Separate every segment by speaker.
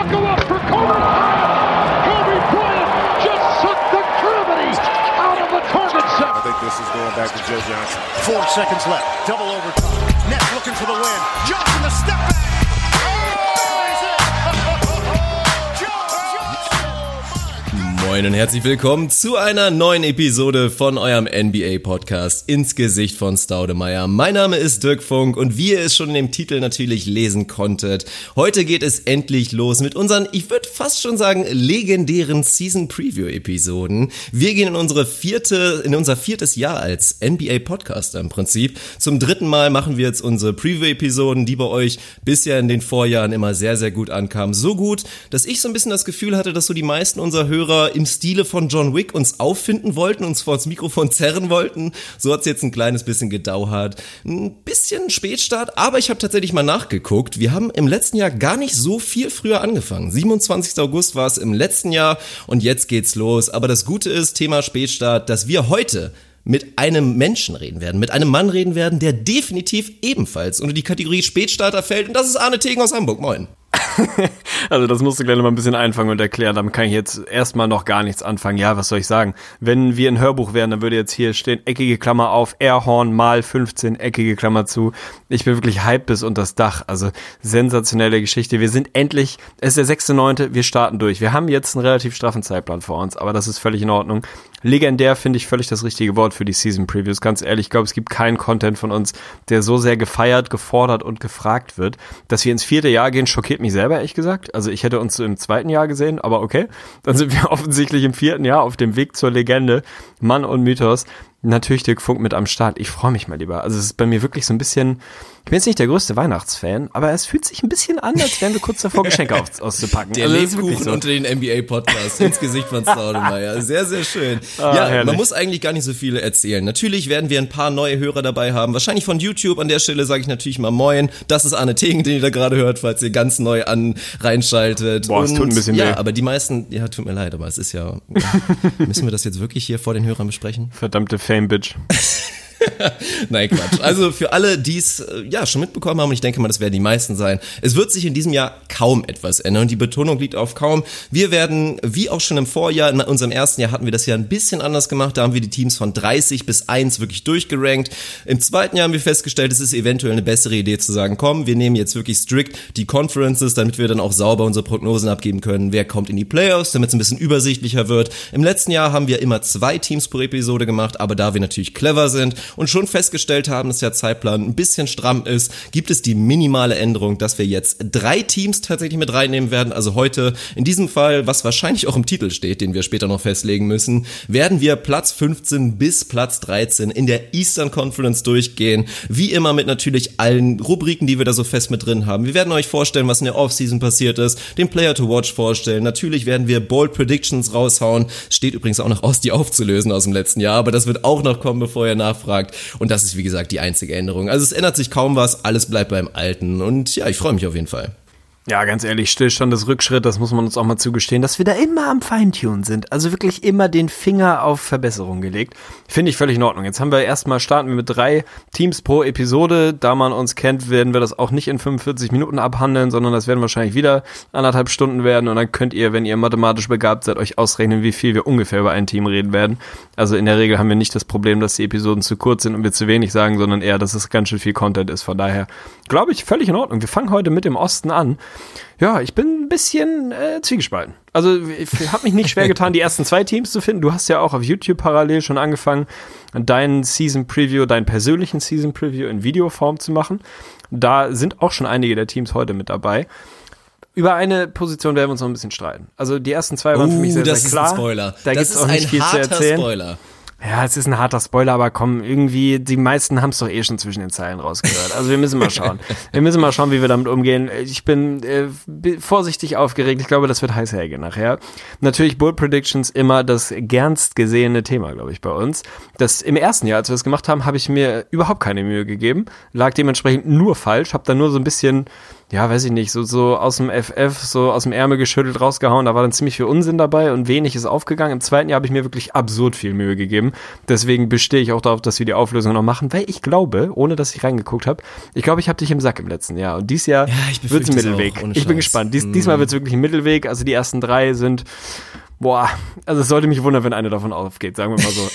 Speaker 1: buckle up for Kobe Bryant. Kobe Bryant just sucked the gravity out of the target set.
Speaker 2: I think this is going back to Joe Johnson.
Speaker 3: Four seconds left. Double overtime. Nets looking for the win. Johnson the step back.
Speaker 4: Moin und herzlich willkommen zu einer neuen Episode von eurem NBA-Podcast ins Gesicht von Staudemeyer. Mein Name ist Dirk Funk und wie ihr es schon in dem Titel natürlich lesen konntet, heute geht es endlich los mit unseren, ich würde fast schon sagen, legendären Season Preview-Episoden. Wir gehen in unsere vierte, in unser viertes Jahr als NBA-Podcaster im Prinzip. Zum dritten Mal machen wir jetzt unsere Preview-Episoden, die bei euch bisher in den Vorjahren immer sehr, sehr gut ankamen. So gut, dass ich so ein bisschen das Gefühl hatte, dass so die meisten unserer Hörer im Stile von John Wick uns auffinden wollten, uns vor das Mikrofon zerren wollten. So hat's jetzt ein kleines bisschen gedauert. Ein bisschen Spätstart, aber ich habe tatsächlich mal nachgeguckt. Wir haben im letzten Jahr gar nicht so viel früher angefangen. 27. August war es im letzten Jahr und jetzt geht's los. Aber das Gute ist, Thema Spätstart, dass wir heute mit einem Menschen reden werden, mit einem Mann reden werden, der definitiv ebenfalls unter die Kategorie Spätstarter fällt. Und das ist Arne Tegen aus Hamburg. Moin.
Speaker 5: Also das musst du gleich noch mal ein bisschen einfangen und erklären. Damit kann ich jetzt erstmal noch gar nichts anfangen. Ja, was soll ich sagen? Wenn wir ein Hörbuch wären, dann würde jetzt hier stehen, eckige Klammer auf, Airhorn mal 15, eckige Klammer zu. Ich bin wirklich hype bis unter das Dach. Also sensationelle Geschichte. Wir sind endlich, es ist der 6.9., wir starten durch. Wir haben jetzt einen relativ straffen Zeitplan vor uns, aber das ist völlig in Ordnung. Legendär finde ich völlig das richtige Wort für die Season Previews. Ganz ehrlich, ich glaube, es gibt keinen Content von uns, der so sehr gefeiert, gefordert und gefragt wird. Dass wir ins vierte Jahr gehen, schockiert mich selber, ehrlich gesagt. Also ich hätte uns im zweiten Jahr gesehen, aber okay. Dann sind wir offensichtlich im vierten Jahr auf dem Weg zur Legende. Mann und Mythos. Natürlich Dirk Funk mit am Start. Ich freue mich mal lieber. Also es ist bei mir wirklich so ein bisschen, ich bin jetzt nicht der größte Weihnachtsfan, aber es fühlt sich ein bisschen an, als wären wir kurz davor, Geschenke aus, auszupacken.
Speaker 4: Der
Speaker 5: Also
Speaker 4: Lebkuchen
Speaker 5: so.
Speaker 4: unter den NBA-Podcasts ins Gesicht von Staudemeyer. Sehr, sehr schön.
Speaker 5: Ah,
Speaker 4: ja,
Speaker 5: herrlich.
Speaker 4: man muss eigentlich gar nicht so viele erzählen. Natürlich werden wir ein paar neue Hörer dabei haben. Wahrscheinlich von YouTube. An der Stelle sage ich natürlich mal Moin. Das ist Arne Tegen, den ihr da gerade hört, falls ihr ganz neu an reinschaltet.
Speaker 5: Boah, es tut ein bisschen
Speaker 4: Ja,
Speaker 5: weh.
Speaker 4: aber die meisten, ja, tut mir leid, aber es ist ja, ja müssen wir das jetzt wirklich hier vor den Hörern besprechen?
Speaker 5: Verdammte Fame-Bitch.
Speaker 4: Nein, Quatsch. Also für alle, die es äh, ja schon mitbekommen haben, und ich denke mal, das werden die meisten sein, es wird sich in diesem Jahr kaum etwas ändern. Die Betonung liegt auf kaum. Wir werden, wie auch schon im Vorjahr, in unserem ersten Jahr hatten wir das ja ein bisschen anders gemacht. Da haben wir die Teams von 30 bis 1 wirklich durchgerankt. Im zweiten Jahr haben wir festgestellt, es ist eventuell eine bessere Idee zu sagen, komm, wir nehmen jetzt wirklich strikt die Conferences, damit wir dann auch sauber unsere Prognosen abgeben können. Wer kommt in die Playoffs, damit es ein bisschen übersichtlicher wird. Im letzten Jahr haben wir immer zwei Teams pro Episode gemacht, aber da wir natürlich clever sind und schon festgestellt haben, dass der Zeitplan ein bisschen stramm ist, gibt es die minimale Änderung, dass wir jetzt drei Teams tatsächlich mit reinnehmen werden. Also heute in diesem Fall, was wahrscheinlich auch im Titel steht, den wir später noch festlegen müssen, werden wir Platz 15 bis Platz 13 in der Eastern Conference durchgehen. Wie immer mit natürlich allen Rubriken, die wir da so fest mit drin haben. Wir werden euch vorstellen, was in der Offseason passiert ist, den Player to Watch vorstellen. Natürlich werden wir Bold Predictions raushauen. Steht übrigens auch noch aus, die aufzulösen aus dem letzten Jahr, aber das wird auch noch kommen, bevor ihr nachfragt. Und das ist, wie gesagt, die einzige Änderung. Also es ändert sich kaum was, alles bleibt beim Alten. Und ja, ich freue mich auf jeden Fall.
Speaker 5: Ja, ganz ehrlich, Stillstand ist Rückschritt, das muss man uns auch mal zugestehen, dass wir da immer am Feintun sind. Also wirklich immer den Finger auf Verbesserung gelegt. Finde ich völlig in Ordnung. Jetzt haben wir erstmal starten wir mit drei Teams pro Episode. Da man uns kennt, werden wir das auch nicht in 45 Minuten abhandeln, sondern das werden wahrscheinlich wieder anderthalb Stunden werden. Und dann könnt ihr, wenn ihr mathematisch begabt seid, euch ausrechnen, wie viel wir ungefähr über ein Team reden werden. Also in der Regel haben wir nicht das Problem, dass die Episoden zu kurz sind und wir zu wenig sagen, sondern eher, dass es ganz schön viel Content ist. Von daher glaube ich völlig in Ordnung. Wir fangen heute mit dem Osten an. Ja, ich bin ein bisschen äh, zwiegespalten. Also ich habe mich nicht schwer getan, die ersten zwei Teams zu finden. Du hast ja auch auf YouTube parallel schon angefangen, deinen Season Preview, deinen persönlichen Season Preview in Videoform zu machen. Da sind auch schon einige der Teams heute mit dabei. Über eine Position werden wir uns noch ein bisschen streiten. Also die ersten zwei waren für mich sehr,
Speaker 4: Uh, das
Speaker 5: sehr
Speaker 4: ist
Speaker 5: klar.
Speaker 4: ein Spoiler.
Speaker 5: Da
Speaker 4: das
Speaker 5: gibt's
Speaker 4: ist
Speaker 5: auch nicht
Speaker 4: ein
Speaker 5: viel zu erzählen.
Speaker 4: Spoiler.
Speaker 5: Ja, es ist ein harter Spoiler, aber komm, irgendwie, die meisten haben es doch eh schon zwischen den Zeilen rausgehört. Also wir müssen mal schauen. wir müssen mal schauen, wie wir damit umgehen. Ich bin äh, vorsichtig aufgeregt. Ich glaube, das wird heiß hergehen nachher. Natürlich Bull Predictions immer das gernst gesehene Thema, glaube ich, bei uns. Das im ersten Jahr, als wir das gemacht haben, habe ich mir überhaupt keine Mühe gegeben. Lag dementsprechend nur falsch. Habe da nur so ein bisschen ja, weiß ich nicht, so, so aus dem FF, so aus dem Ärmel geschüttelt rausgehauen. Da war dann ziemlich viel Unsinn dabei und wenig ist aufgegangen. Im zweiten Jahr habe ich mir wirklich absurd viel Mühe gegeben. Deswegen bestehe ich auch darauf, dass wir die Auflösung noch machen, weil ich glaube, ohne dass ich reingeguckt habe, ich glaube, ich habe dich im Sack im letzten Jahr. Und dieses Jahr
Speaker 4: Ja,
Speaker 5: wird es ein Mittelweg.
Speaker 4: auch,
Speaker 5: ich bin gespannt. Dies,
Speaker 4: Mm.
Speaker 5: Diesmal wird es wirklich ein Mittelweg. Also die ersten drei sind, boah, also es sollte mich wundern, wenn eine davon aufgeht, sagen wir mal so.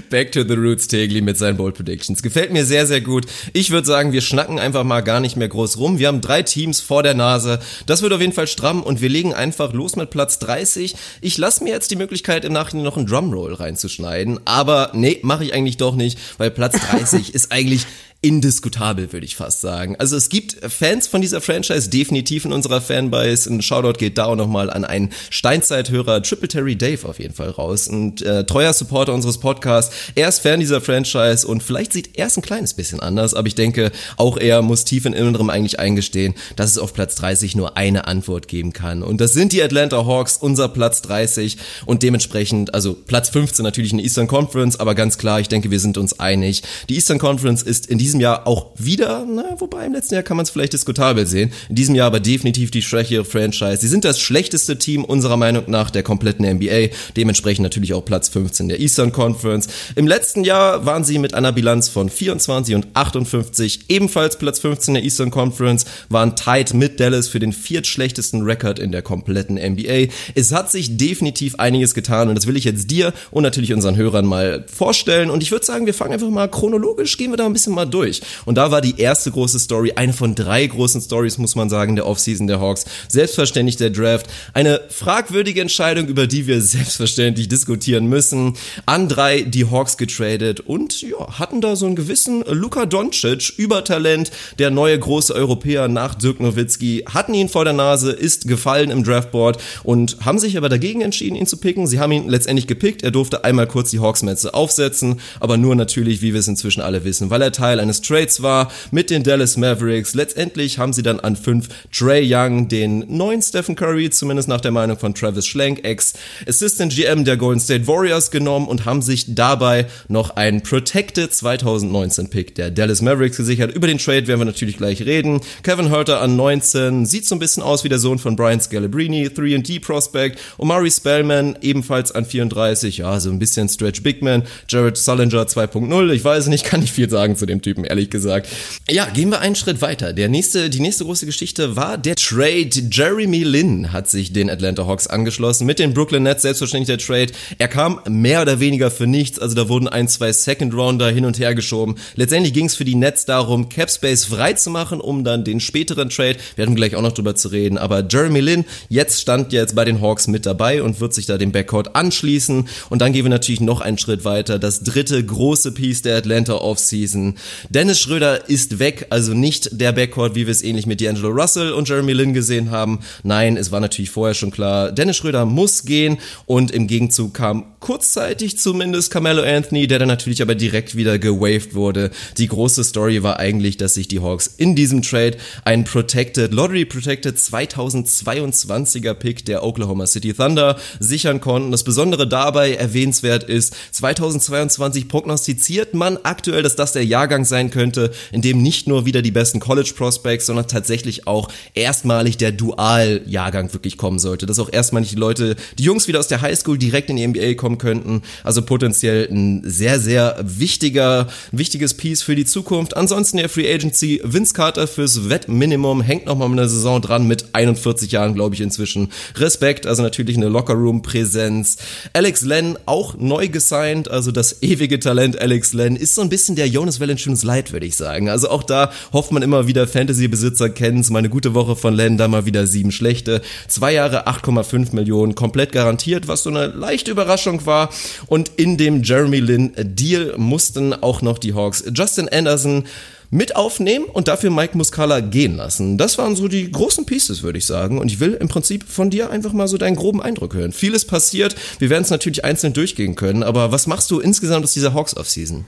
Speaker 4: Back to the Roots Tegli mit seinen Bold Predictions. Gefällt mir sehr, sehr gut. Ich würde sagen, wir schnacken einfach mal gar nicht mehr groß rum. Wir haben drei Teams vor der Nase. Das wird auf jeden Fall stramm und wir legen einfach los mit Platz 30. Ich lasse mir jetzt die Möglichkeit, im Nachhinein noch einen Drumroll reinzuschneiden. Aber nee, mache ich eigentlich doch nicht, weil Platz 30 ist eigentlich indiskutabel, würde ich fast sagen. Also es gibt Fans von dieser Franchise definitiv in unserer Fanbase. Ein Shoutout geht da auch nochmal an einen Steinzeithörer, Triple Terry Dave auf jeden Fall raus. Und äh, treuer Supporter unseres Podcasts. Er ist Fan dieser Franchise und vielleicht sieht er es ein kleines bisschen anders, aber ich denke, auch er muss tief in Innerem eigentlich eingestehen, dass es auf Platz 30 nur eine Antwort geben kann. Und das sind die Atlanta Hawks, unser Platz 30 und dementsprechend, also Platz 15 natürlich in der Eastern Conference, aber ganz klar, ich denke, wir sind uns einig. Die Eastern Conference ist in diesem Jahr auch wieder, na, wobei im letzten Jahr kann man es vielleicht diskutabel sehen, in diesem Jahr aber definitiv die schwächere Franchise. Sie sind das schlechteste Team unserer Meinung nach der kompletten NBA, dementsprechend natürlich auch Platz 15 der Eastern Conference. Im letzten Jahr waren sie mit einer Bilanz von 24 und 58 ebenfalls Platz 15 der Eastern Conference, waren tight mit Dallas für den viertschlechtesten Rekord in der kompletten NBA. Es hat sich definitiv einiges getan und das will ich jetzt dir und natürlich unseren Hörern mal vorstellen und ich würde sagen, wir fangen einfach mal chronologisch, gehen wir da ein bisschen mal durch. Und da war die erste große Story, eine von drei großen Stories, muss man sagen, der Offseason der Hawks. Selbstverständlich der Draft. Eine fragwürdige Entscheidung, über die wir selbstverständlich diskutieren müssen. An drei die Hawks getradet und ja, hatten da so einen gewissen Luka Doncic, Übertalent, der neue große Europäer nach Dirk Nowitzki, hatten ihn vor der Nase, ist gefallen im Draftboard und haben sich aber dagegen entschieden, ihn zu picken. Sie haben ihn letztendlich gepickt. Er durfte einmal kurz die Hawks-Metze aufsetzen, aber nur natürlich, wie wir es inzwischen alle wissen, weil er Teil eines Trades war mit den Dallas Mavericks. Letztendlich haben sie dann an fünf Trey Young, den neuen Stephen Curry, zumindest nach der Meinung von Travis Schlenk, Ex-Assistant GM der Golden State Warriors genommen und haben sich dabei noch einen Protected 2019 Pick der Dallas Mavericks gesichert. Über den Trade werden wir natürlich gleich reden. Kevin Herter an 19, sieht so ein bisschen aus wie der Sohn von Brian Scalabrine, 3D Prospect. Omari Spellman ebenfalls an 34, ja, so ein bisschen Stretch Bigman. Jared Sullinger 2.0, ich weiß nicht, kann nicht viel sagen zu dem Typen, ehrlich gesagt. Ja, gehen wir einen Schritt weiter. Der nächste, die nächste große Geschichte war der Trade. Jeremy Lin hat sich den Atlanta Hawks angeschlossen mit den Brooklyn Nets, selbstverständlich der Trade. Er kam mehr oder weniger für nichts, also da wurden ein, zwei Second Rounder hin und her geschoben. Letztendlich ging es für die Nets darum, Cap Space frei zu machen, um dann den späteren Trade, wir hatten gleich auch noch drüber zu reden, aber Jeremy Lin jetzt stand jetzt bei den Hawks mit dabei und wird sich da dem Backcourt anschließen und dann gehen wir natürlich noch einen Schritt weiter, das dritte große Piece der Atlanta Offseason. Dennis Schröder ist weg, also nicht der Backcourt, wie wir es ähnlich mit D'Angelo Russell und Jeremy Lin gesehen haben. Nein, es war natürlich vorher schon klar, Dennis Schröder muss gehen und im Gegenzug kam kurzzeitig zumindest Carmelo Anthony, der dann natürlich aber direkt wieder gewaved wurde. Die große Story war eigentlich, dass sich die Hawks in diesem Trade einen Protected, Lottery Protected 2022er Pick der Oklahoma City Thunder sichern konnten. Das Besondere dabei erwähnenswert ist, 2022 prognostiziert man aktuell, dass das der Jahrgang sein könnte, in dem nicht nur wieder die besten College Prospects, sondern tatsächlich auch erstmalig der Dual-Jahrgang wirklich kommen sollte. Dass auch erstmalig die Leute, die Jungs wieder aus der Highschool direkt in die NBA kommen könnten. Also potenziell ein sehr, sehr wichtiger, wichtiges Piece für die Zukunft. Ansonsten der Free Agency, Vince Carter fürs Wettminimum, hängt nochmal mit einer Saison dran mit 41 Jahren, glaube ich, inzwischen. Respekt, also natürlich eine Lockerroom-Präsenz. Alex Len auch neu gesigned, also das ewige Talent Alex Len ist so ein bisschen der Jonas Valanciunas Light, würde ich sagen. Also auch da hofft man immer wieder, Fantasy-Besitzer kennen es, meine gute Woche von Len, da mal wieder sieben schlechte. Zwei Jahre 8,5 Millionen, komplett garantiert, was so eine leichte Überraschung war. Und in dem Jeremy Lin Deal mussten auch noch die Hawks Justin Anderson mit aufnehmen und dafür Mike Muscala gehen lassen. Das waren so die großen Pieces, würde ich sagen. Und ich will im Prinzip von dir einfach mal so deinen groben Eindruck hören. Vieles passiert. Wir werden es natürlich einzeln durchgehen können. Aber was machst du insgesamt aus dieser Hawks Offseason?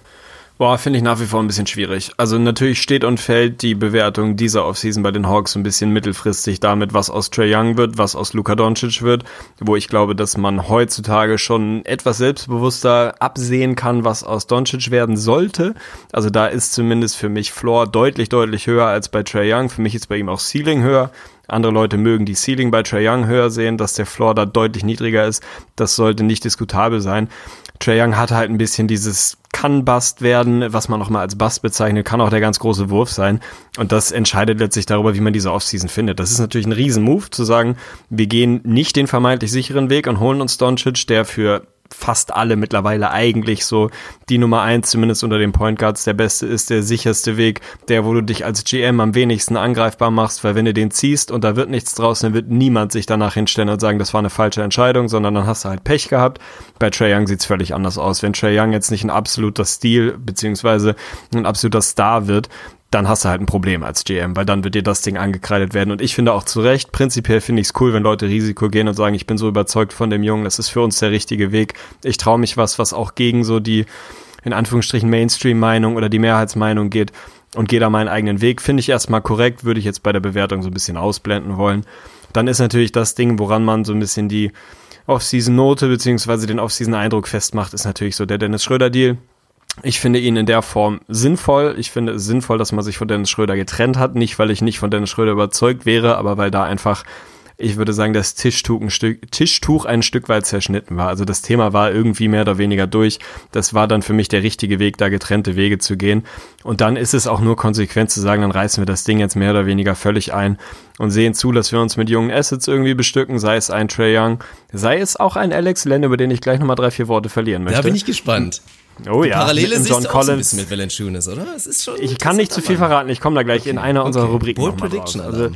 Speaker 5: Boah, finde ich nach wie vor ein bisschen schwierig. Also natürlich steht und fällt die Bewertung dieser Offseason bei den Hawks ein bisschen mittelfristig damit, was aus Trey Young wird, was aus Luka Doncic wird, wo ich glaube, dass man heutzutage schon etwas selbstbewusster absehen kann, was aus Doncic werden sollte. Also da ist zumindest für mich Floor deutlich, deutlich höher als bei Trey Young. Für mich ist bei ihm auch Ceiling höher. Andere Leute mögen die Ceiling bei Trey Young höher sehen, dass der Floor da deutlich niedriger ist. Das sollte nicht diskutabel sein. Trey Young hat halt ein bisschen dieses kann Bust werden, was man nochmal als Bust bezeichnet, kann auch der ganz große Wurf sein. Und das entscheidet letztlich darüber, wie man diese Offseason findet. Das ist natürlich ein Riesenmove, zu sagen, wir gehen nicht den vermeintlich sicheren Weg und holen uns Doncic, der für fast alle mittlerweile eigentlich so die Nummer eins, zumindest unter den Point Guards, der beste ist, der sicherste Weg, der, wo du dich als GM am wenigsten angreifbar machst, weil wenn du den ziehst und da wird nichts draus, dann wird niemand sich danach hinstellen und sagen, das war eine falsche Entscheidung, sondern dann hast du halt Pech gehabt. Bei Trey Young sieht's völlig anders aus. Wenn Trey Young jetzt nicht ein absoluter Stil, beziehungsweise ein absoluter Star wird, dann hast du halt ein Problem als GM, weil dann wird dir das Ding angekreidet werden. Und ich finde auch zu Recht, prinzipiell finde ich es cool, wenn Leute Risiko gehen und sagen, ich bin so überzeugt von dem Jungen, das ist für uns der richtige Weg. Ich traue mich was, was auch gegen so die, in Anführungsstrichen, Mainstream-Meinung oder die Mehrheitsmeinung geht und gehe da meinen eigenen Weg. Finde ich erstmal korrekt, würde ich jetzt bei der Bewertung so ein bisschen ausblenden wollen. Dann ist natürlich das Ding, woran man so ein bisschen die Off-Season-Note beziehungsweise den Off-Season-Eindruck festmacht, ist natürlich so der Dennis Schröder-Deal. Ich finde ihn in der Form sinnvoll. Ich finde es sinnvoll, dass man sich von Dennis Schröder getrennt hat. Nicht, weil ich nicht von Dennis Schröder überzeugt wäre, aber weil da einfach, ich würde sagen, das Tischtuch ein Stück, Tischtuch ein Stück weit zerschnitten war. Also das Thema war irgendwie mehr oder weniger durch. Das war dann für mich der richtige Weg, da getrennte Wege zu gehen. Und dann ist es auch nur konsequent zu sagen, dann reißen wir das Ding jetzt mehr oder weniger völlig ein und sehen zu, dass wir uns mit jungen Assets irgendwie bestücken, sei es ein Trey Young, sei es auch ein Alex Len, über den ich gleich nochmal drei, vier Worte verlieren möchte.
Speaker 4: Da bin ich gespannt.
Speaker 5: Oh ja,
Speaker 4: Parallele
Speaker 5: mit
Speaker 4: siehst
Speaker 5: John
Speaker 4: du auch so ein
Speaker 5: Collins.
Speaker 4: bisschen mit Valanciunas, oder? Es ist schon
Speaker 5: Ich kann nicht zu viel verraten, ich komme da gleich in einer unserer
Speaker 4: okay.
Speaker 5: Rubriken
Speaker 4: Bold Prediction
Speaker 5: raus. Also.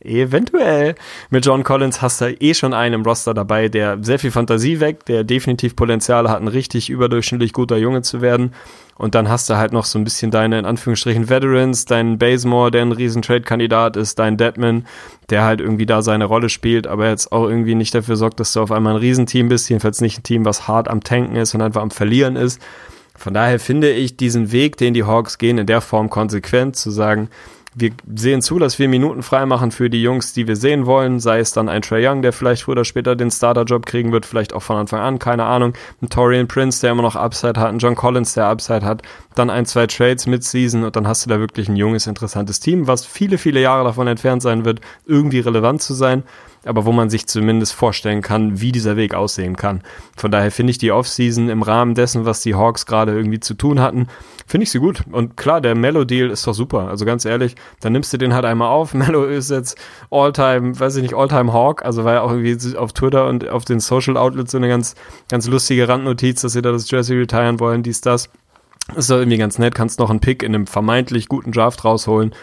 Speaker 5: Eventuell. Mit John Collins hast du eh schon einen im Roster dabei, der sehr viel Fantasie weckt, der definitiv Potenzial hat, ein richtig überdurchschnittlich guter Junge zu werden. Und dann hast du halt noch so ein bisschen deine, in Anführungsstrichen, Veterans, deinen Basemore, der ein riesen Trade-Kandidat ist, dein Deadman, der halt irgendwie da seine Rolle spielt, aber jetzt auch irgendwie nicht dafür sorgt, dass du auf einmal ein Riesenteam bist, jedenfalls nicht ein Team, was hart am Tanken ist und einfach am Verlieren ist. Von daher finde ich diesen Weg, den die Hawks gehen, in der Form konsequent, zu sagen, wir sehen zu, dass wir Minuten freimachen für die Jungs, die wir sehen wollen, sei es dann ein Trey Young, der vielleicht früher oder später den Starter-Job kriegen wird, vielleicht auch von Anfang an, keine Ahnung, ein Torian Prince, der immer noch Upside hat, ein John Collins, der Upside hat, dann ein, zwei Trades mit Season und dann hast du da wirklich ein junges, interessantes Team, was viele, viele Jahre davon entfernt sein wird, irgendwie relevant zu sein aber wo man sich zumindest vorstellen kann, wie dieser Weg aussehen kann. Von daher finde ich die Offseason im Rahmen dessen, was die Hawks gerade irgendwie zu tun hatten, finde ich sie gut. Und klar, der Mellow-Deal ist doch super. Also ganz ehrlich, dann nimmst du den halt einmal auf. Mellow ist jetzt All-Time, weiß ich nicht, All-Time Hawk. Also war ja auch irgendwie auf Twitter und auf den Social Outlets so eine ganz, ganz lustige Randnotiz, dass sie da das Jersey retiren wollen, dies, das. Ist doch irgendwie ganz nett, kannst noch einen Pick in einem vermeintlich guten Draft rausholen.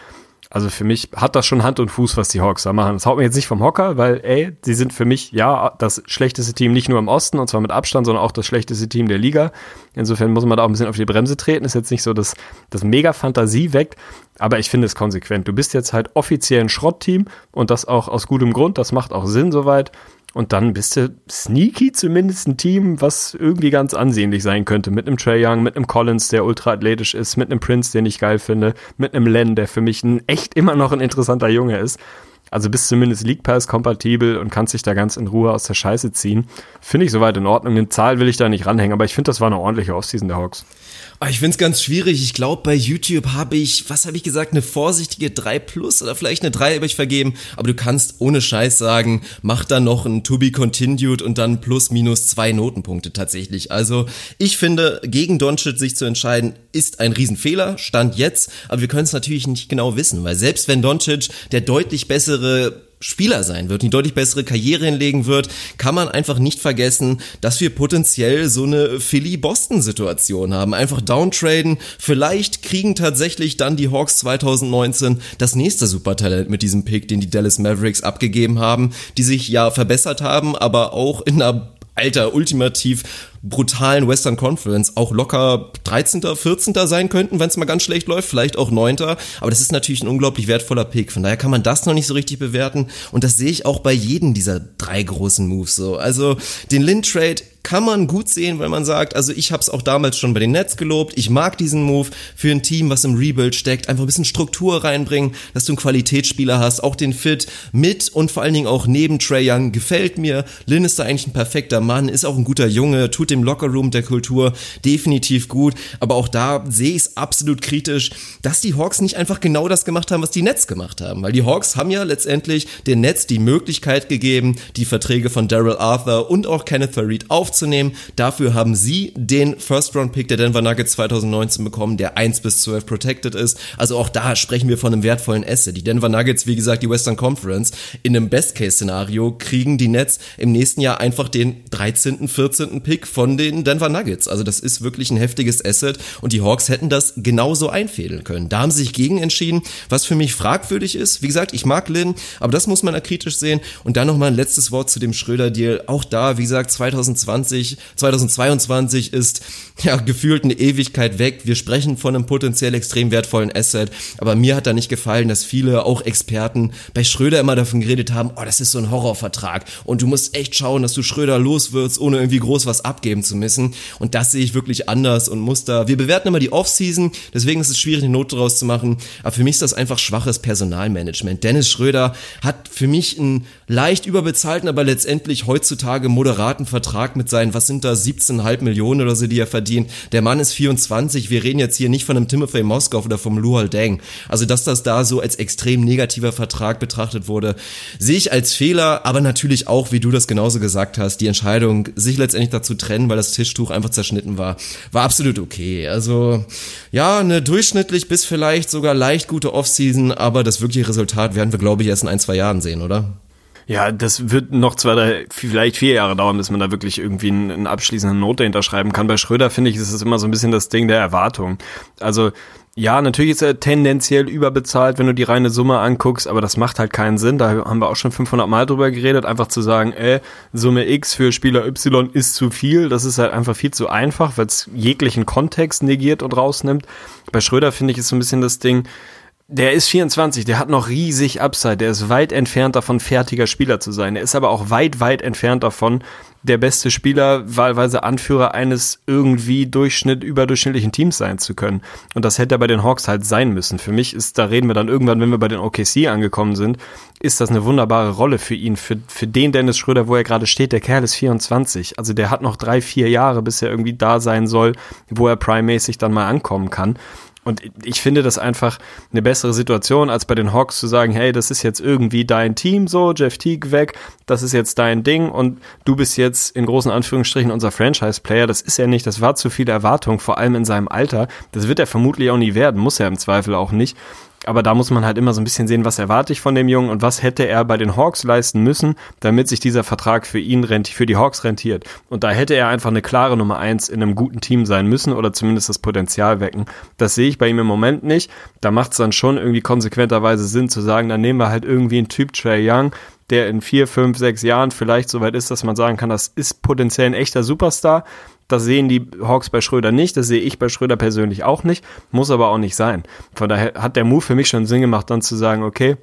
Speaker 5: Also für mich hat das schon Hand und Fuß, was die Hawks da machen. Das haut mir jetzt nicht vom Hocker, weil, ey, sie sind für mich, ja, das schlechteste Team nicht nur im Osten, und zwar mit Abstand, sondern auch das schlechteste Team der Liga. Insofern muss man da auch ein bisschen auf die Bremse treten. Ist jetzt nicht so, dass das mega Fantasie weckt, aber ich finde es konsequent. Du bist jetzt halt offiziell ein Schrottteam und das auch aus gutem Grund. Das macht auch Sinn soweit. Und dann bist du sneaky zumindest ein Team, was irgendwie ganz ansehnlich sein könnte. Mit einem Trey Young, mit einem Collins, der ultra athletisch ist, mit einem Prince, den ich geil finde, mit einem Len, der für mich ein echt immer noch ein interessanter Junge ist. Also bist zumindest League Pass kompatibel und kannst dich da ganz in Ruhe aus der Scheiße ziehen. Finde ich soweit in Ordnung. Eine Zahl will ich da nicht ranhängen, aber ich finde, das war eine ordentliche Offseason der Hawks.
Speaker 4: Ah, Ich find's ganz schwierig. Ich glaube, bei YouTube habe ich, was habe ich gesagt, eine vorsichtige 3 plus oder vielleicht eine 3 habe ich vergeben. Aber du kannst ohne Scheiß sagen, mach da noch ein To Be Continued und dann plus minus zwei Notenpunkte tatsächlich. Also ich finde, gegen Doncic sich zu entscheiden, ist ein Riesenfehler, Stand jetzt. Aber wir können es natürlich nicht genau wissen, weil selbst wenn Doncic der deutlich bessere Spieler sein wird, die deutlich bessere Karriere hinlegen wird, kann man einfach nicht vergessen, dass wir potenziell so eine Philly-Boston-Situation haben. Einfach downtraden. Vielleicht kriegen tatsächlich dann die Hawks 2019 das nächste Supertalent mit diesem Pick, den die Dallas Mavericks abgegeben haben, die sich ja verbessert haben, aber auch in einer Alter, ultimativ brutalen Western Conference auch locker 13., 14. sein könnten, wenn es mal ganz schlecht läuft, vielleicht auch 9. Aber das ist natürlich ein unglaublich wertvoller Pick. Von daher kann man das noch nicht so richtig bewerten. Und das sehe ich auch bei jedem dieser drei großen Moves so. Also den Lin-Trade kann man gut sehen, weil man sagt, also ich habe es auch damals schon bei den Nets gelobt, ich mag diesen Move für ein Team, was im Rebuild steckt, einfach ein bisschen Struktur reinbringen, dass du einen Qualitätsspieler hast, auch den Fit mit und vor allen Dingen auch neben Trey Young gefällt mir. Lin ist da eigentlich ein perfekter Mann, ist auch ein guter Junge, tut dem Lockerroom der Kultur definitiv gut, aber auch da sehe ich es absolut kritisch, dass die Hawks nicht einfach genau das gemacht haben, was die Nets gemacht haben, weil die Hawks haben ja letztendlich den Nets die Möglichkeit gegeben, die Verträge von Daryl Arthur und auch Kenneth Farid aufzunehmen aufzunehmen. Dafür haben sie den First-Round-Pick der Denver Nuggets 2019 bekommen, der 1 bis 12 protected ist. Also auch da sprechen wir von einem wertvollen Asset. Die Denver Nuggets, wie gesagt, die Western Conference, in einem Best-Case-Szenario kriegen die Nets im nächsten Jahr einfach den 13., 14. Pick von den Denver Nuggets. Also das ist wirklich ein heftiges Asset und die Hawks hätten das genauso einfädeln können. Da haben sie sich gegen entschieden, was für mich fragwürdig ist. Wie gesagt, ich mag Lin, aber das muss man da kritisch sehen. Und dann nochmal ein letztes Wort zu dem Schröder-Deal. Auch da, wie gesagt, 2020 2020, 2022 ist ja gefühlt eine Ewigkeit weg. Wir sprechen von einem potenziell extrem wertvollen Asset, aber mir hat da nicht gefallen, dass viele, auch Experten, bei Schröder immer davon geredet haben, oh, das ist so ein Horrorvertrag und du musst echt schauen, dass du Schröder los wirst, ohne irgendwie groß was abgeben zu müssen. Und das sehe ich wirklich anders und muss da, wir bewerten immer die Offseason, deswegen ist es schwierig, eine Note draus zu machen, aber für mich ist das einfach schwaches Personalmanagement. Dennis Schröder hat für mich einen leicht überbezahlten, aber letztendlich heutzutage moderaten Vertrag mit sein, was sind da 17,5 Millionen oder so, die er verdient. Der Mann ist 24, wir reden jetzt hier nicht von einem Timothy Moskov oder vom Luol Deng. Also, dass das da so als extrem negativer Vertrag betrachtet wurde, sehe ich als Fehler, aber natürlich auch, wie du das genauso gesagt hast, die Entscheidung, sich letztendlich dazu trennen, weil das Tischtuch einfach zerschnitten war, war absolut okay. Also, ja, eine durchschnittlich bis vielleicht sogar leicht gute Offseason, aber das wirkliche Resultat werden wir, glaube ich, erst in ein, zwei Jahren sehen, oder?
Speaker 5: Ja, das wird noch zwei, drei, vielleicht vier Jahre dauern, bis man da wirklich irgendwie eine, eine abschließende Note hinterschreiben kann. Bei Schröder finde ich, ist es immer so ein bisschen das Ding der Erwartung. Also ja, natürlich ist er tendenziell überbezahlt, wenn du die reine Summe anguckst, aber das macht halt keinen Sinn. Da haben wir auch schon 500 Mal drüber geredet, einfach zu sagen, ey, Summe X für Spieler Y ist zu viel. Das ist halt einfach viel zu einfach, weil es jeglichen Kontext negiert und rausnimmt. Bei Schröder finde ich ist so ein bisschen das Ding, der ist 24, der hat noch riesig Upside, der ist weit entfernt davon, fertiger Spieler zu sein. Er ist aber auch weit, weit entfernt davon, der beste Spieler, wahlweise Anführer eines irgendwie Durchschnitt, überdurchschnittlichen Teams sein zu können. Und das hätte er bei den Hawks halt sein müssen. Für mich ist, da reden wir dann irgendwann, wenn wir bei den OKC angekommen sind, ist das eine wunderbare Rolle für ihn, für, für den Dennis Schröder, wo er gerade steht. Der Kerl ist 24. Also der hat noch drei, vier Jahre, bis er irgendwie da sein soll, wo er primäßig dann mal ankommen kann. Und ich finde das einfach eine bessere Situation, als bei den Hawks zu sagen, hey, das ist jetzt irgendwie dein Team so, Jeff Teague weg, das ist jetzt dein Ding und du bist jetzt in großen Anführungsstrichen unser Franchise-Player. Das ist er nicht, das war zu viel Erwartung, vor allem in seinem Alter. Das wird er vermutlich auch nie werden, muss er im Zweifel auch nicht aber da muss man halt immer so ein bisschen sehen, was erwarte ich von dem Jungen und was hätte er bei den Hawks leisten müssen, damit sich dieser Vertrag für ihn rentiert, für die Hawks rentiert. Und da hätte er einfach eine klare Nummer eins in einem guten Team sein müssen oder zumindest das Potenzial wecken. Das sehe ich bei ihm im Moment nicht. Da macht es dann schon irgendwie konsequenterweise Sinn zu sagen, dann nehmen wir halt irgendwie einen Typ Trey Young, der in vier, fünf, sechs Jahren vielleicht so weit ist, dass man sagen kann, das ist potenziell ein echter Superstar das sehen die Hawks bei Schröder nicht, das sehe ich bei Schröder persönlich auch nicht, muss aber auch nicht sein. Von daher hat der Move für mich schon Sinn gemacht, dann zu sagen, okay,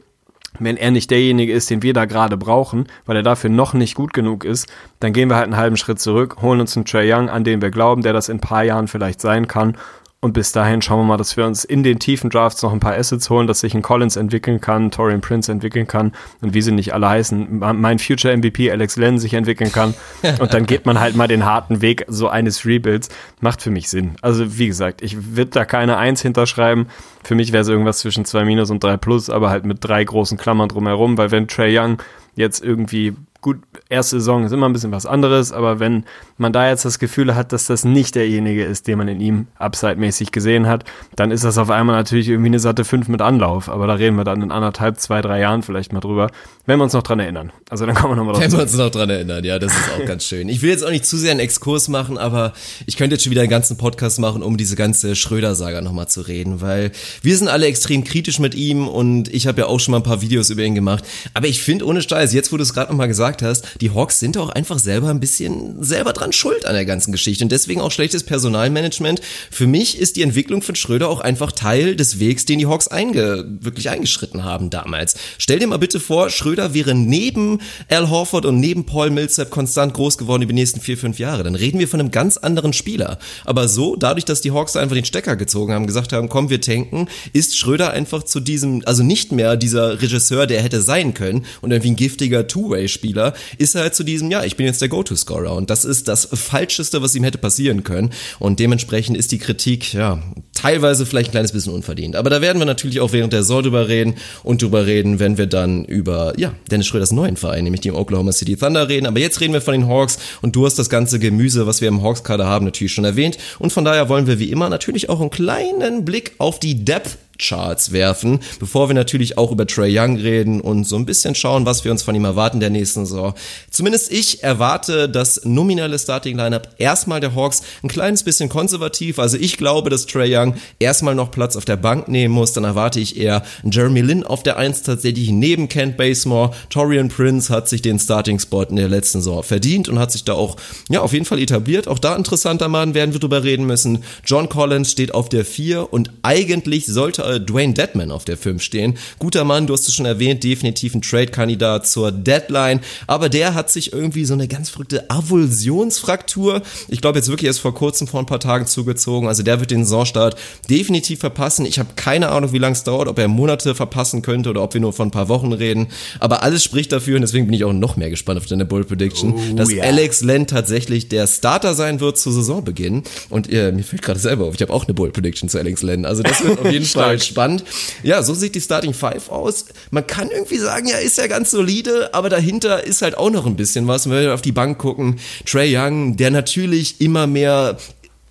Speaker 5: wenn er nicht derjenige ist, den wir da gerade brauchen, weil er dafür noch nicht gut genug ist, dann gehen wir halt einen halben Schritt zurück, holen uns einen Trey Young, an den wir glauben, der das in ein paar Jahren vielleicht sein kann und bis dahin schauen wir mal, dass wir uns in den tiefen Drafts noch ein paar Assets holen, dass sich ein Collins entwickeln kann, Torian Prince entwickeln kann und wie sie nicht alle heißen, mein Future MVP Alex Len sich entwickeln kann. Und dann geht man halt mal den harten Weg so eines Rebuilds. Macht für mich Sinn. Also wie gesagt, ich würde da keine Eins hinterschreiben. Für mich wäre es irgendwas zwischen zwei Minus und drei Plus, aber halt mit drei großen Klammern drumherum, weil wenn Trey Young jetzt irgendwie gut, erste Saison ist immer ein bisschen was anderes, aber wenn man da jetzt das Gefühl hat, dass das nicht derjenige ist, den man in ihm upside-mäßig gesehen hat, dann ist das auf einmal natürlich irgendwie eine satte 5 mit Anlauf. Aber da reden wir dann in anderthalb, zwei, drei Jahren vielleicht mal drüber, wenn wir uns noch dran erinnern. Also dann kommen wir nochmal
Speaker 4: drauf. Wenn wir uns noch dran erinnern, ja, das ist auch ganz schön. Ich will jetzt auch nicht zu sehr einen Exkurs machen, aber ich könnte jetzt schon wieder einen ganzen Podcast machen, um diese ganze Schröder-Saga nochmal zu reden, weil wir sind alle extrem kritisch mit ihm und ich habe ja auch schon mal ein paar Videos über ihn gemacht. Aber ich finde ohne Steiß, jetzt du es gerade nochmal gesagt gesagt hast, die Hawks sind auch einfach selber ein bisschen selber dran schuld an der ganzen Geschichte und deswegen auch schlechtes Personalmanagement. Für mich ist die Entwicklung von Schröder auch einfach Teil des Wegs, den die Hawks einge wirklich eingeschritten haben damals. Stell dir mal bitte vor, Schröder wäre neben Al Horford und neben Paul Millsap konstant groß geworden über die nächsten vier, fünf Jahre. Dann reden wir von einem ganz anderen Spieler. Aber so, dadurch, dass die Hawks einfach den Stecker gezogen haben, gesagt haben, komm, wir tanken, ist Schröder einfach zu diesem, also nicht mehr dieser Regisseur, der hätte sein können und irgendwie ein giftiger Two-Way-Spieler, ist er halt zu diesem, ja, ich bin jetzt der Go-To-Scorer. Und das ist das Falscheste, was ihm hätte passieren können. Und dementsprechend ist die Kritik, ja, teilweise vielleicht ein kleines bisschen unverdient. Aber da werden wir natürlich auch während der Saison drüber reden und drüber reden, wenn wir dann über, ja, Dennis Schröders neuen Verein, nämlich dem Oklahoma City Thunder reden. Aber jetzt reden wir von den Hawks und du hast das ganze Gemüse, was wir im Hawks-Kader haben, natürlich schon erwähnt. Und von daher wollen wir wie immer natürlich auch einen kleinen Blick auf die Depth Charts werfen, bevor wir natürlich auch über Trey Young reden und so ein bisschen schauen, was wir uns von ihm erwarten der nächsten Saison. Zumindest ich erwarte das nominelle Starting Lineup erstmal der Hawks ein kleines bisschen konservativ. Also ich glaube, dass Trey Young erstmal noch Platz auf der Bank nehmen muss. Dann erwarte ich eher Jeremy Lin auf der 1 tatsächlich neben Kent Basemore. Torian Prince hat sich den Starting Spot in der letzten Saison verdient und hat sich da auch ja auf jeden Fall etabliert. Auch da interessanter Mann werden wir drüber reden müssen. John Collins steht auf der 4 und eigentlich sollte äh, Dwayne Deadman auf der 5 stehen. Guter Mann, du hast es schon erwähnt, definitiv ein Trade-Kandidat zur Deadline, aber der hat sich irgendwie so eine ganz verrückte Avulsionsfraktur, ich glaube jetzt wirklich erst vor kurzem, vor ein paar Tagen zugezogen, also der wird den Saisonstart definitiv verpassen. Ich habe keine Ahnung, wie lange es dauert, ob er Monate verpassen könnte oder ob wir nur von ein paar Wochen reden, aber alles spricht dafür und deswegen bin ich auch noch mehr gespannt auf deine Bull Prediction, oh, dass yeah. Alex Len tatsächlich der Starter sein wird zu Saisonbeginn und äh, mir fällt gerade selber auf, ich habe auch eine Bull Prediction zu Alex Len, also das wird auf jeden Fall spannend. Ja, so sieht die Starting Five aus. Man kann irgendwie sagen, ja, ist ja ganz solide, aber dahinter ist halt auch noch ein bisschen was. Wenn wir auf die Bank gucken, Trey Young, der natürlich immer mehr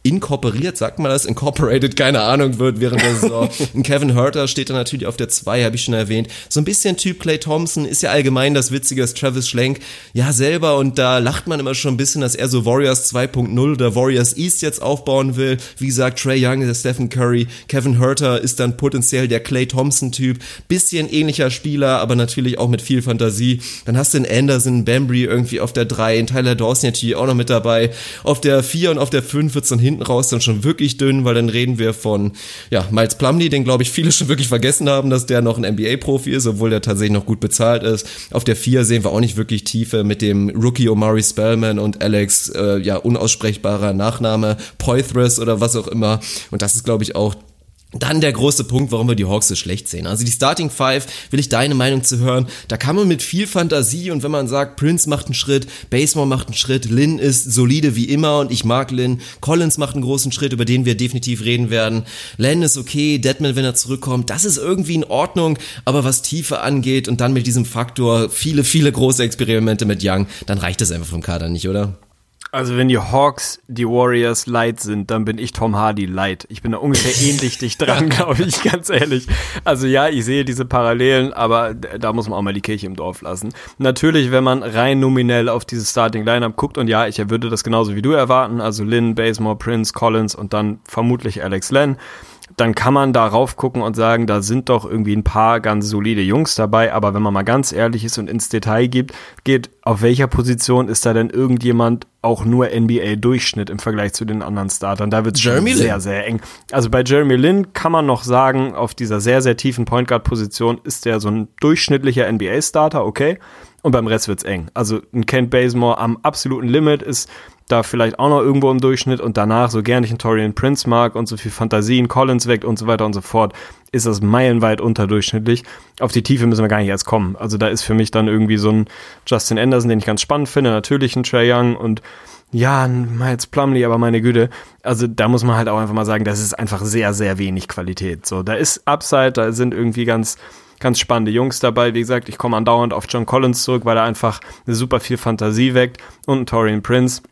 Speaker 4: inkorporiert, sagt man das, incorporated, keine Ahnung, wird während der Saison. Kevin Herter steht da natürlich auf der 2, habe ich schon erwähnt. So ein bisschen Typ Clay Thompson ist ja allgemein das Witzige, dass Travis Schlenk ja selber und da lacht man immer schon ein bisschen, dass er so Warriors 2.0 oder Warriors East jetzt aufbauen will. Wie gesagt, Trey Young, der Stephen Curry, Kevin Herter ist dann potenziell der Clay Thompson Typ, bisschen ähnlicher Spieler, aber natürlich auch mit viel Fantasie. Dann hast du den Anderson, Bambry irgendwie auf der 3, Tyler Dawson natürlich auch noch mit dabei. Auf der 4 und auf der 5 wird's dann hin hinten raus dann schon wirklich dünn, weil dann reden wir von, ja, Miles Plumlee, den glaube ich viele schon wirklich vergessen haben, dass der noch ein NBA-Profi ist, obwohl der tatsächlich noch gut bezahlt ist. Auf der 4 sehen wir auch nicht wirklich Tiefe mit dem Rookie Omari Spellman und Alex, äh, ja, unaussprechbarer Nachname, Poitras oder was auch immer. Und das ist, glaube ich, auch dann der große Punkt, warum wir die Hawks so schlecht sehen. Also die Starting Five, will ich deine Meinung zu hören. Da kann man mit viel Fantasie und wenn man sagt, Prince macht einen Schritt, Basemore macht einen Schritt, Lynn ist solide wie immer und ich mag Lynn, Collins macht einen großen Schritt, über den wir definitiv reden werden. Len ist okay, Deadman, wenn er zurückkommt, das ist irgendwie in Ordnung, aber was Tiefe angeht und dann mit diesem Faktor viele, viele große Experimente mit Young, dann reicht das einfach vom Kader nicht, oder?
Speaker 5: Also wenn die Hawks die Warriors light sind, dann bin ich Tom Hardy light. Ich bin da ungefähr ähnlich dicht dran, glaube ich, ganz ehrlich. Also ja, ich sehe diese Parallelen, aber da muss man auch mal die Kirche im Dorf lassen. Natürlich, wenn man rein nominell auf dieses Starting Lineup guckt und ja, ich würde das genauso wie du erwarten, also Lynn, Basemore, Prince, Collins und dann vermutlich Alex Len dann kann man darauf gucken und sagen, da sind doch irgendwie ein paar ganz solide Jungs dabei. Aber wenn man mal ganz ehrlich ist und ins Detail gibt, geht, auf welcher Position ist da denn irgendjemand auch nur NBA-Durchschnitt im Vergleich zu den anderen Startern? Da wird es sehr, sehr eng. Also bei Jeremy Lin kann man noch sagen, auf dieser sehr, sehr tiefen Point Guard-Position ist der so ein durchschnittlicher NBA-Starter, okay. Und beim Rest wird's eng. Also ein Kent Bazemore am absoluten Limit ist da vielleicht auch noch irgendwo im Durchschnitt und danach, so gern ich einen Torian Prince mag und so viel Fantasien Collins weckt und so weiter und so fort, ist das meilenweit unterdurchschnittlich. Auf die Tiefe müssen wir gar nicht erst kommen. Also da ist für mich dann irgendwie so ein Justin Anderson, den ich ganz spannend finde, natürlich ein Trey Young und ja, Miles Plumley, aber meine Güte. Also da muss man halt auch einfach mal sagen, das ist einfach sehr, sehr wenig Qualität. So, da ist Upside, da sind irgendwie ganz ganz spannende Jungs dabei. Wie gesagt, ich komme andauernd auf John Collins zurück, weil er einfach super viel Fantasie weckt und Torian Prince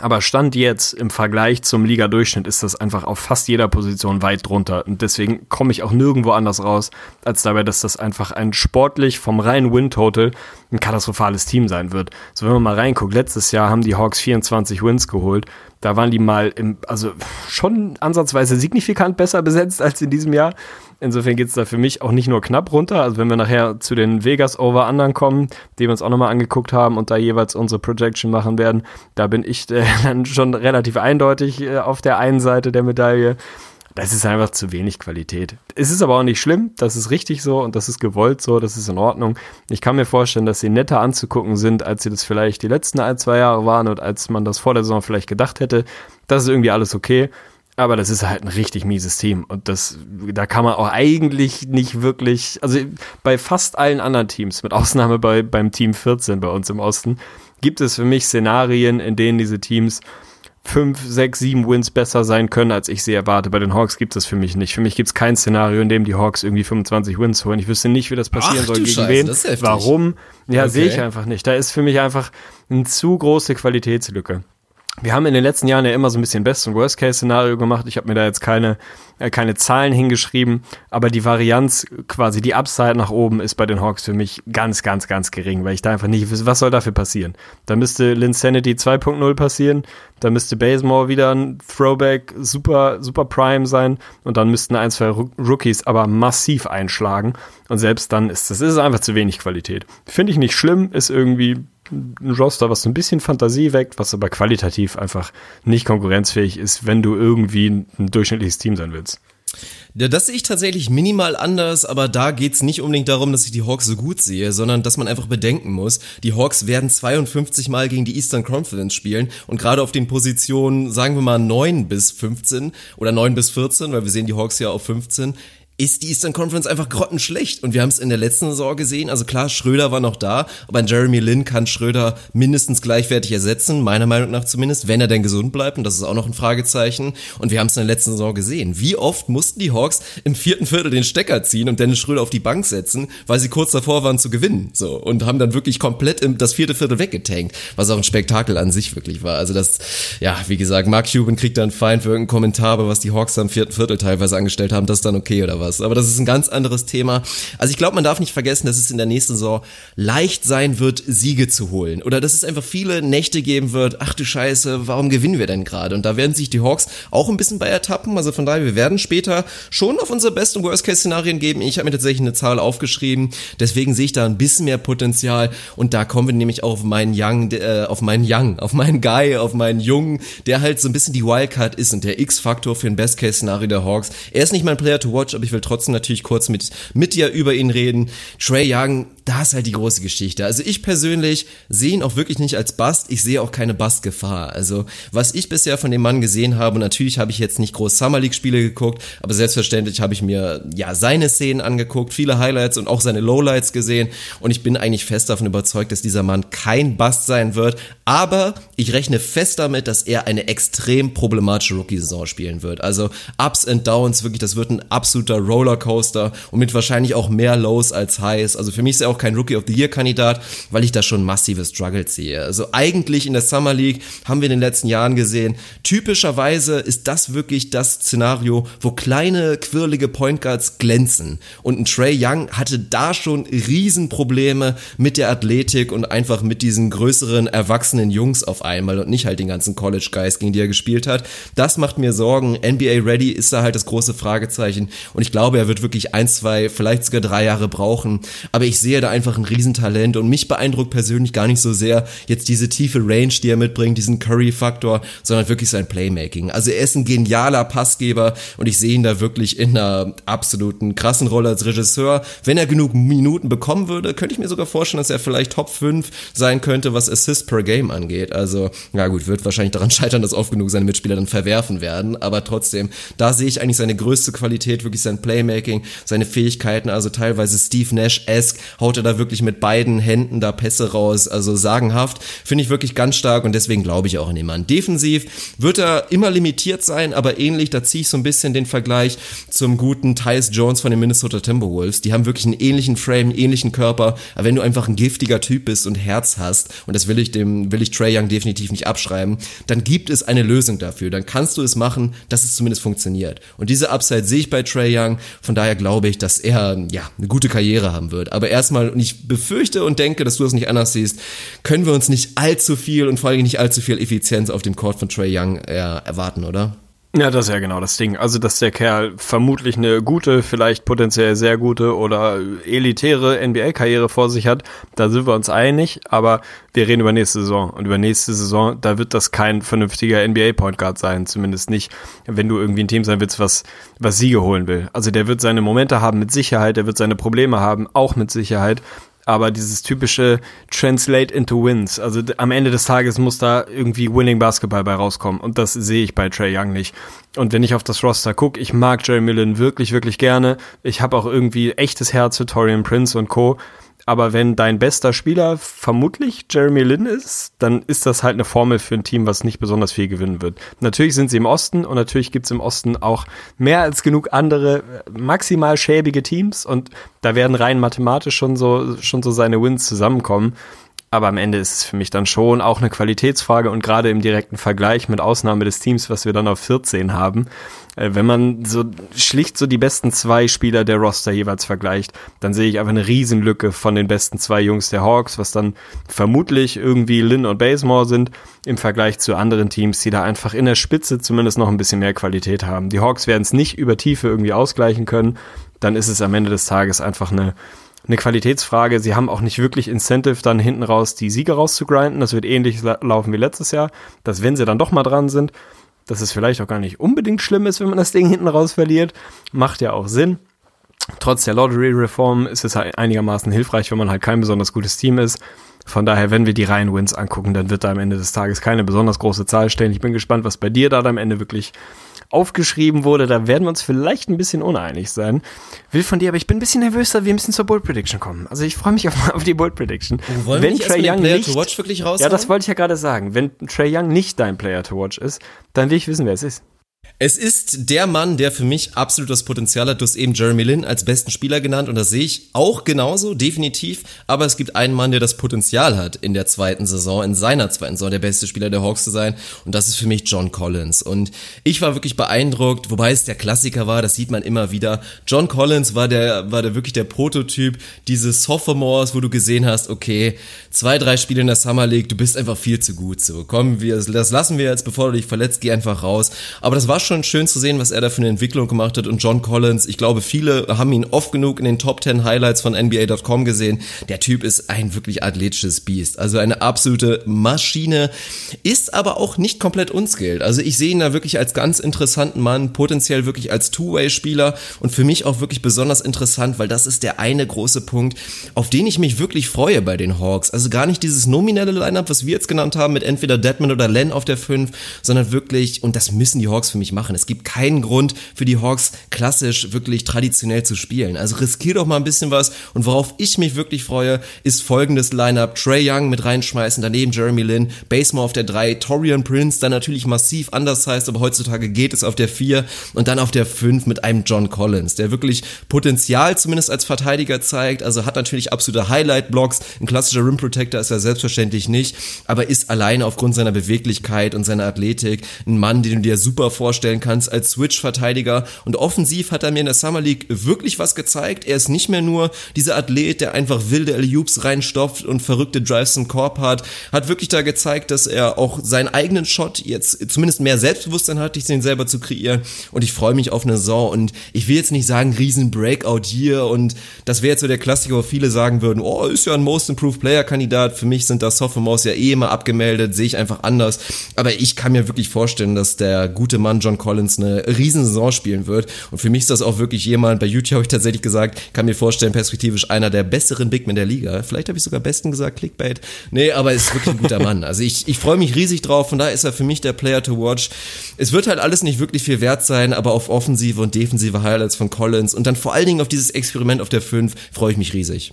Speaker 5: aber Stand jetzt im Vergleich zum Liga-Durchschnitt ist das einfach auf fast jeder Position weit drunter. Und deswegen komme ich auch nirgendwo anders raus, als dabei, dass das einfach ein sportlich vom reinen Win-Total ein katastrophales Team sein wird. So, wenn man mal reinguckt, letztes Jahr haben die Hawks 24 Wins geholt. Da waren die mal im, also schon ansatzweise signifikant besser besetzt als in diesem Jahr. Insofern geht es da für mich auch nicht nur knapp runter. Also wenn wir nachher zu den Vegas Over-Undern kommen, die wir uns auch nochmal angeguckt haben und da jeweils unsere Projection machen werden, da bin ich äh, dann schon relativ eindeutig äh, auf der einen Seite der Medaille. Das ist einfach zu wenig Qualität. Es ist aber auch nicht schlimm, das ist richtig so und das ist gewollt so, das ist in Ordnung. Ich kann mir vorstellen, dass sie netter anzugucken sind, als sie das vielleicht die letzten ein, zwei Jahre waren und als man das vor der Saison vielleicht gedacht hätte. Das ist irgendwie alles okay. Aber das ist halt ein richtig mieses Team. Und das, da kann man auch eigentlich nicht wirklich, also bei fast allen anderen Teams, mit Ausnahme bei, beim Team 14 bei uns im Osten, gibt es für mich Szenarien, in denen diese Teams fünf, sechs, sieben Wins besser sein können, als ich sie erwarte. Bei den Hawks gibt es das für mich nicht. Für mich gibt es kein Szenario, in dem die Hawks irgendwie 25 Wins holen. Ich wüsste nicht, wie das passieren
Speaker 4: Ach,
Speaker 5: soll, gegen
Speaker 4: Scheiße,
Speaker 5: wen, warum. Ja,
Speaker 4: Okay.
Speaker 5: sehe ich einfach nicht. Da ist für mich einfach eine zu große Qualitätslücke. Wir haben in den letzten Jahren ja immer so ein bisschen Best- und Worst-Case-Szenario gemacht. Ich habe mir da jetzt keine, äh, keine Zahlen hingeschrieben, aber die Varianz quasi, die Upside nach oben ist bei den Hawks für mich ganz, ganz, ganz gering, weil ich da einfach nicht wüsste, was soll dafür passieren. Da müsste Linsanity 2.0 passieren, da müsste Bazemore wieder ein Throwback super, super Prime sein und dann müssten ein, zwei Rookies aber massiv einschlagen und selbst dann ist das ist einfach zu wenig Qualität. Finde ich nicht schlimm, ist irgendwie ein Roster, was ein bisschen Fantasie weckt, was aber qualitativ einfach nicht konkurrenzfähig ist, wenn du irgendwie ein durchschnittliches Team sein willst.
Speaker 4: Ja, das sehe ich tatsächlich minimal anders, aber da geht's nicht unbedingt darum, dass ich die Hawks so gut sehe, sondern dass man einfach bedenken muss, die Hawks werden 52 Mal gegen die Eastern Conference spielen und gerade auf den Positionen, sagen wir mal 9 bis 15 oder 9 bis 14, weil wir sehen die Hawks ja auf 15, ist die Eastern Conference einfach grottenschlecht. Und wir haben es in der letzten Saison gesehen. Also klar, Schröder war noch da, aber Jeremy Lin kann Schröder mindestens gleichwertig ersetzen, meiner Meinung nach zumindest, wenn er denn gesund bleibt. Und das ist auch noch ein Fragezeichen. Und wir haben es in der letzten Saison gesehen. Wie oft mussten die Hawks im vierten Viertel den Stecker ziehen und Dennis Schröder auf die Bank setzen, weil sie kurz davor waren zu gewinnen. So. Und haben dann wirklich komplett im, das vierte Viertel weggetankt, was auch ein Spektakel an sich wirklich war. Also das, ja, wie gesagt, Mark Cuban kriegt dann Feind für irgendeinen Kommentar, aber was die Hawks am vierten Viertel teilweise angestellt haben, das ist dann okay oder was. Aber das ist ein ganz anderes Thema. Also ich glaube, man darf nicht vergessen, dass es in der nächsten Saison leicht sein wird, Siege zu holen. Oder dass es einfach viele Nächte geben wird, ach du Scheiße, warum gewinnen wir denn gerade? Und da werden sich die Hawks auch ein bisschen bei ertappen. Also von daher, wir werden später schon auf unsere Best- und Worst-Case-Szenarien geben. Ich habe mir tatsächlich eine Zahl aufgeschrieben. Deswegen sehe ich da ein bisschen mehr Potenzial. Und da kommen wir nämlich auch auf meinen Young, äh, auf meinen Young, auf meinen Guy, auf meinen Jungen, der halt so ein bisschen die Wildcard ist und der X-Faktor für ein Best-Case-Szenario der Hawks. Er ist nicht mein Player to watch, aber ich will trotzdem natürlich kurz mit, mit dir über ihn reden. Trey Young, da ist halt die große Geschichte. Also ich persönlich sehe ihn auch wirklich nicht als Bust. Ich sehe auch keine Bust-Gefahr. Also was ich bisher von dem Mann gesehen habe, und natürlich habe ich jetzt nicht groß Summer League-Spiele geguckt, aber selbstverständlich habe ich mir ja seine Szenen angeguckt, viele Highlights und auch seine Lowlights gesehen. Und ich bin eigentlich fest davon überzeugt, dass dieser Mann kein Bust sein wird. Aber ich rechne fest damit, dass er eine extrem problematische Rookie-Saison spielen wird. Also Ups and Downs, wirklich, das wird ein absoluter Rollercoaster und mit wahrscheinlich auch mehr Lows als Highs. Also für mich ist er auch kein Rookie of the Year-Kandidat, weil ich da schon massive Struggles sehe. Also eigentlich in der Summer League haben wir in den letzten Jahren gesehen, typischerweise ist das wirklich das Szenario, wo kleine, quirlige Point Guards glänzen. Und ein Trey Young hatte da schon Riesenprobleme mit der Athletik und einfach mit diesen größeren, erwachsenen Jungs auf einmal und nicht halt den ganzen College Guys, gegen die er gespielt hat. Das macht mir Sorgen. NBA Ready ist da halt das große Fragezeichen. Und ich glaube, er wird wirklich ein, zwei, vielleicht sogar drei Jahre brauchen. Aber ich sehe da einfach ein Riesentalent und mich beeindruckt persönlich gar nicht so sehr jetzt diese tiefe Range, die er mitbringt, diesen Curry-Faktor, sondern wirklich sein Playmaking. Also er ist ein genialer Passgeber und ich sehe ihn da wirklich in einer absoluten krassen Rolle als Regisseur. Wenn er genug Minuten bekommen würde, könnte ich mir sogar vorstellen, dass er vielleicht Top 5 sein könnte, was Assists per Game angeht. Also, ja gut, wird wahrscheinlich daran scheitern, dass oft genug seine Mitspieler dann verwerfen werden, aber trotzdem, da sehe ich eigentlich seine größte Qualität, wirklich sein Playmaking, seine Fähigkeiten, also teilweise Steve Nash-esque, haut er da wirklich mit beiden Händen da Pässe raus, also sagenhaft, finde ich wirklich ganz stark und deswegen glaube ich auch an den Mann. Defensiv wird er immer limitiert sein, aber ähnlich, da ziehe ich so ein bisschen den Vergleich zum guten Tyus Jones von den Minnesota Timberwolves. Die haben wirklich einen ähnlichen Frame, einen ähnlichen Körper, aber wenn du einfach ein giftiger Typ bist und Herz hast, und das will ich dem, will ich Trey Young definitiv nicht abschreiben, dann gibt es eine Lösung dafür. Dann kannst du es machen, dass es zumindest funktioniert. Und diese Upside sehe ich bei Trey Young. Von daher glaube ich, dass er, ja, eine gute Karriere haben wird. Aber erstmal erstmal, und ich befürchte und denke, dass du das nicht anders siehst, können wir uns nicht allzu viel und vor allem nicht allzu viel Effizienz auf dem Court von Trey Young äh, erwarten, oder?
Speaker 5: Ja, das ist ja genau das Ding. Also, dass der Kerl vermutlich eine gute, vielleicht potenziell sehr gute oder elitäre NBA-Karriere vor sich hat, da sind wir uns einig. Aber wir reden über nächste Saison. Und über nächste Saison, da wird das kein vernünftiger NBA-Point Guard sein. Zumindest nicht, wenn du irgendwie ein Team sein willst, was, was Siege holen will. Also, der wird seine Momente haben mit Sicherheit, der wird seine Probleme haben, auch mit Sicherheit aber dieses typische Translate into Wins. Also am Ende des Tages muss da irgendwie Winning Basketball bei rauskommen und das sehe ich bei Trey Young nicht. Und wenn ich auf das Roster gucke, ich mag Jeremy Lin wirklich, wirklich gerne. Ich habe auch irgendwie echtes Herz für Torian Prince und Co aber wenn dein bester Spieler vermutlich Jeremy Lin ist, dann ist das halt eine Formel für ein Team, was nicht besonders viel gewinnen wird. Natürlich sind sie im Osten und natürlich gibt's im Osten auch mehr als genug andere maximal schäbige Teams und da werden rein mathematisch schon so, schon so seine Wins zusammenkommen. Aber am Ende ist es für mich dann schon auch eine Qualitätsfrage und gerade im direkten Vergleich mit Ausnahme des Teams, was wir dann auf 14 haben, äh, wenn man so schlicht so die besten zwei Spieler der Roster jeweils vergleicht, dann sehe ich einfach eine Riesenlücke von den besten zwei Jungs der Hawks, was dann vermutlich irgendwie Lynn und Basemore sind im Vergleich zu anderen Teams, die da einfach in der Spitze zumindest noch ein bisschen mehr Qualität haben. Die Hawks werden es nicht über Tiefe irgendwie ausgleichen können, dann ist es am Ende des Tages einfach eine eine Qualitätsfrage. Sie haben auch nicht wirklich Incentive, dann hinten raus die Siege rauszugrinden. Das wird ähnlich laufen wie letztes Jahr, dass wenn sie dann doch mal dran sind, dass es vielleicht auch gar nicht unbedingt schlimm ist, wenn man das Ding hinten raus verliert. Macht ja auch Sinn. Trotz der Lottery-Reform ist es halt einigermaßen hilfreich, wenn man halt kein besonders gutes Team ist. Von daher, wenn wir die Reihen-Wins angucken, dann wird da am Ende des Tages keine besonders große Zahl stehen. Ich bin gespannt, was bei dir da am Ende wirklich aufgeschrieben wurde. Da werden wir uns vielleicht ein bisschen uneinig sein. Will von dir, aber ich bin ein bisschen nervös, dass wir müssen zur Bold Prediction kommen. Also ich freue mich auf, auf, die Bold Prediction.
Speaker 4: Wollen wenn Trey Young Player nicht, to Watch wirklich raus?
Speaker 5: Ja, das wollte ich ja gerade sagen. Wenn Trey Young nicht dein Player to Watch ist, dann will ich wissen, wer es ist.
Speaker 4: Es ist der Mann, der für mich absolut das Potenzial hat. Du hast eben Jeremy Lin als besten Spieler genannt und das sehe ich auch genauso, definitiv. Aber es gibt einen Mann, der das Potenzial hat, in der zweiten Saison, in seiner zweiten Saison der beste Spieler der Hawks zu sein und das ist für mich John Collins. Und ich war wirklich beeindruckt, wobei es der Klassiker war, das sieht man immer wieder. John Collins war der, war der wirklich der Prototyp dieses Sophomores, wo du gesehen hast, okay, zwei, drei Spiele in der Summer League, du bist einfach viel zu gut so. Komm, wir, das lassen wir jetzt, bevor du dich verletzt, geh einfach raus. Aber das war schon schön zu sehen, was er da für eine Entwicklung gemacht hat. Und John Collins, ich glaube, viele haben ihn oft genug in den Top 10 Highlights von NBA.com gesehen. Der Typ ist ein wirklich athletisches Biest. Also eine absolute Maschine. Ist aber auch nicht komplett unskilled. Also ich sehe ihn da wirklich als ganz interessanten Mann, potenziell wirklich als Two-Way-Spieler und für mich auch wirklich besonders interessant, weil das ist der eine große Punkt, auf den ich mich wirklich freue bei den Hawks. Also gar nicht dieses nominelle Lineup, was wir jetzt genannt haben, mit entweder Deadman oder Len auf der 5, sondern wirklich, und das müssen die Hawks für mich machen. Es gibt keinen Grund für die Hawks klassisch wirklich traditionell zu spielen. Also riskier doch mal ein bisschen was. Und worauf ich mich wirklich freue, ist folgendes Lineup. Trey Young mit reinschmeißen, daneben Jeremy Lin, Basemore auf der 3, Torian Prince, dann natürlich massiv anders heißt, aber heutzutage geht es auf der 4 und dann auf der 5 mit einem John Collins, der wirklich Potenzial zumindest als Verteidiger zeigt. Also hat natürlich absolute Highlight-Blocks. Ein klassischer Rim Protector ist er selbstverständlich nicht, aber ist alleine aufgrund seiner Beweglichkeit und seiner Athletik ein Mann, den du dir super vorstellen kannst als Switch-Verteidiger. Und offensiv hat er mir in der Summer League wirklich was gezeigt. Er ist nicht mehr nur dieser Athlet, der einfach wilde Alley-Oops reinstopft und verrückte Drives im Korb hat. Hat wirklich da gezeigt, dass er auch seinen eigenen Shot jetzt zumindest mehr Selbstbewusstsein hat, den selber zu kreieren. Und ich freue mich auf eine Saison. Und ich will jetzt nicht sagen, riesen Breakout hier. Und das wäre jetzt so der Klassiker, wo viele sagen würden, oh, ist ja ein Most Improved Player Kandidat. Für mich sind da Sophomores ja eh immer abgemeldet, sehe ich einfach anders. Aber ich kann mir wirklich vorstellen, dass der gute Mann John Collins eine Riesensaison spielen wird. Und für mich ist das auch wirklich jemand, bei YouTube habe ich tatsächlich gesagt, kann mir vorstellen, perspektivisch einer der besseren Bigmen der Liga. Vielleicht habe ich sogar besten gesagt, Clickbait. Nee, aber ist wirklich ein guter Mann. Also ich, ich freue mich riesig drauf. Von daher ist er für mich der Player to watch. Es wird halt alles nicht wirklich viel wert sein, aber auf offensive und defensive Highlights von Collins und dann vor allen Dingen auf dieses Experiment auf der 5 freue ich mich riesig.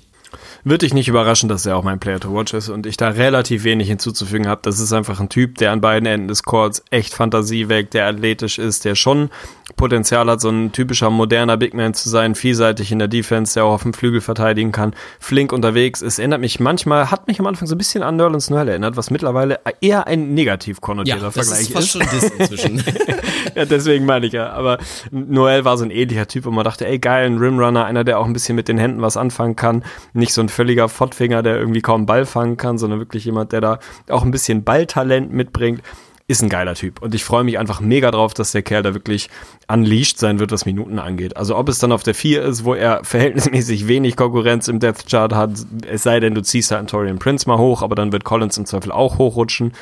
Speaker 5: Wird dich nicht überraschen, dass er auch mein Player to Watch ist und ich da relativ wenig hinzuzufügen habe. Das ist einfach ein Typ, der an beiden Enden des Courts echt Fantasie weckt, der athletisch ist, der schon Potenzial hat, so ein typischer moderner Big Man zu sein, vielseitig in der Defense, der auch auf dem Flügel verteidigen kann, flink unterwegs. Es erinnert mich manchmal, hat mich am Anfang so ein bisschen an Nerlens Noel erinnert, was mittlerweile eher ein negativ konnotierter
Speaker 4: ja, das
Speaker 5: Vergleich
Speaker 4: ist. Fast schon Diss inzwischen.
Speaker 5: ja, deswegen meine ich ja. Aber Noel war so ein ähnlicher Typ, wo man dachte, ey geil, ein Rimrunner, einer, der auch ein bisschen mit den Händen was anfangen kann. Nicht so ein völliger Fottfinger, der irgendwie kaum Ball fangen kann, sondern wirklich jemand, der da auch ein bisschen Balltalent mitbringt ist ein geiler Typ. Und ich freue mich einfach mega drauf, dass der Kerl da wirklich unleashed sein wird, was Minuten angeht. Also ob es dann auf der 4 ist, wo er verhältnismäßig wenig Konkurrenz im Death Chart hat, es sei denn, du ziehst halt einen Torian Prince mal hoch, aber dann wird Collins im Zweifel auch hochrutschen.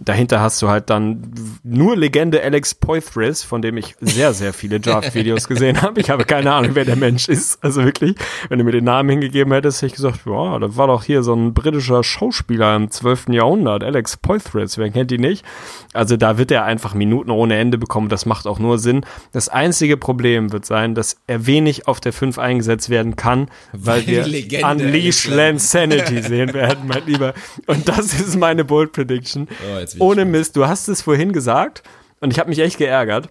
Speaker 5: Dahinter hast du halt dann nur Legende Alex Poithris, von dem ich sehr, sehr viele Draft-Videos gesehen habe. Ich habe keine Ahnung, wer der Mensch ist. Also wirklich, wenn du mir den Namen hingegeben hättest, hätte ich gesagt, ja, das war doch hier so ein britischer Schauspieler im 12. Jahrhundert, Alex Poithris, wer kennt die nicht? Also da wird er einfach Minuten ohne Ende bekommen, das macht auch nur Sinn. Das einzige Problem wird sein, dass er wenig auf der 5 eingesetzt werden kann, weil, weil wir Unleash Land Sanity sehen werden, mein Lieber. Und das ist meine Bold Prediction. Oh, ohne Mist, du hast es vorhin gesagt und ich habe mich echt geärgert,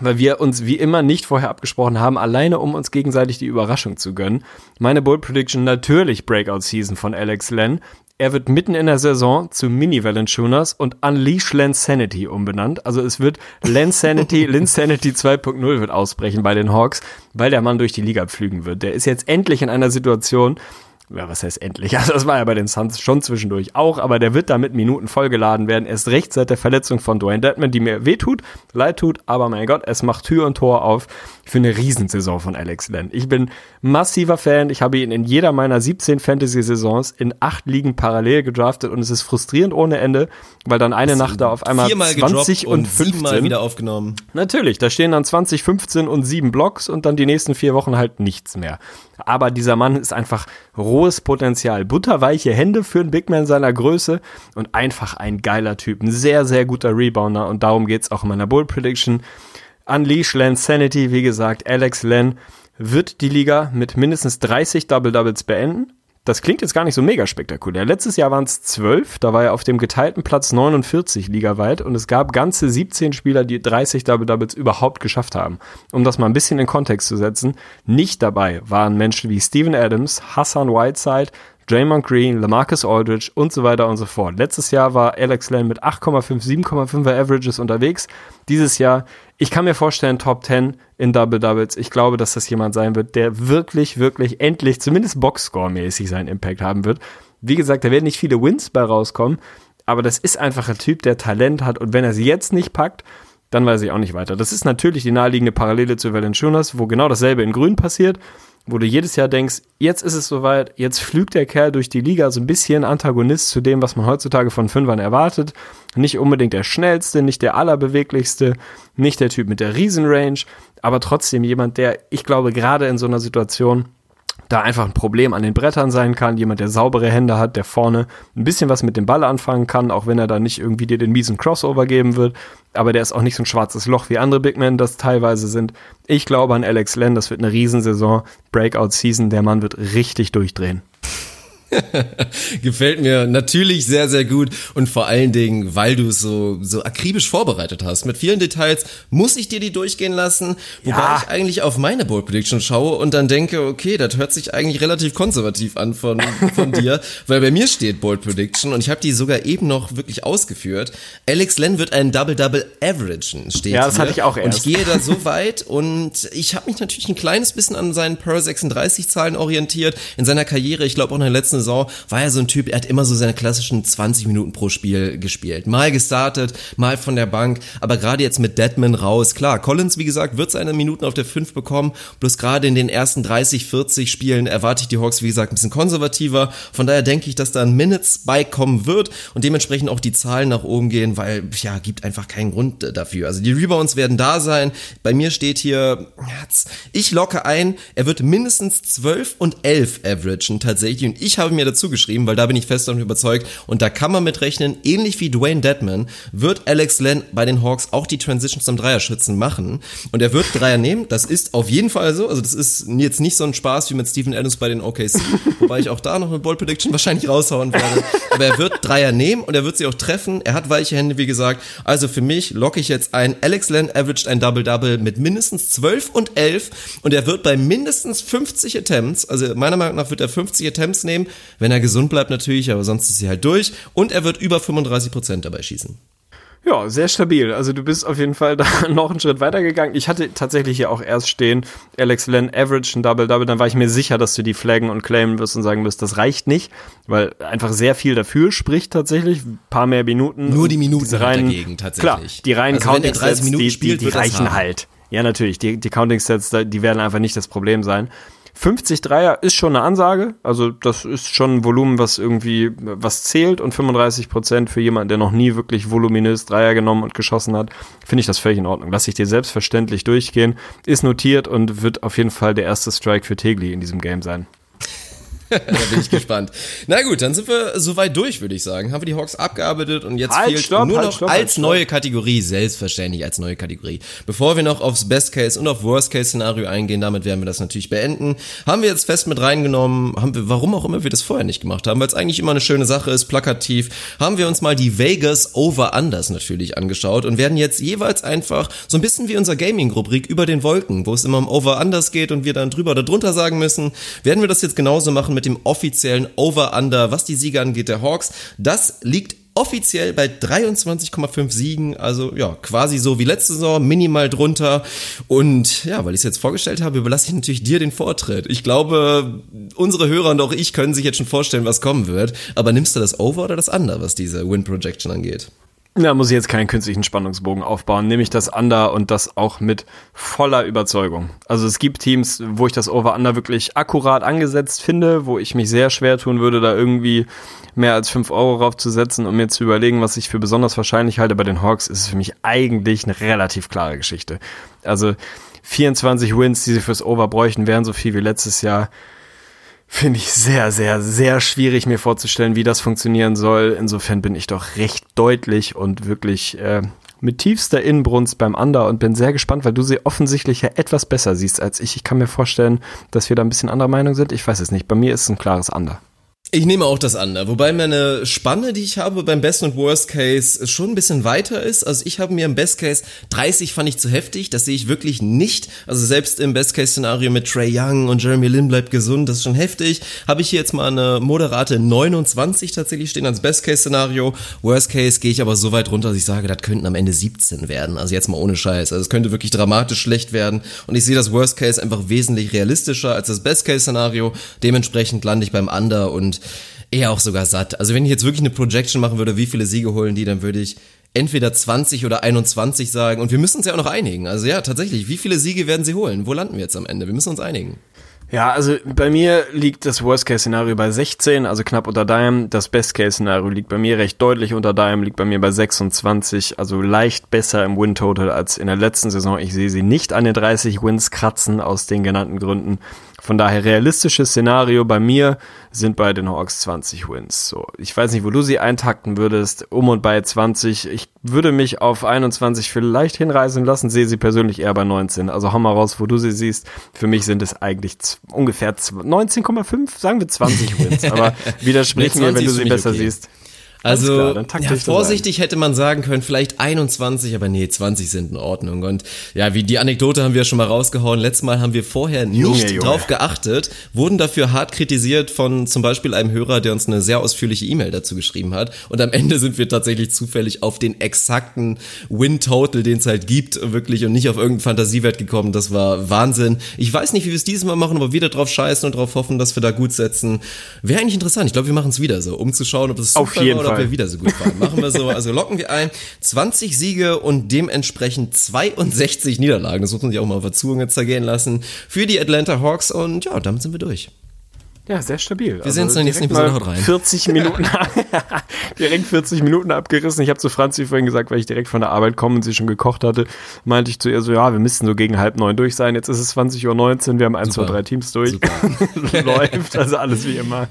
Speaker 5: weil wir uns wie immer nicht vorher abgesprochen haben, alleine um uns gegenseitig die Überraschung zu gönnen. Meine Bold Prediction natürlich Breakout Season von Alex Len. Er wird mitten in der Saison zu Mini Valanciunas und Unleash Len Sanity umbenannt. Also es wird Len Sanity, Len Sanity 2.0 wird ausbrechen bei den Hawks, weil der Mann durch die Liga pflügen wird. Der ist jetzt endlich in einer Situation, ja, was heißt endlich? Also das war ja bei den Suns schon zwischendurch auch, aber der wird damit Minuten vollgeladen werden. Erst recht seit der Verletzung von Dwayne Dedman, die mir wehtut, leid tut, aber mein Gott, es macht Tür und Tor auf für eine Riesensaison von Alex Len. Ich bin massiver Fan. Ich habe ihn in jeder meiner 17 Fantasy-Saisons in acht Ligen parallel gedraftet und es ist frustrierend ohne Ende, weil dann eine Nacht da auf einmal 20 und, und 15
Speaker 4: Mal wieder aufgenommen.
Speaker 5: Natürlich, da stehen dann 20, 15 und sieben Blocks und dann die nächsten vier Wochen halt nichts mehr. Aber dieser Mann ist einfach rohes Potenzial. Butterweiche Hände für einen Big Man seiner Größe und einfach ein geiler Typ. Ein sehr, sehr guter Rebounder und darum geht's auch in meiner Bull Prediction. Unleash Len Sanity, wie gesagt, Alex Len wird die Liga mit mindestens 30 Double-Doubles beenden. Das klingt jetzt gar nicht so mega spektakulär. Letztes Jahr waren es 12, da war er auf dem geteilten Platz 49 ligaweit und es gab ganze 17 Spieler, die 30 Double-Doubles überhaupt geschafft haben. Um das mal ein bisschen in Kontext zu setzen, nicht dabei waren Menschen wie Steven Adams, Hassan Whiteside, Draymond Green, Lamarcus Aldridge und so weiter und so fort. Letztes Jahr war Alex Len mit 8,5, 7,5er Averages unterwegs. Dieses Jahr, ich kann mir vorstellen, Top 10 in Double Doubles. Ich glaube, dass das jemand sein wird, der wirklich, wirklich endlich, zumindest Boxscore-mäßig seinen Impact haben wird. Wie gesagt, da werden nicht viele Wins bei rauskommen, aber das ist einfach ein Typ, der Talent hat und wenn er sie jetzt nicht packt, dann weiß ich auch nicht weiter. Das ist natürlich die naheliegende Parallele zu Valanciunas, wo genau dasselbe in Grün passiert wo du jedes Jahr denkst, jetzt ist es soweit, jetzt flügt der Kerl durch die Liga, so ein bisschen Antagonist zu dem, was man heutzutage von Fünfern erwartet. Nicht unbedingt der schnellste, nicht der allerbeweglichste, nicht der Typ mit der Riesenrange, aber trotzdem jemand, der, ich glaube, gerade in so einer Situation da einfach ein Problem an den Brettern sein kann, jemand, der saubere Hände hat, der vorne ein bisschen was mit dem Ball anfangen kann, auch wenn er da nicht irgendwie dir den miesen Crossover geben wird, aber der ist auch nicht so ein schwarzes Loch wie andere Big Men das teilweise sind. Ich glaube an Alex Len, das wird eine Riesensaison, Breakout Season, der Mann wird richtig durchdrehen.
Speaker 4: Gefällt mir natürlich sehr, sehr gut und vor allen Dingen, weil du es so, so akribisch vorbereitet hast. Mit vielen Details muss ich dir die durchgehen lassen, wobei ja. ich eigentlich auf meine Bold Prediction schaue und dann denke, okay, das hört sich eigentlich relativ konservativ an von, von dir, weil bei mir steht Bold Prediction und ich habe die sogar eben noch wirklich ausgeführt. Alex Len wird einen Double-Double averagen, steht
Speaker 5: Ja, das hier. hatte ich auch erst.
Speaker 4: Und ich gehe da so weit und ich habe mich natürlich ein kleines bisschen an seinen Per 36 Zahlen orientiert in seiner Karriere. Ich glaube auch in der letzten Saison war er so ein Typ, er hat immer so seine klassischen 20 Minuten pro Spiel gespielt. Mal gestartet, mal von der Bank, aber gerade jetzt mit Deadman raus, klar, Collins, wie gesagt, wird seine Minuten auf der 5 bekommen, bloß gerade in den ersten 30, 40 Spielen erwarte ich die Hawks, wie gesagt, ein bisschen konservativer. Von daher denke ich, dass da ein Minutes-Spike kommen wird und dementsprechend auch die Zahlen nach oben gehen, weil, ja, gibt einfach keinen Grund dafür. Also die Rebounds werden da sein. Bei mir steht hier, ich locke ein, er wird mindestens 12 und 11 averagen tatsächlich und ich habe habe mir dazu geschrieben, weil da bin ich fest davon überzeugt. Und da kann man mit rechnen, ähnlich wie Dwayne Deadman wird Alex Len bei den Hawks auch die Transition zum Dreierschützen machen. Und er wird Dreier nehmen, das ist auf jeden Fall so, also das ist jetzt nicht so ein Spaß wie mit Stephen Adams bei den OKC, wobei ich auch da noch eine Bold Prediction wahrscheinlich raushauen werde, aber er wird Dreier nehmen und er wird sie auch treffen, er hat weiche Hände, wie gesagt, also für mich locke ich jetzt ein, Alex Len averaged ein Double-Double mit mindestens 12 und 11 und er wird bei mindestens 50 Attempts, also meiner Meinung nach wird er 50 Attempts nehmen, wenn er gesund bleibt natürlich, aber sonst ist sie halt durch und er wird über 35% dabei schießen.
Speaker 5: Ja, sehr stabil. Also du bist auf jeden Fall da noch einen Schritt weiter gegangen. Ich hatte tatsächlich hier auch erst stehen, Alex Len Average ein Double-Double. Dann war ich mir sicher, dass du die flaggen und claimen wirst und sagen wirst, das reicht nicht, weil einfach sehr viel dafür spricht tatsächlich. Ein paar mehr Minuten.
Speaker 4: Nur die Minuten
Speaker 5: reinen,
Speaker 4: dagegen tatsächlich.
Speaker 5: Klar, die reinen
Speaker 4: Also wenn 30
Speaker 5: Counting-Sets, die, die, die reichen halt. Ja, natürlich. Die, die Counting-Sets, die werden einfach nicht das Problem sein. 50 Dreier ist schon eine Ansage, also das ist schon ein Volumen, was irgendwie was zählt und 35 Prozent für jemanden, der noch nie wirklich voluminös Dreier genommen und geschossen hat, finde ich das völlig in Ordnung. Lass ich dir selbstverständlich durchgehen, ist notiert und wird auf jeden Fall der erste Strike für Tegli in diesem Game sein.
Speaker 4: da bin ich gespannt. Na gut, dann sind wir soweit durch, würde ich sagen. Haben wir die Hawks abgearbeitet und jetzt
Speaker 5: Halt,
Speaker 4: fehlt
Speaker 5: stopp,
Speaker 4: nur
Speaker 5: halt,
Speaker 4: noch
Speaker 5: stopp,
Speaker 4: als
Speaker 5: halt, stopp.
Speaker 4: neue Kategorie, selbstverständlich als neue Kategorie. Bevor wir noch aufs Best Case und auf Worst Case Szenario eingehen, damit werden wir das natürlich beenden, haben wir jetzt fest mit reingenommen, haben wir, warum auch immer wir das vorher nicht gemacht haben, weil es eigentlich immer eine schöne Sache ist, plakativ, haben wir uns mal die Vegas Over-Unders natürlich angeschaut und werden jetzt jeweils einfach so ein bisschen wie unser Gaming-Rubrik über den Wolken, wo es immer um Over-Unders geht und wir dann drüber oder drunter sagen müssen, werden wir das jetzt genauso machen mit dem offiziellen Over-Under, was die Siege angeht der Hawks. Das liegt offiziell bei 23,5 Siegen, also ja, quasi so wie letzte Saison, minimal drunter. Und ja, weil ich es jetzt vorgestellt habe, überlasse ich natürlich dir den Vortritt. Ich glaube, unsere Hörer und auch ich können sich jetzt schon vorstellen, was kommen wird. Aber nimmst du das Over oder das Under, was diese Win Projection angeht?
Speaker 5: Da muss ich jetzt keinen künstlichen Spannungsbogen aufbauen. Nehme ich das Under und das auch mit voller Überzeugung. Also es gibt Teams, wo ich das Over-Under wirklich akkurat angesetzt finde, wo ich mich sehr schwer tun würde, da irgendwie mehr als 5 Euro draufzusetzen, um mir zu überlegen, was ich für besonders wahrscheinlich halte. Bei den Hawks ist es für mich eigentlich eine relativ klare Geschichte. Also 24 Wins, die sie fürs Over bräuchten, wären so viel wie letztes Jahr. Finde ich sehr, sehr, sehr schwierig mir vorzustellen, wie das funktionieren soll. Insofern bin ich doch recht deutlich und wirklich äh, mit tiefster Inbrunst beim Under und bin sehr gespannt, weil du sie offensichtlich ja etwas besser siehst als ich. Ich kann mir vorstellen, dass wir da ein bisschen anderer Meinung sind. Ich weiß es nicht. Bei mir ist es ein klares Under.
Speaker 4: Ich nehme auch das Under, wobei meine Spanne, die ich habe beim Best und Worst Case, schon ein bisschen weiter ist. Also ich habe mir im Best Case 30 fand ich zu heftig, das sehe ich wirklich nicht. Also selbst im Best Case Szenario mit Trey Young und Jeremy Lin bleibt gesund, das ist schon heftig. Habe ich hier jetzt mal eine moderate 29 tatsächlich stehen als Best Case Szenario. Worst Case gehe ich aber so weit runter, dass ich sage, das könnten am Ende 17 werden. Also jetzt mal ohne Scheiß. Also es könnte wirklich dramatisch schlecht werden und ich sehe das Worst Case einfach wesentlich realistischer als das Best Case Szenario. Dementsprechend lande ich beim Under und eher auch sogar satt. Also wenn ich jetzt wirklich eine Projection machen würde, wie viele Siege holen die, dann würde ich entweder 20 oder 21 sagen. Und wir müssen uns ja auch noch einigen. Also ja, tatsächlich, wie viele Siege werden sie holen? Wo landen wir jetzt am Ende? Wir müssen uns einigen.
Speaker 5: Ja, also bei mir liegt das Worst-Case-Szenario bei 16, also knapp unter deinem. Das Best-Case-Szenario liegt bei mir recht deutlich unter deinem, liegt bei mir bei 26, also leicht besser im Win-Total als in der letzten Saison. Ich sehe sie nicht an den 30 Wins kratzen aus den genannten Gründen. Von daher realistisches Szenario bei mir sind bei den Hawks 20 Wins. So, ich weiß nicht, wo du sie eintakten würdest, um und bei 20. Ich würde mich auf 21 vielleicht hinreißen lassen, sehe sie persönlich eher bei 19. Also hau mal raus, wo du sie siehst. Für mich sind es eigentlich ungefähr z- 19,5, sagen wir 20 Wins. Aber widersprich mir, wenn
Speaker 4: 20
Speaker 5: du sie besser
Speaker 4: okay.
Speaker 5: siehst.
Speaker 4: Also,
Speaker 5: klar,
Speaker 4: ja, vorsichtig hätte man sagen können, vielleicht 21, aber nee, 20 sind in Ordnung. Und ja, wie die Anekdote haben wir schon mal rausgehauen. Letztes Mal haben wir vorher nicht
Speaker 5: Junge, Junge.
Speaker 4: drauf geachtet, wurden dafür hart kritisiert von zum Beispiel einem Hörer, der uns eine sehr ausführliche E-Mail dazu geschrieben hat. Und am Ende sind wir tatsächlich zufällig auf den exakten Win-Total, den es halt gibt, wirklich und nicht auf irgendeinen Fantasiewert gekommen. Das war Wahnsinn. Ich weiß nicht, wie wir es dieses Mal machen, aber wieder drauf scheißen und drauf hoffen, dass wir da gut setzen. Wäre eigentlich interessant. Ich glaube, wir machen es wieder so, um zu schauen, ob es
Speaker 5: Auf jeden
Speaker 4: oder ob wir wieder so gut waren. Machen wir so. Also locken wir ein. 20 Siege und dementsprechend 62 Niederlagen. Das muss man sich auch mal auf der Zunge zergehen lassen. Für die Atlanta Hawks und ja, damit sind wir durch.
Speaker 5: Ja, sehr stabil. Wir
Speaker 4: sehen uns in der nächsten
Speaker 5: direkt
Speaker 4: Episode.
Speaker 5: mal
Speaker 4: Haut rein.
Speaker 5: 40 Minuten, direkt 40 Minuten abgerissen. Ich habe zu Franzi vorhin gesagt, weil ich direkt von der Arbeit komme und sie schon gekocht hatte, meinte ich zu ihr so, ja, wir müssten so gegen halb neun durch sein. Jetzt ist es 20.19 Uhr, wir haben 1, 2,
Speaker 4: Super.
Speaker 5: 3 Teams durch. Läuft, also alles wie immer.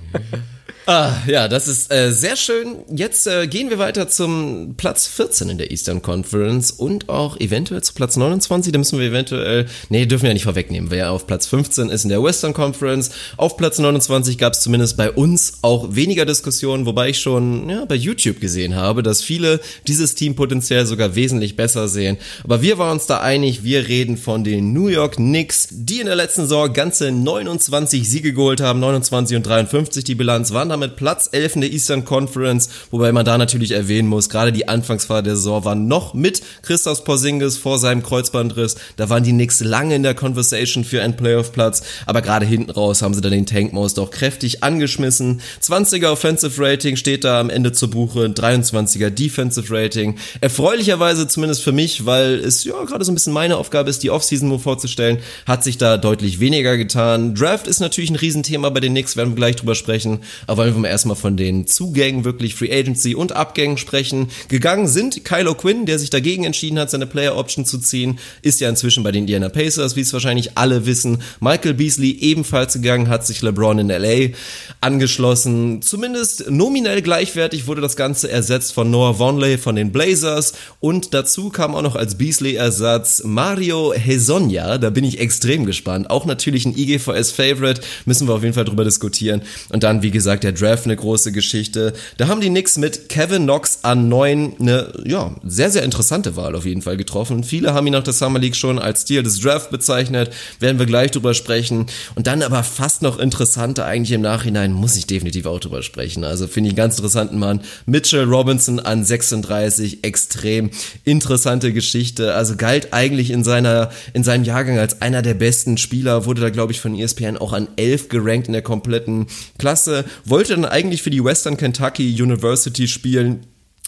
Speaker 4: Ah, ja, das ist äh, sehr schön. Jetzt äh, gehen wir weiter zum Platz 14 in der Eastern Conference und auch eventuell zu Platz 29. Da müssen wir eventuell, nee, dürfen wir ja nicht vorwegnehmen. Wer auf Platz 15 ist in der Western Conference, auf Platz 29 gab es zumindest bei uns auch weniger Diskussionen, wobei ich schon ja, bei YouTube gesehen habe, dass viele dieses Team potenziell sogar wesentlich besser sehen. Aber wir waren uns da einig, wir reden von den New York Knicks, die in der letzten Saison ganze 29 Siege geholt haben, 29 und 53 die Bilanz, waren damit Platz 11 in der Eastern Conference, wobei man da natürlich erwähnen muss, gerade die Anfangsphase der Saison war noch mit Christoph Porzingis vor seinem Kreuzbandriss, da waren die Knicks lange in der Conversation für einen Playoff-Platz, aber gerade hinten raus haben sie dann den Tankmaus doch kräftig angeschmissen. 20er Offensive Rating steht da am Ende zur Buche, 23er Defensive Rating. Erfreulicherweise zumindest für mich, weil es ja gerade so ein bisschen meine Aufgabe ist, die Offseason vorzustellen, hat sich da deutlich weniger getan. Draft ist natürlich ein Riesenthema bei den Knicks, werden wir gleich drüber sprechen, aber wollen wir erstmal von den Zugängen, wirklich Free Agency und Abgängen sprechen. Gegangen sind Kylo Quinn, der sich dagegen entschieden hat, seine Player Option zu ziehen, ist ja inzwischen bei den Indiana Pacers, wie es wahrscheinlich alle wissen. Michael Beasley ebenfalls gegangen, hat sich LeBron in LA angeschlossen. Zumindest nominell gleichwertig wurde das Ganze ersetzt von Noah Vonleh von den Blazers und dazu kam auch noch als Beasley-Ersatz Mario Hezonja. Da bin ich extrem gespannt. Auch natürlich ein IGVS-Favorite, müssen wir auf jeden Fall drüber diskutieren. Und dann, wie gesagt, der Draft eine große Geschichte. Da haben die Knicks mit Kevin Knox an 9 eine, ja, sehr, sehr interessante Wahl auf jeden Fall getroffen. Viele haben ihn nach der Summer League schon als Stil des Draft bezeichnet, werden wir gleich drüber sprechen. Und dann aber fast noch interessanter eigentlich im Nachhinein, muss ich definitiv auch drüber sprechen. Also finde ich einen ganz interessanten Mann. Mitchell Robinson an 36, extrem interessante Geschichte. Also galt eigentlich in seiner, in seinem Jahrgang als einer der besten Spieler, wurde da glaube ich von ESPN auch an 11 gerankt in der kompletten Klasse, wollte dann eigentlich für die Western Kentucky University spielen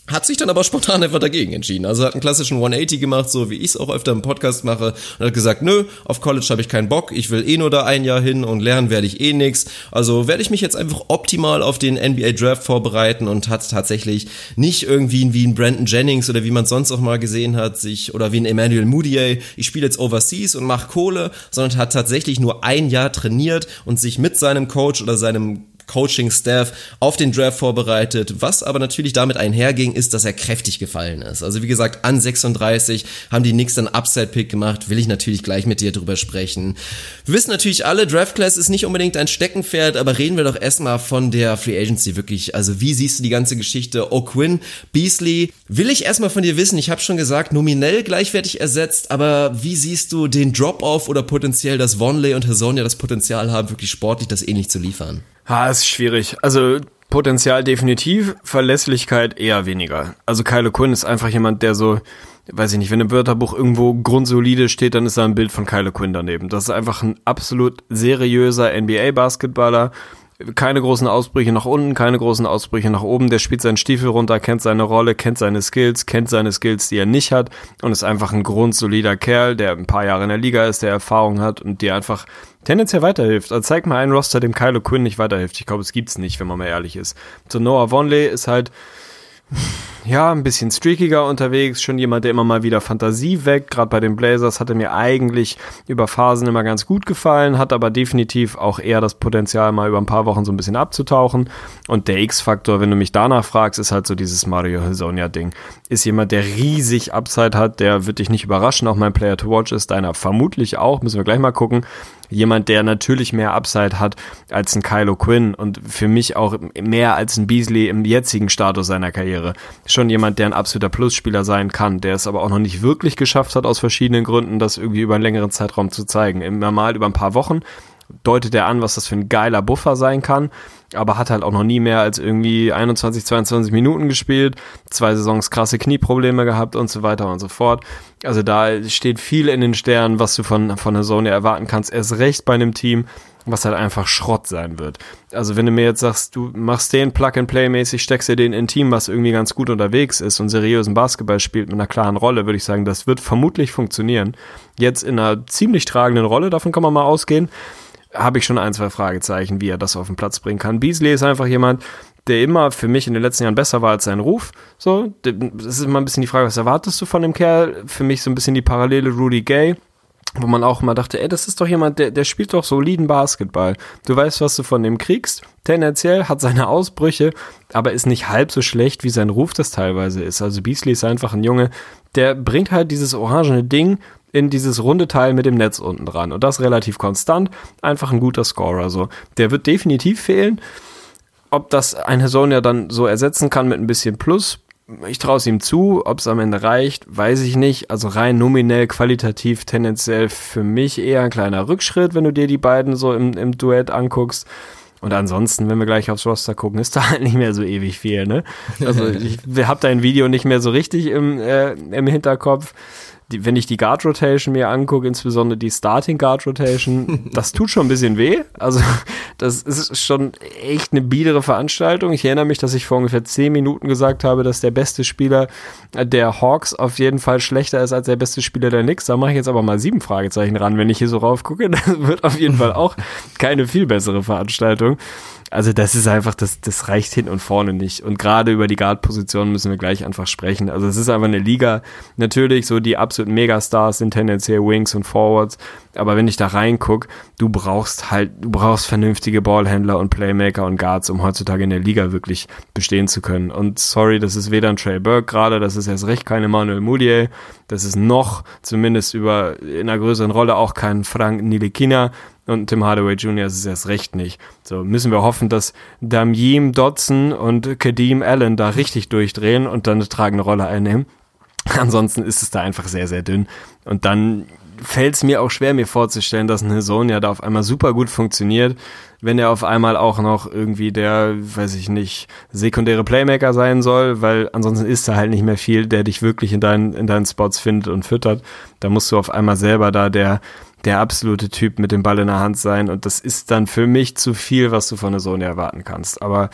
Speaker 4: hat sich dann aber spontan einfach dagegen entschieden. Also hat einen klassischen 180 gemacht, so wie ich es auch öfter im Podcast mache und hat gesagt, nö, auf College habe ich keinen Bock, ich will eh nur da ein Jahr hin und lernen werde ich eh nix. Also werde ich mich jetzt einfach optimal auf den NBA Draft vorbereiten und hat tatsächlich nicht irgendwie wie ein Brandon Jennings oder wie man sonst auch mal gesehen hat, sich oder wie ein Emmanuel Moutier, ich spiele jetzt Overseas und mache Kohle, sondern hat tatsächlich nur ein Jahr trainiert und sich mit seinem Coach oder seinem Coaching-Staff auf den Draft vorbereitet. Was aber natürlich damit einherging, ist, dass er kräftig gefallen ist. Also wie gesagt, an 36 haben die Knicks dann Upside-Pick gemacht. Will ich natürlich gleich mit dir drüber sprechen. Wir wissen natürlich alle, Draft Class ist nicht unbedingt ein Steckenpferd, aber reden wir doch erstmal von der Free Agency wirklich. Also wie siehst du die ganze Geschichte? O'Quinn, Beasley. Will ich erstmal von dir wissen, ich habe schon gesagt, nominell gleichwertig ersetzt, aber wie siehst du den Drop-Off oder potenziell, dass Vonley und Hasonia das Potenzial haben, wirklich sportlich das ähnlich zu liefern?
Speaker 5: Ha, ist schwierig. Also Potenzial definitiv, Verlässlichkeit eher weniger. Also Kyle Quinn ist einfach jemand, der so, weiß ich nicht, wenn im Wörterbuch irgendwo grundsolide steht, dann ist da ein Bild von Kyle Quinn daneben. Das ist einfach ein absolut seriöser NBA-Basketballer. Keine großen Ausbrüche nach unten, keine großen Ausbrüche nach oben. Der spielt seinen Stiefel runter, kennt seine Rolle, kennt seine Skills, kennt seine Skills, die er nicht hat und ist einfach ein grundsolider Kerl, der ein paar Jahre in der Liga ist, der Erfahrung hat und dir einfach tendenziell weiterhilft. Also zeig mal einen Roster, dem Kylo Quinn nicht weiterhilft. Ich glaube, es gibt's nicht, wenn man mal ehrlich ist. So Noah Vonley ist halt ja, ein bisschen streakiger unterwegs, schon jemand, der immer mal wieder Fantasie weckt. Gerade bei den Blazers hatte mir eigentlich über Phasen immer ganz gut gefallen, hat aber definitiv auch eher das Potenzial, mal über ein paar Wochen so ein bisschen abzutauchen. Und der X-Faktor, wenn du mich danach fragst, ist halt so dieses Mario Hilsonia-Ding. Ist jemand, der riesig Upside hat, der wird dich nicht überraschen, auch mein Player to Watch ist, deiner vermutlich auch, müssen wir gleich mal gucken jemand, der natürlich mehr Upside hat als ein Kylo Quinn und für mich auch mehr als ein Beasley im jetzigen Status seiner Karriere. Schon jemand, der ein absoluter Plusspieler sein kann, der es aber auch noch nicht wirklich geschafft hat, aus verschiedenen Gründen, das irgendwie über einen längeren Zeitraum zu zeigen. Immer mal über ein paar Wochen deutet er an, was das für ein geiler Buffer sein kann, aber hat halt auch noch nie mehr als irgendwie 21, 22 Minuten gespielt, zwei Saisons krasse Knieprobleme gehabt und so weiter und so fort. Also da steht viel in den Sternen, was du von, von der Zone erwarten kannst. Erst recht bei einem Team, was halt einfach Schrott sein wird. Also wenn du mir jetzt sagst, du machst den Plug-and-Play-mäßig, steckst dir den in ein Team, was irgendwie ganz gut unterwegs ist und seriösen Basketball spielt mit einer klaren Rolle, würde ich sagen, das wird vermutlich funktionieren. Jetzt in einer ziemlich tragenden Rolle, davon kann man mal ausgehen habe ich schon ein, zwei Fragezeichen, wie er das auf den Platz bringen kann. Beasley ist einfach jemand, der immer für mich in den letzten Jahren besser war als sein Ruf. So, das ist immer ein bisschen die Frage, was erwartest du von dem Kerl? Für mich so ein bisschen die Parallele Rudy Gay. wo man auch mal dachte, ey, das ist doch jemand, der, der spielt doch soliden Basketball. Du weißt, was du von dem kriegst. Tendenziell hat seine Ausbrüche, aber ist nicht halb so schlecht, wie sein Ruf das teilweise ist. Also Beasley ist einfach ein Junge, der bringt halt dieses orangene Ding in dieses runde Teil mit dem Netz unten dran. Und das relativ konstant. Einfach ein guter Scorer. So. Der wird definitiv fehlen. Ob das ein Hasonia dann so ersetzen kann mit ein bisschen Plus, ich traue es ihm zu, ob es am Ende reicht, weiß ich nicht. Also rein nominell, qualitativ, tendenziell für mich eher ein kleiner Rückschritt, wenn du dir die beiden so im, im Duett anguckst. Und ansonsten, wenn wir gleich aufs Roster gucken, ist da halt nicht mehr so ewig viel, ne? Also ich habe dein Video nicht mehr so richtig im, äh, im Hinterkopf die, wenn ich die Guard Rotation mir angucke, insbesondere die Starting Guard Rotation, das tut schon ein bisschen weh. Also das ist schon echt eine biedere Veranstaltung. Ich erinnere mich, dass ich vor ungefähr zehn Minuten gesagt habe, dass der beste Spieler der Hawks auf jeden Fall schlechter ist als der beste Spieler der Knicks. Da mache ich jetzt aber mal sieben Fragezeichen ran, wenn ich hier so raufgucke. Das wird auf jeden Fall auch keine viel bessere Veranstaltung. Also das ist einfach, das, das reicht hin und vorne nicht. Und gerade über die Guard-Position müssen wir gleich einfach sprechen. Also es ist einfach eine Liga. Natürlich, so die absoluten Megastars sind tendenziell Wings und Forwards. Aber wenn ich da reinguck, du brauchst halt, du brauchst vernünftige Ballhändler und Playmaker und Guards, um heutzutage in der Liga wirklich bestehen zu können. Und sorry, das ist weder ein Trey Burke gerade, das ist erst recht kein Emmanuel Moutier, das ist noch, zumindest über, in einer größeren Rolle auch kein Frank Nilikina und Tim Hardaway Jr. ist es erst recht nicht. So müssen wir hoffen, dass Damjim Dodson und Kadeem Allen da richtig durchdrehen und dann eine tragende Rolle einnehmen. Ansonsten ist es da einfach sehr, sehr dünn. Und dann fällt es mir auch schwer, mir vorzustellen, dass ein Sohn da auf einmal super gut funktioniert, wenn er auf einmal auch noch irgendwie der, weiß ich nicht, sekundäre Playmaker sein soll, weil ansonsten ist da halt nicht mehr viel, der dich wirklich in deinen, in deinen Spots findet und füttert. Da musst du auf einmal selber da der der absolute Typ mit dem Ball in der Hand sein und das ist dann für mich zu viel, was du von der Sony erwarten kannst. Aber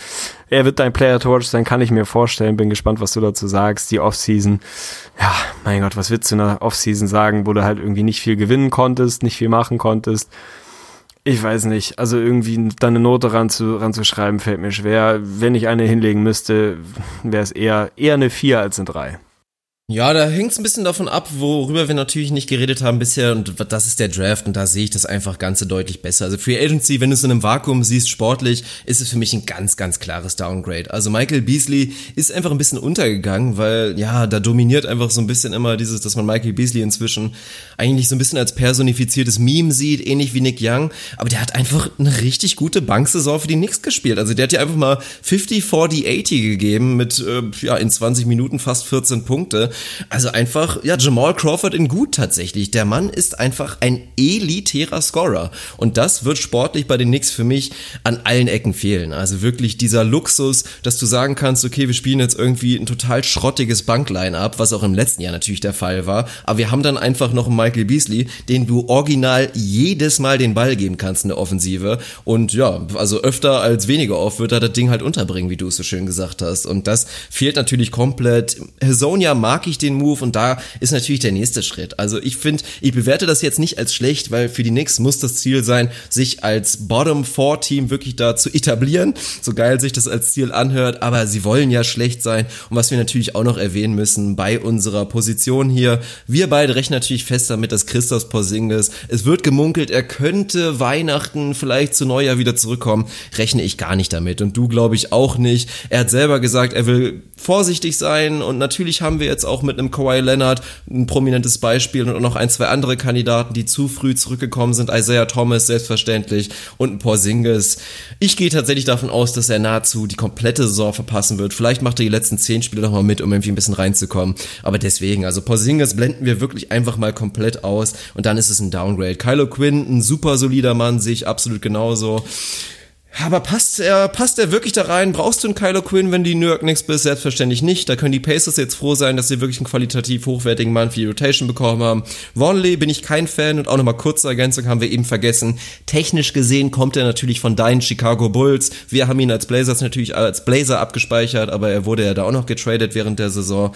Speaker 5: er wird dein Player to watch sein, kann ich mir vorstellen. Bin gespannt, was du dazu sagst. Die Offseason, ja, mein Gott, was willst du in der Offseason sagen, wo du halt irgendwie nicht viel gewinnen konntest, nicht viel machen konntest? Ich weiß nicht. Also irgendwie da eine Note ran zu, ranzuschreiben, fällt mir schwer. Wenn ich eine hinlegen müsste, wäre es eher, eher eine 4 als eine 3.
Speaker 4: Ja, da hängt es ein bisschen davon ab, worüber wir natürlich nicht geredet haben bisher und das ist der Draft und da sehe ich das einfach ganz deutlich besser. Also Free Agency, wenn du es in einem Vakuum siehst, sportlich, ist es für mich ein ganz, ganz klares Downgrade. Also Michael Beasley ist einfach ein bisschen untergegangen, weil ja, da dominiert einfach so ein bisschen immer dieses, dass man Michael Beasley inzwischen eigentlich so ein bisschen als personifiziertes Meme sieht, ähnlich wie Nick Young, aber der hat einfach eine richtig gute Banksaison für die Knicks gespielt. Also der hat ja einfach mal 50, 40, 80 gegeben mit äh, ja in 20 Minuten fast 14 Punkte. Also einfach, ja, Jamal Crawford in gut tatsächlich. Der Mann ist einfach ein elitärer Scorer. Und das wird sportlich bei den Knicks für mich an allen Ecken fehlen. Also wirklich dieser Luxus, dass du sagen kannst, okay, wir spielen jetzt irgendwie ein total schrottiges Bankline ab, was auch im letzten Jahr natürlich der Fall war. Aber wir haben dann einfach noch einen Michael Beasley, den du original jedes Mal den Ball geben kannst in der Offensive. Und ja, also öfter als weniger oft wird er das Ding halt unterbringen, wie du es so schön gesagt hast. Und das fehlt natürlich komplett. Hasonia mag mag ich den Move und da ist natürlich der nächste Schritt. Also ich finde, ich bewerte das jetzt nicht als schlecht, weil für die Knicks muss das Ziel sein, sich als Bottom Four Team wirklich da zu etablieren. So geil sich das als Ziel anhört, aber sie wollen ja schlecht sein. Und was wir natürlich auch noch erwähnen müssen bei unserer Position hier, wir beide rechnen natürlich fest damit, dass Christoph Porzingis, es wird gemunkelt, er könnte Weihnachten vielleicht zu Neujahr wieder zurückkommen. Rechne ich gar nicht damit und du glaube ich auch nicht. Er hat selber gesagt, er will vorsichtig sein und natürlich haben wir jetzt auch mit einem Kawhi Leonard ein prominentes Beispiel und noch ein, zwei andere Kandidaten, die zu früh zurückgekommen sind. Isaiah Thomas selbstverständlich und ein Porzingis. Ich gehe tatsächlich davon aus, dass er nahezu die komplette Saison verpassen wird. Vielleicht macht er die letzten zehn Spiele noch mal mit, um irgendwie ein bisschen reinzukommen. Aber deswegen, also Porzingis blenden wir wirklich einfach mal komplett aus und dann ist es ein Downgrade. Kylo Quinn, ein super solider Mann, sehe ich absolut genauso. Aber passt er, passt er wirklich da rein? Brauchst du einen Kylo Quinn, wenn die New York Knicks bist? Selbstverständlich nicht. Da können die Pacers jetzt froh sein, dass sie wirklich einen qualitativ hochwertigen Mann für die Rotation bekommen haben. Vonley bin ich kein Fan und auch nochmal kurze Ergänzung haben wir eben vergessen. Technisch gesehen kommt er natürlich von deinen Chicago Bulls. Wir haben ihn als Blazers natürlich als Blazer abgespeichert, aber er wurde ja da auch noch getradet während der Saison.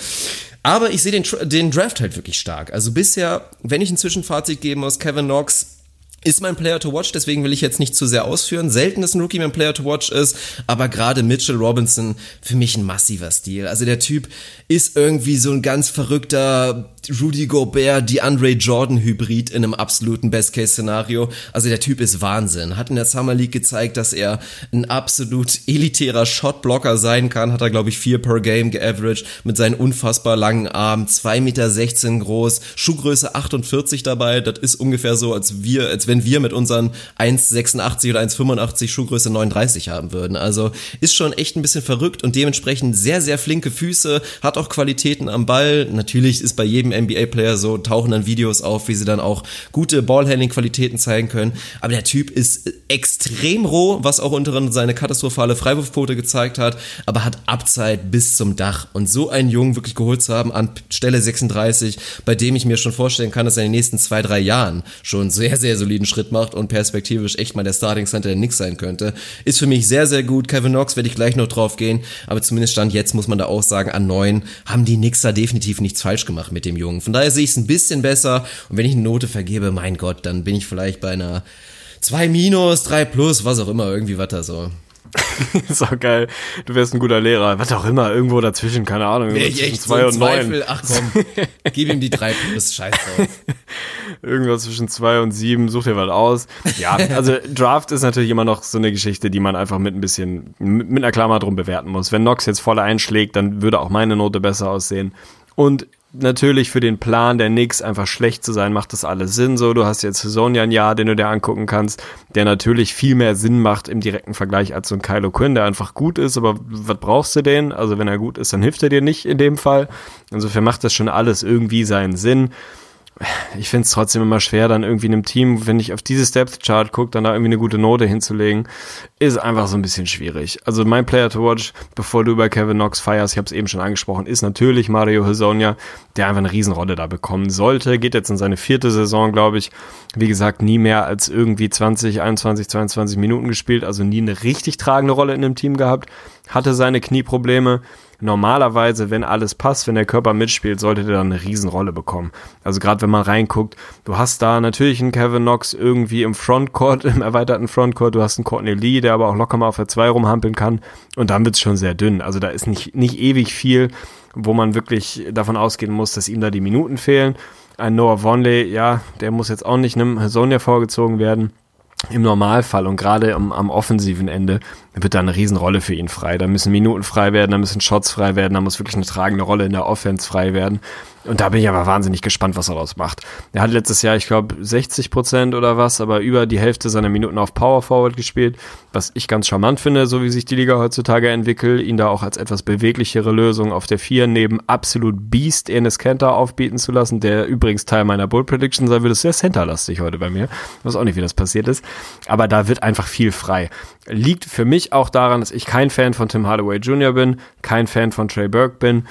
Speaker 4: Aber ich sehe den, den Draft halt wirklich stark. Also bisher, wenn ich ein Zwischenfazit geben muss, Kevin Knox ist mein Player to Watch, deswegen will ich jetzt nicht zu sehr ausführen. Selten, dass ein Rookie mein Player to Watch ist, aber gerade Mitchell Robinson für mich ein massiver Stil. Also der Typ ist irgendwie so ein ganz verrückter Rudy Gobert, DeAndre Jordan Hybrid in einem absoluten Best-Case-Szenario. Also der Typ ist Wahnsinn. Hat in der Summer League gezeigt, dass er ein absolut elitärer Shotblocker sein kann. Hat er, glaube ich, vier per Game geaveraged mit seinen unfassbar langen Armen. 2,16 Meter groß, Schuhgröße 48 dabei. Das ist ungefähr so, als wir, als wenn wir mit unseren 1,86 oder 1,85 Schuhgröße 39 haben würden. Also ist schon echt ein bisschen verrückt und dementsprechend sehr, sehr flinke Füße, hat auch Qualitäten am Ball. Natürlich ist bei jedem NBA-Player so, tauchen dann Videos auf, wie sie dann auch gute Ballhandling-Qualitäten zeigen können. Aber der Typ ist extrem roh, was auch unter anderem seine katastrophale Freiwurfquote gezeigt hat, aber hat Upside bis zum Dach. Und so einen Jungen wirklich geholt zu haben an Stelle 36, bei dem ich mir schon vorstellen kann, dass er in den nächsten zwei, drei Jahren schon sehr, sehr soliden Schritt macht und perspektivisch echt mal der Starting Center der Knicks sein könnte, ist für mich sehr, sehr gut. Kevin Knox werde ich gleich noch drauf gehen, aber zumindest stand jetzt muss man da auch sagen, an neun haben die Knicks da definitiv nichts falsch gemacht mit dem Jungen. Jungen. Von daher sehe ich es ein bisschen besser. Und wenn ich eine Note vergebe, mein Gott, dann bin ich vielleicht bei einer 2 minus, 3 plus, was auch immer, irgendwie was da so.
Speaker 5: ist auch geil. Du wärst ein guter Lehrer. Was auch immer, irgendwo dazwischen, keine Ahnung.
Speaker 4: Nee, ich echt zwei so und neun. Ach komm, gib ihm die drei plus, scheiß drauf.
Speaker 5: Irgendwas zwischen zwei und sieben, such dir was aus. Ja, also Draft ist natürlich immer noch so eine Geschichte, die man einfach mit ein bisschen, mit einer Klammer drum bewerten muss. Wenn Nox jetzt voll einschlägt, dann würde auch meine Note besser aussehen. Und natürlich für den Plan der Knicks einfach schlecht zu sein, macht das alles Sinn. So, du hast jetzt Sonja ein Jahr, den du dir angucken kannst, der natürlich viel mehr Sinn macht im direkten Vergleich als so ein Kylo Quinn, der einfach gut ist, aber was brauchst du denn? Also wenn er gut ist, dann hilft er dir nicht in dem Fall. Insofern macht das schon alles irgendwie seinen Sinn ich finde es trotzdem immer schwer, dann irgendwie einem Team, wenn ich auf dieses Depth Chart gucke, dann da irgendwie eine gute Note hinzulegen, ist einfach so ein bisschen schwierig. Also mein Player to watch, bevor du über Kevin Knox feierst, ich habe es eben schon angesprochen, ist natürlich Mario Hazonia, der einfach eine Riesenrolle da bekommen sollte. Geht jetzt in seine vierte Saison, glaube ich. Wie gesagt, nie mehr als irgendwie 20, 21, 22 Minuten gespielt, also nie eine richtig tragende Rolle in dem Team gehabt. Hatte seine Knieprobleme normalerweise, wenn alles passt, wenn der Körper mitspielt, sollte der dann eine Riesenrolle bekommen. Also gerade wenn man reinguckt, du hast da natürlich einen Kevin Knox irgendwie im Frontcourt, im erweiterten Frontcourt, du hast einen Courtney Lee, der aber auch locker mal auf der 2 rumhampeln kann und dann wird's schon sehr dünn. Also da ist nicht, nicht ewig viel, wo man wirklich davon ausgehen muss, dass ihm da die Minuten fehlen. Ein Noah Vonley, ja, der muss jetzt auch nicht einem Sonja vorgezogen werden im Normalfall und gerade am, am, offensiven Ende wird da eine Riesenrolle für ihn frei. Da müssen Minuten frei werden, da müssen Shots frei werden, da muss wirklich eine tragende Rolle in der Offense frei werden. Und da bin ich aber wahnsinnig gespannt, was er daraus macht. Er hat letztes Jahr, ich glaube, 60 Prozent oder was, aber über die Hälfte seiner Minuten auf Power Forward gespielt, was ich ganz charmant finde, so wie sich die Liga heutzutage entwickelt, ihn da auch als etwas beweglichere Lösung auf der 4 neben absolut Beast Enes Kenter aufbieten zu lassen, der übrigens Teil meiner Bull Prediction sein wird, ist sehr centerlastig heute bei mir. Ich weiß auch nicht, wie das passiert ist. Aber da wird einfach viel frei. Liegt für mich auch daran, dass ich kein Fan von Tim Hardaway Jr. bin, kein Fan von Trey Burke bin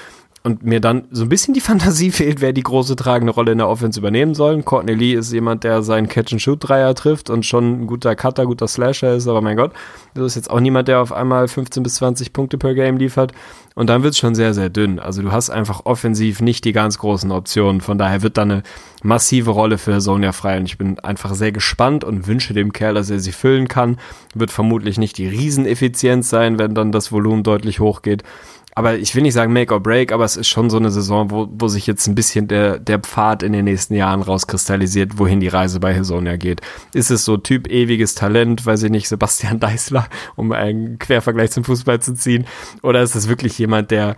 Speaker 5: und mir dann so ein bisschen die Fantasie fehlt, wer die große tragende Rolle in der Offense übernehmen soll. Courtney Lee ist jemand, der seinen Catch-and-Shoot-Dreier trifft und schon ein guter Cutter, guter Slasher ist, aber mein Gott, das ist jetzt auch niemand, der auf einmal 15 bis 20 Punkte per Game liefert. Und dann wird es schon sehr, sehr dünn. Also du hast einfach offensiv nicht die ganz großen Optionen. Von daher wird da eine massive Rolle für Sonja frei. Und ich bin einfach sehr gespannt und wünsche dem Kerl, dass er sie füllen kann. Wird vermutlich nicht die Rieseneffizienz sein, wenn dann das Volumen deutlich hochgeht aber ich will nicht sagen Make or Break, aber es ist schon so eine Saison, wo, wo sich jetzt ein bisschen der, der Pfad in den nächsten Jahren rauskristallisiert, wohin die Reise bei Hisonia geht. Ist es so Typ ewiges Talent, weiß ich nicht, Sebastian Deißler, um einen Quervergleich zum Fußball zu ziehen? Oder ist es wirklich jemand, der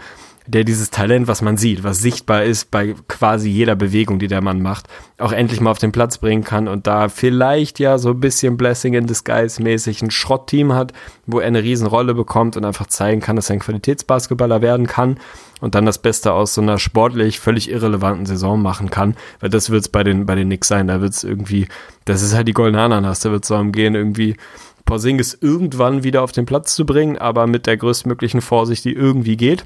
Speaker 5: der dieses Talent, was man sieht, was sichtbar ist bei quasi jeder Bewegung, die der Mann macht, auch endlich mal auf den Platz bringen kann und da vielleicht ja so ein bisschen Blessing in Disguise mäßig ein Schrottteam hat, wo er eine Riesenrolle bekommt und einfach zeigen kann, dass er ein Qualitätsbasketballer werden kann und dann das Beste aus so einer sportlich völlig irrelevanten Saison machen kann, weil das wird es bei den, bei den Knicks sein, da wird es irgendwie, das ist halt die goldene Ananas, da wird es darum gehen, irgendwie Porzingis irgendwann wieder auf den Platz zu bringen, aber mit der größtmöglichen Vorsicht, die irgendwie geht.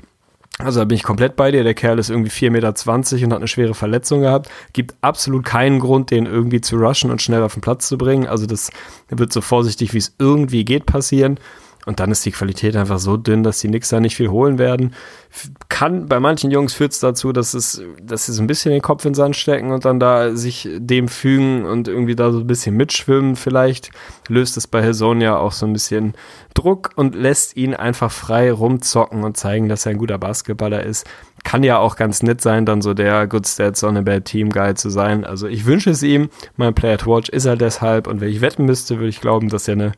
Speaker 5: Also da bin ich komplett bei dir. Der Kerl ist irgendwie 4,20 Meter und hat eine schwere Verletzung gehabt. Gibt absolut keinen Grund, den irgendwie zu rushen und schnell auf den Platz zu bringen. Also das wird so vorsichtig, wie es irgendwie geht, passieren. Und dann ist die Qualität einfach so dünn, dass die Knicks da nicht viel holen werden. Kann, bei manchen Jungs führt es dazu, dass es, dass sie so ein bisschen den Kopf in den Sand stecken und dann da sich dem fügen und irgendwie da so ein bisschen mitschwimmen. Vielleicht löst es bei Hillsonia auch so ein bisschen Druck und lässt ihn einfach frei rumzocken und zeigen, dass er ein guter Basketballer ist. Kann ja auch ganz nett sein, dann so der Good Stats on a Bad Team Guy zu sein. Also ich wünsche es ihm. Mein Player to Watch ist er deshalb. Und wenn ich wetten müsste, würde ich glauben, dass er eine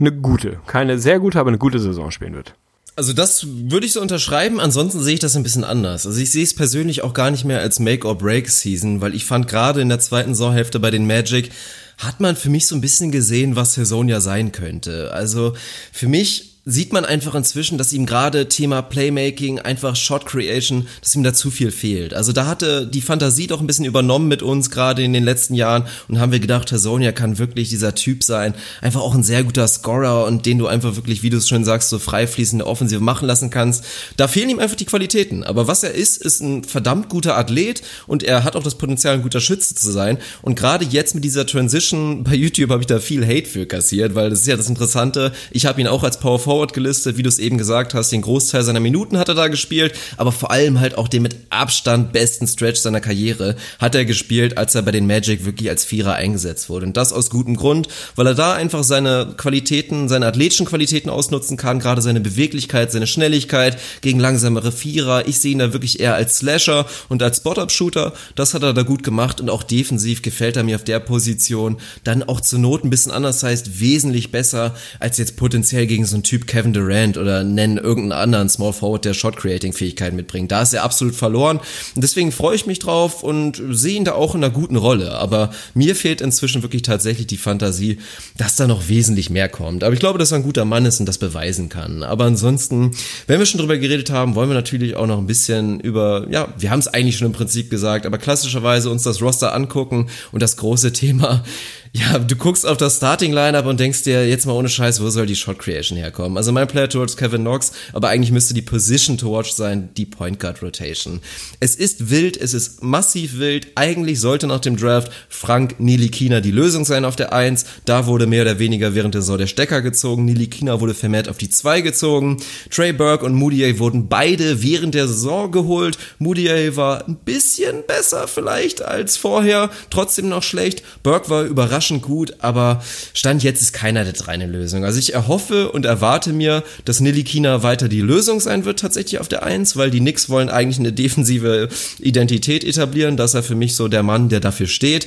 Speaker 5: eine gute, keine sehr gute, aber eine gute Saison spielen wird.
Speaker 4: Also das würde ich so unterschreiben, ansonsten sehe ich das ein bisschen anders. Also ich sehe es persönlich auch gar nicht mehr als Make-or-Break-Season, weil ich fand gerade in der zweiten Saisonhälfte bei den Magic hat man für mich so ein bisschen gesehen, was Saison sein könnte. Also für mich sieht man einfach inzwischen, dass ihm gerade Thema Playmaking, einfach Shot Creation, dass ihm da zu viel fehlt. Also da hatte die Fantasie doch ein bisschen übernommen mit uns gerade in den letzten Jahren und haben wir gedacht, Herr Sonja kann wirklich dieser Typ sein. Einfach auch ein sehr guter Scorer und den du einfach wirklich, wie du es schon sagst, so frei fließende Offensive machen lassen kannst. Da fehlen ihm einfach die Qualitäten. Aber was er ist, ist ein verdammt guter Athlet und er hat auch das Potenzial, ein guter Schütze zu sein. Und gerade jetzt mit dieser Transition bei YouTube habe ich da viel Hate für kassiert, weil das ist ja das Interessante. Ich habe ihn auch als Power Forward Forward gelistet, wie du es eben gesagt hast, den Großteil seiner Minuten hat er da gespielt, aber vor allem halt auch den mit Abstand besten Stretch seiner Karriere hat er gespielt, als er bei den Magic wirklich als Vierer eingesetzt wurde. Und das aus gutem Grund, weil er da einfach seine Qualitäten, seine athletischen Qualitäten ausnutzen kann, gerade seine Beweglichkeit, seine Schnelligkeit gegen langsamere Vierer. Ich sehe ihn da wirklich eher als Slasher und als Spot-Up-Shooter. Das hat er da gut gemacht und auch defensiv gefällt er mir auf der Position. Dann auch zur Not ein bisschen anders heißt, wesentlich besser als jetzt potenziell gegen so einen Typ Kevin Durant oder nennen irgendeinen anderen Small Forward, der Shot-Creating-Fähigkeiten mitbringt. Da ist er absolut verloren. Und deswegen freue ich mich drauf und sehe ihn da auch in einer guten Rolle. Aber mir fehlt inzwischen wirklich tatsächlich die Fantasie, dass da noch wesentlich mehr kommt. Aber ich glaube, dass er ein guter Mann ist und das beweisen kann. Aber ansonsten, wenn wir schon drüber geredet haben, wollen wir natürlich auch noch ein bisschen über, ja, wir haben es eigentlich schon im Prinzip gesagt, aber klassischerweise uns das Roster angucken und das große Thema ja, du guckst auf das Starting Lineup und denkst dir jetzt mal ohne Scheiß, wo soll die Shot Creation herkommen? Also mein Player to watch Kevin Knox, aber eigentlich müsste die Position to watch sein, die Point Guard Rotation. Es ist wild, es ist massiv wild. Eigentlich sollte nach dem Draft Frank Nilikina die Lösung sein auf der 1. Da wurde mehr oder weniger während der Saison der Stecker gezogen. Nilikina wurde vermehrt auf die 2 gezogen. Trey Burke und Moutier wurden beide während der Saison geholt. Moutier war ein bisschen besser vielleicht als vorher, trotzdem noch schlecht. Burke war überraschend gut, aber Stand jetzt ist keiner der drei eine Lösung. Also ich erhoffe und erwarte mir, dass Nilikina weiter die Lösung sein wird tatsächlich auf der Eins, weil die Knicks wollen eigentlich eine defensive Identität etablieren. Das ist für mich so der Mann, der dafür steht.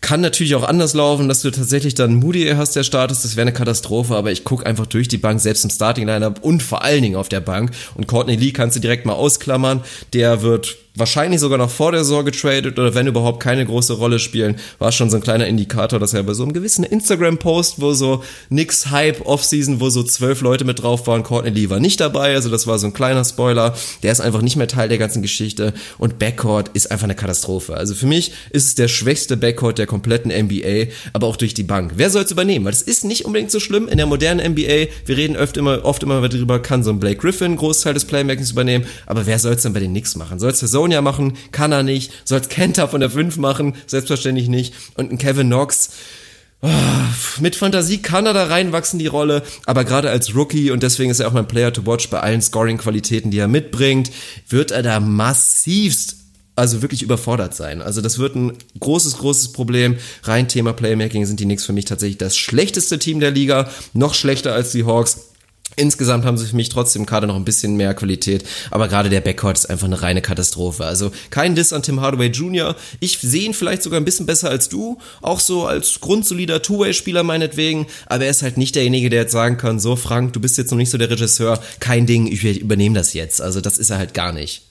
Speaker 4: Kann natürlich auch anders laufen, dass du tatsächlich dann Moody hast, der Start ist. Das wäre eine Katastrophe, aber ich gucke einfach durch die Bank, selbst im Starting-Lineup und vor allen Dingen auf der Bank. Und Courtney Lee kannst du direkt mal ausklammern. Der wird wahrscheinlich sogar noch vor der Saison getradet oder wenn überhaupt keine große Rolle spielen, war schon so ein kleiner Indikator, dass er bei so einem gewissen Instagram-Post, wo so nix Hype Offseason, wo so zwölf Leute mit drauf waren, Courtney Lee war nicht dabei, also das war so ein kleiner Spoiler. Der ist einfach nicht mehr Teil der ganzen Geschichte und Backcourt ist einfach eine Katastrophe. Also für mich ist es der schwächste Backcourt der kompletten NBA, aber auch durch die Bank. Wer soll es übernehmen? Weil es ist nicht unbedingt so schlimm in der modernen NBA. Wir reden oft immer, oft immer darüber, kann so ein Blake Griffin einen Großteil des Playmakings übernehmen, aber wer soll es denn bei den Knicks machen? Soll es Sonia machen, kann er nicht. Soll es Kenta von der 5 machen, selbstverständlich nicht. Und ein Kevin Knox, oh, mit Fantasie kann er da reinwachsen, die Rolle, aber gerade als Rookie, und deswegen ist er auch mein Player to watch bei allen Scoring-Qualitäten, die er mitbringt, wird er da massivst also wirklich überfordert sein. Also das wird ein großes, großes Problem. Rein Thema Playmaking sind die Knicks für mich tatsächlich das schlechteste Team der Liga. Noch schlechter als die Hawks. Insgesamt haben sie für mich trotzdem gerade noch ein bisschen mehr Qualität, aber gerade der Backcourt ist einfach eine reine Katastrophe. Also kein Diss an Tim Hardaway Jr. Ich sehe ihn vielleicht sogar ein bisschen besser als du, auch so als grundsolider Two-Way-Spieler meinetwegen, aber er ist halt nicht derjenige, der jetzt sagen kann, so Frank, du bist jetzt noch nicht so der Regisseur, kein Ding, ich übernehme das jetzt. Also das ist er halt gar nicht.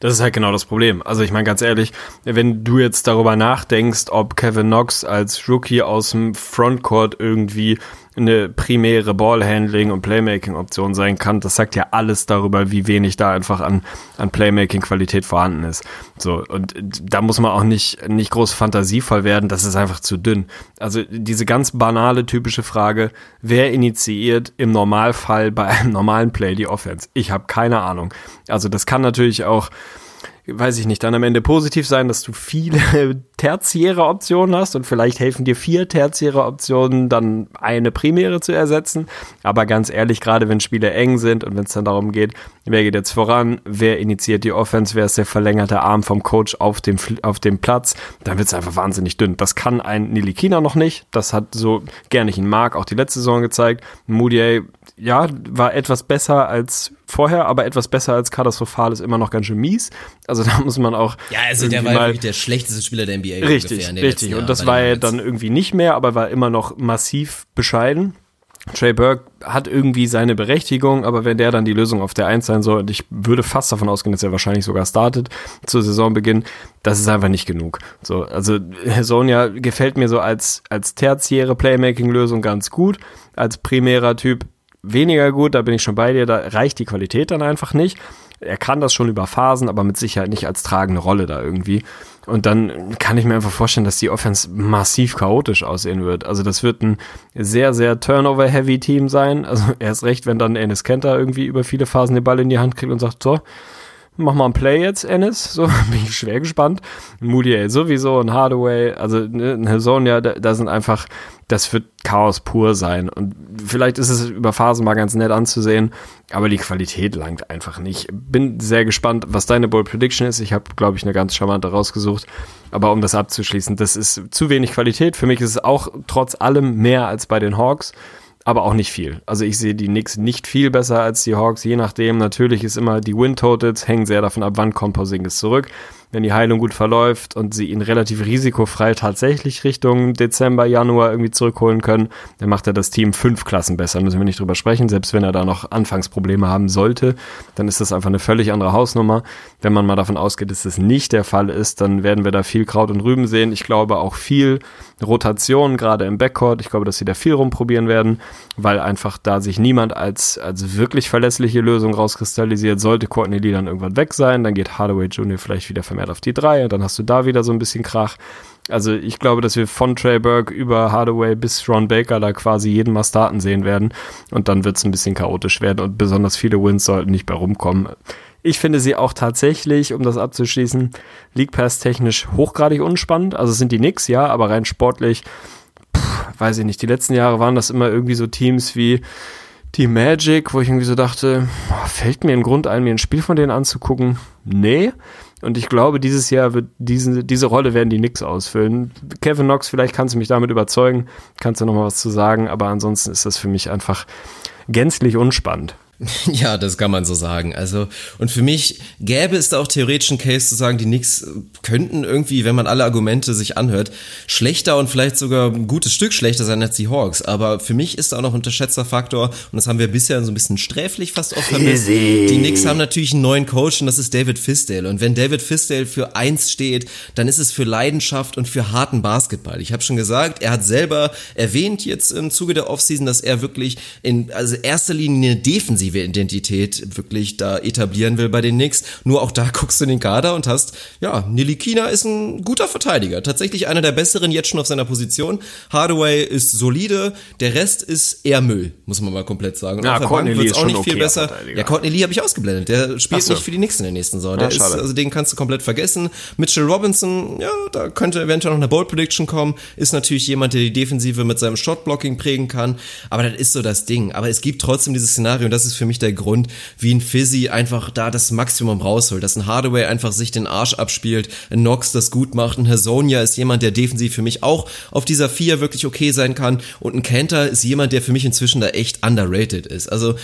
Speaker 5: Das ist halt genau das Problem. Also ich meine ganz ehrlich, wenn du jetzt darüber nachdenkst, ob Kevin Knox als Rookie aus dem Frontcourt irgendwie eine primäre Ballhandling und Playmaking-Option sein kann, das sagt ja alles darüber, wie wenig da einfach an, an Playmaking-Qualität vorhanden ist. So, und da muss man auch nicht, nicht groß fantasievoll werden, das ist einfach zu dünn. Also diese ganz banale, typische Frage, wer initiiert im Normalfall bei einem normalen Play die Offense? Ich habe keine Ahnung. Also das kann natürlich auch weiß ich nicht, dann am Ende positiv sein, dass du viele tertiäre Optionen hast und vielleicht helfen dir vier tertiäre Optionen, dann eine primäre zu ersetzen. Aber ganz ehrlich, gerade wenn Spiele eng sind und wenn es dann darum geht, wer geht jetzt voran, wer initiiert die Offense, wer ist der verlängerte Arm vom Coach auf dem, auf dem Platz, dann wird es einfach wahnsinnig dünn. Das kann ein Nilikina noch nicht. Das hat so gerne ich ihn mag, auch die letzte Saison gezeigt. Moutier, ja, war etwas besser als vorher, aber etwas besser als katastrophal ist immer noch ganz schön mies. Also da muss man auch.
Speaker 4: Ja, also der war wirklich der schlechteste Spieler der NBA.
Speaker 5: Richtig, richtig. Und das war ja dann irgendwie nicht mehr, aber war immer noch massiv bescheiden. Trey Burke hat irgendwie seine Berechtigung, aber wenn der dann die Lösung auf der Eins sein soll, und ich würde fast davon ausgehen, dass er wahrscheinlich sogar startet zu Saisonbeginn, das ist einfach nicht genug. So, also Sonja gefällt mir so als, als tertiäre Playmaking-Lösung ganz gut, als primärer Typ weniger gut, da bin ich schon bei dir, da reicht die Qualität dann einfach nicht. Er kann das schon über Phasen, aber mit Sicherheit nicht als tragende Rolle da irgendwie. Und dann kann ich mir einfach vorstellen, dass die Offense massiv chaotisch aussehen wird. Also das wird ein sehr, sehr Turnover-heavy Team sein. Also erst recht, wenn dann Ennis Kenter irgendwie über viele Phasen den Ball in die Hand kriegt und sagt, so, mach mal ein Play jetzt, Ennis. So, bin ich schwer gespannt. Moody sowieso und Hardaway, also ne, Zone, ja, da, da sind einfach, das wird Chaos pur sein. Und vielleicht ist es über Phasen mal ganz nett anzusehen, aber die Qualität langt einfach nicht. Bin sehr gespannt, was deine Bold Prediction ist. Ich habe, glaube ich, eine ganz charmante rausgesucht. Aber um das abzuschließen, das ist zu wenig Qualität. Für mich ist es auch trotz allem mehr als bei den Hawks aber auch nicht viel. Also ich sehe die Knicks nicht viel besser als die Hawks, je nachdem. Natürlich ist immer die Win Totals hängen sehr davon ab, wann kommt Porzingis zurück wenn die Heilung gut verläuft und sie ihn relativ risikofrei tatsächlich Richtung Dezember, Januar irgendwie zurückholen können, dann macht er das Team fünf Klassen besser. Müssen wir nicht drüber sprechen. Selbst wenn er da noch Anfangsprobleme haben sollte, dann ist das einfach eine völlig andere Hausnummer. Wenn man mal davon ausgeht, dass das nicht der Fall ist, dann werden wir da viel Kraut und Rüben sehen. Ich glaube auch viel Rotation, gerade im Backcourt. Ich glaube, dass sie da viel rumprobieren werden, weil einfach da sich niemand als, als wirklich verlässliche Lösung rauskristallisiert. Sollte Courtney Lee dann irgendwann weg sein, dann geht Hardaway Jr. vielleicht wieder vermehrt auf die drei und dann hast du da wieder so ein bisschen Krach. Also ich glaube, dass wir von Trey Burke über Hardaway bis Ron Baker da quasi jeden mal starten sehen werden und dann wird es ein bisschen chaotisch werden und besonders viele Wins sollten nicht mehr rumkommen. Ich finde sie auch tatsächlich, um das abzuschließen, League Pass technisch hochgradig unspannend. Also sind die nix, ja, aber rein sportlich, pff, weiß ich nicht. Die letzten Jahre waren das immer irgendwie so Teams wie die Magic, wo ich irgendwie so dachte, fällt mir ein Grund ein, mir ein Spiel von denen anzugucken? Nee. Und ich glaube, dieses Jahr wird diese, diese Rolle werden die nix ausfüllen. Kevin Knox, vielleicht kannst du mich damit überzeugen, kannst du noch mal was zu sagen, aber ansonsten ist das für mich einfach gänzlich unspannend.
Speaker 4: Ja, das kann man so sagen. Also, und für mich gäbe es da auch theoretisch einen Case zu sagen, die Knicks könnten irgendwie, wenn man alle Argumente sich anhört, schlechter und vielleicht sogar ein gutes Stück schlechter sein als die Hawks. Aber für mich ist da auch noch ein unterschätzter Faktor, und das haben wir bisher so ein bisschen sträflich fast oft vermisst. Die Knicks haben natürlich einen neuen Coach und das ist David Fisdale. Und wenn David Fisdale für eins steht, dann ist es für Leidenschaft und für harten Basketball. Ich habe schon gesagt, er hat selber erwähnt jetzt im Zuge der Offseason, dass er wirklich in also erster Linie defensiv offensive Identität wirklich da etablieren will bei den Knicks. Nur auch da guckst du in den Kader und hast, ja, Nilikina ist ein guter Verteidiger. Tatsächlich einer der besseren jetzt schon auf seiner Position. Hardaway ist solide, der Rest ist eher Müll, muss man mal komplett sagen. Und
Speaker 5: ja, Courtney wird
Speaker 4: auch nicht viel besser. Ja, Courtney Lee habe ich ausgeblendet. Der spielt so. nicht für die Knicks in der nächsten Saison. Der ja, ist, also den kannst du komplett vergessen. Mitchell Robinson, ja, da könnte eventuell noch eine Bold Prediction kommen. Ist natürlich jemand, der die Defensive mit seinem Shotblocking prägen kann. Aber das ist so das Ding. Aber es gibt trotzdem dieses Szenario und das ist für mich der Grund, wie ein Fizzy einfach da das Maximum rausholt, dass ein Hardaway einfach sich den Arsch abspielt, ein Nox das gut macht, ein Hasonia ist jemand, der defensiv für mich auch auf dieser vier wirklich okay sein kann und ein Kenter ist jemand, der für mich inzwischen da echt underrated ist. Also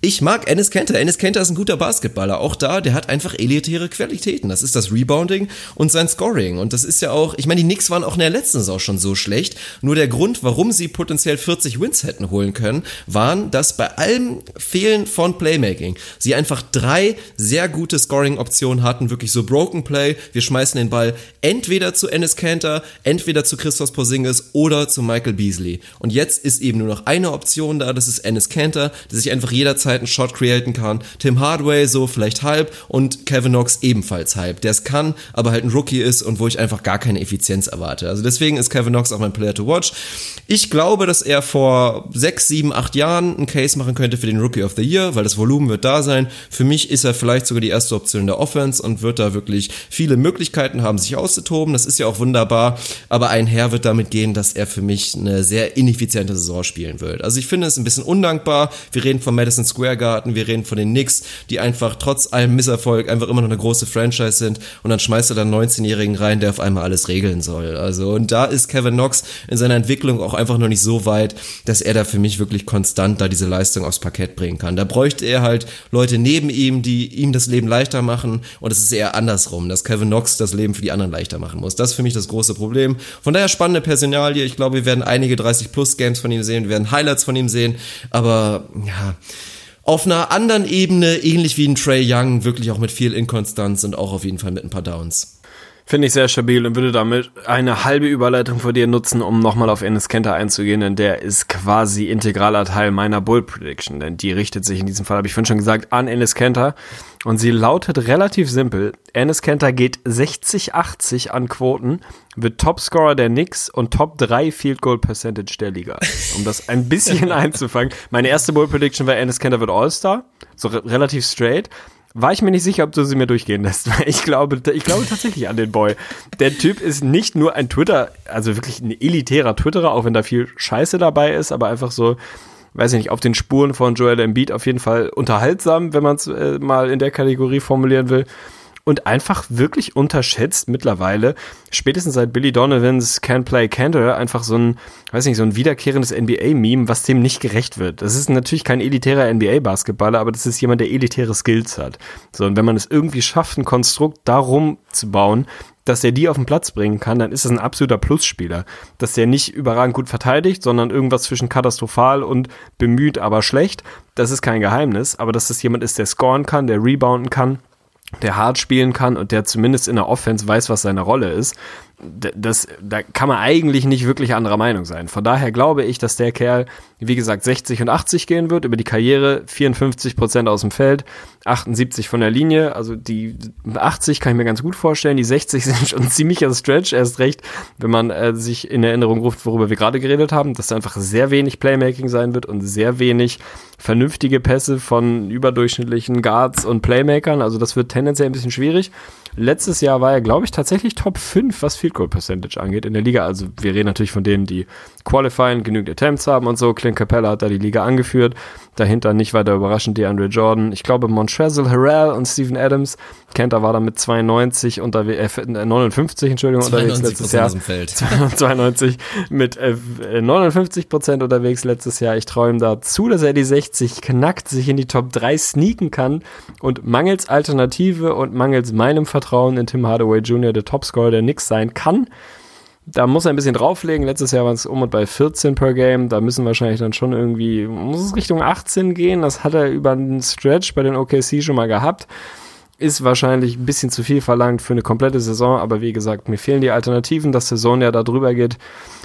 Speaker 4: ich mag Ennis Kenter. Ennis Kenter ist ein guter Basketballer. Auch da, der hat einfach elitäre Qualitäten. Das ist das Rebounding und sein Scoring. Und das ist ja auch, ich meine, die Knicks waren auch in der letzten Saison schon so schlecht. Nur der Grund, warum sie potenziell 40 Wins hätten holen können, waren, dass bei allem Fehlen von Playmaking sie einfach drei sehr gute Scoring-Optionen hatten. Wirklich so Broken Play. Wir schmeißen den Ball entweder zu Ennis Kenter, entweder zu Christos Porzingis oder zu Michael Beasley. Und jetzt ist eben nur noch eine Option da. Das ist Ennis Kenter, der sich einfach jederzeit Zeiten Shot createn kann. Tim Hardway so vielleicht halb und Kevin Knox ebenfalls halb. Der es kann, aber halt ein Rookie ist und wo ich einfach gar keine Effizienz erwarte. Also deswegen ist Kevin Knox auch mein Player to watch. Ich glaube, dass er vor sechs, sieben, acht Jahren einen Case machen könnte für den Rookie of the Year, weil das Volumen wird da sein. Für mich ist er vielleicht sogar die erste Option der Offense und wird da wirklich viele Möglichkeiten haben, sich auszutoben. Das ist ja auch wunderbar. Aber einher wird damit gehen, dass er für mich eine sehr ineffiziente Saison spielen wird. Also ich finde es ein bisschen undankbar. Wir reden von Madison Square Garden, wir reden von den Knicks, die einfach trotz allem Misserfolg einfach immer noch eine große Franchise sind und dann schmeißt er dann 19-Jährigen rein, der auf einmal alles regeln soll. Also und da ist Kevin Knox in seiner Entwicklung auch einfach noch nicht so weit, dass er da für mich wirklich konstant da diese Leistung aufs Parkett bringen kann. Da bräuchte er halt Leute neben ihm, die ihm das Leben leichter machen und es ist eher andersrum, dass Kevin Knox das Leben für die anderen leichter machen muss. Das ist für mich das große Problem. Von daher spannende Personalie. Ich glaube, wir werden einige 30 Plus Games von ihm sehen, wir werden Highlights von ihm sehen, aber ja, auf einer anderen Ebene, ähnlich wie ein Trey Young, wirklich auch mit viel Inkonstanz und auch auf jeden Fall mit ein paar Downs.
Speaker 5: Finde ich sehr stabil und würde damit eine halbe Überleitung von dir nutzen, um nochmal auf Ennis Kenter einzugehen, denn der ist quasi integraler Teil meiner Bull Prediction, denn die richtet sich in diesem Fall, habe ich vorhin schon gesagt, an Ennis Kenter und sie lautet relativ simpel. Ennis Kenter geht 60-80 an Quoten, wird Topscorer der Knicks und Top 3 Field Goal Percentage der Liga. Um das ein bisschen einzufangen. Meine erste Bull Prediction war Ennis Kenter wird All-Star, so re relativ straight war ich mir nicht sicher, ob du sie mir durchgehen lässt. Ich glaube, ich glaube tatsächlich an den Boy. Der Typ ist nicht nur ein Twitter, also wirklich ein elitärer Twitterer, auch wenn da viel Scheiße dabei ist, aber einfach so, weiß ich nicht, auf den Spuren von Joel Embiid auf jeden Fall unterhaltsam, wenn man es äh, mal in der Kategorie formulieren will und einfach wirklich unterschätzt mittlerweile, spätestens seit Billy Donovans Can Play Cantor, einfach so ein, weiß nicht, so ein wiederkehrendes NBA-Meme, was dem nicht gerecht wird. Das ist natürlich kein elitärer NBA-Basketballer, aber das ist jemand, der elitäre Skills hat. So, und wenn man es irgendwie schafft, ein Konstrukt darum zu bauen, dass der die auf den Platz bringen kann, dann ist es ein absoluter Plusspieler. Dass der nicht überragend gut verteidigt, sondern irgendwas zwischen katastrophal und bemüht, aber schlecht, das ist kein Geheimnis. Aber dass das jemand ist, der scoren kann, der rebounden kann, der hart spielen kann und der zumindest in der Offense weiß, was seine Rolle ist, das, da kann man eigentlich nicht wirklich anderer Meinung sein. Von daher glaube ich, dass der Kerl, wie gesagt, 60 und 80 gehen wird über die Karriere, 54 Prozent aus dem Feld, 78 von der Linie. Also die 80 kann ich mir ganz gut vorstellen, die 60 sind schon ziemlicher Stretch, erst recht, wenn man äh, sich in Erinnerung ruft, worüber wir gerade geredet haben, dass da einfach sehr wenig Playmaking sein wird und sehr wenig vernünftige Pässe von überdurchschnittlichen Guards und Playmakern. Also das wird tendenziell ein bisschen schwierig. Letztes Jahr war er, glaube ich, tatsächlich Top 5, was Field Goal Percentage angeht in der Liga. Also wir reden natürlich von denen, die qualifying, genügend Attempts haben und so. Clint Capella hat da die Liga angeführt. Dahinter nicht weiter überraschend DeAndre Jordan. Ich glaube, Montrezl Harrell und Steven Adams. Kenter war da mit 92 unterwegs, äh, 59, Entschuldigung, unterwegs letztes Jahr. 92 mit äh, 59 Prozent unterwegs letztes Jahr. Ich träume dazu, dass er die 60 knackt, sich in die Top 3 sneaken kann und mangels Alternative und mangels meinem Vertrauen in Tim Hardaway Jr., der Topscorer der Knicks sein kann da muss er ein bisschen drauflegen. Letztes Jahr waren es um und bei 14 per Game. Da müssen wahrscheinlich dann schon irgendwie, muss es Richtung 18 gehen. Das hat er über einen Stretch bei den OKC schon mal gehabt. Ist wahrscheinlich ein bisschen zu viel verlangt für eine komplette Saison, aber wie gesagt, mir fehlen die Alternativen, dass Saison ja da drüber geht.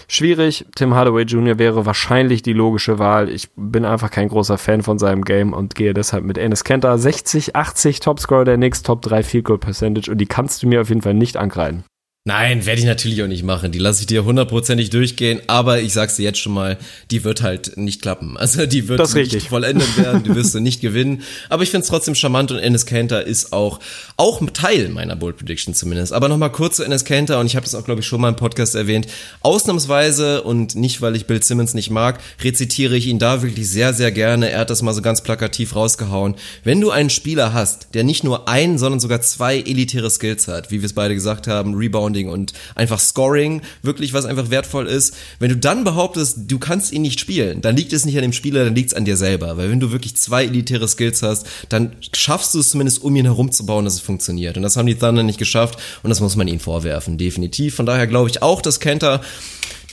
Speaker 5: Schwierig. Tim Hardaway Jr. wäre wahrscheinlich die logische Wahl. Ich bin einfach kein großer Fan von seinem Game und gehe deshalb mit Enes Kenter 60, 80 Topscorer der Knicks, Top 3 Field Goal Percentage und die kannst du mir auf jeden Fall nicht ankreiden.
Speaker 4: Nein, werde ich natürlich auch nicht machen. Die lasse ich dir hundertprozentig durchgehen, aber ich sag's dir jetzt schon mal, die wird halt nicht klappen. Also die wird
Speaker 5: das
Speaker 4: nicht vollendet werden, du wirst du nicht gewinnen. Aber ich find's trotzdem charmant und Ennis Kanter ist auch, auch Teil meiner Bold Prediction zumindest. Aber nochmal kurz zu Ennis Kanter und ich habe das auch, glaube ich, schon mal im Podcast erwähnt. Ausnahmsweise und nicht, weil ich Bill Simmons nicht mag, rezitiere ich ihn da wirklich sehr, sehr gerne. Er hat das mal so ganz plakativ rausgehauen. Wenn du einen Spieler hast, der nicht nur ein, sondern sogar zwei elitäre Skills hat, wie wir es beide gesagt haben, Rebound Rebounding und einfach Scoring, wirklich was einfach wertvoll ist. Wenn du dann behauptest, du kannst ihn nicht spielen, dann liegt es nicht an dem Spieler, dann liegt es an dir selber. Weil wenn du wirklich zwei elitäre Skills hast, dann schaffst du es zumindest, um ihn herumzubauen, dass es funktioniert. Und das haben die Thunder nicht geschafft und das muss man ihnen vorwerfen, definitiv. Von daher glaube ich auch, dass Kenter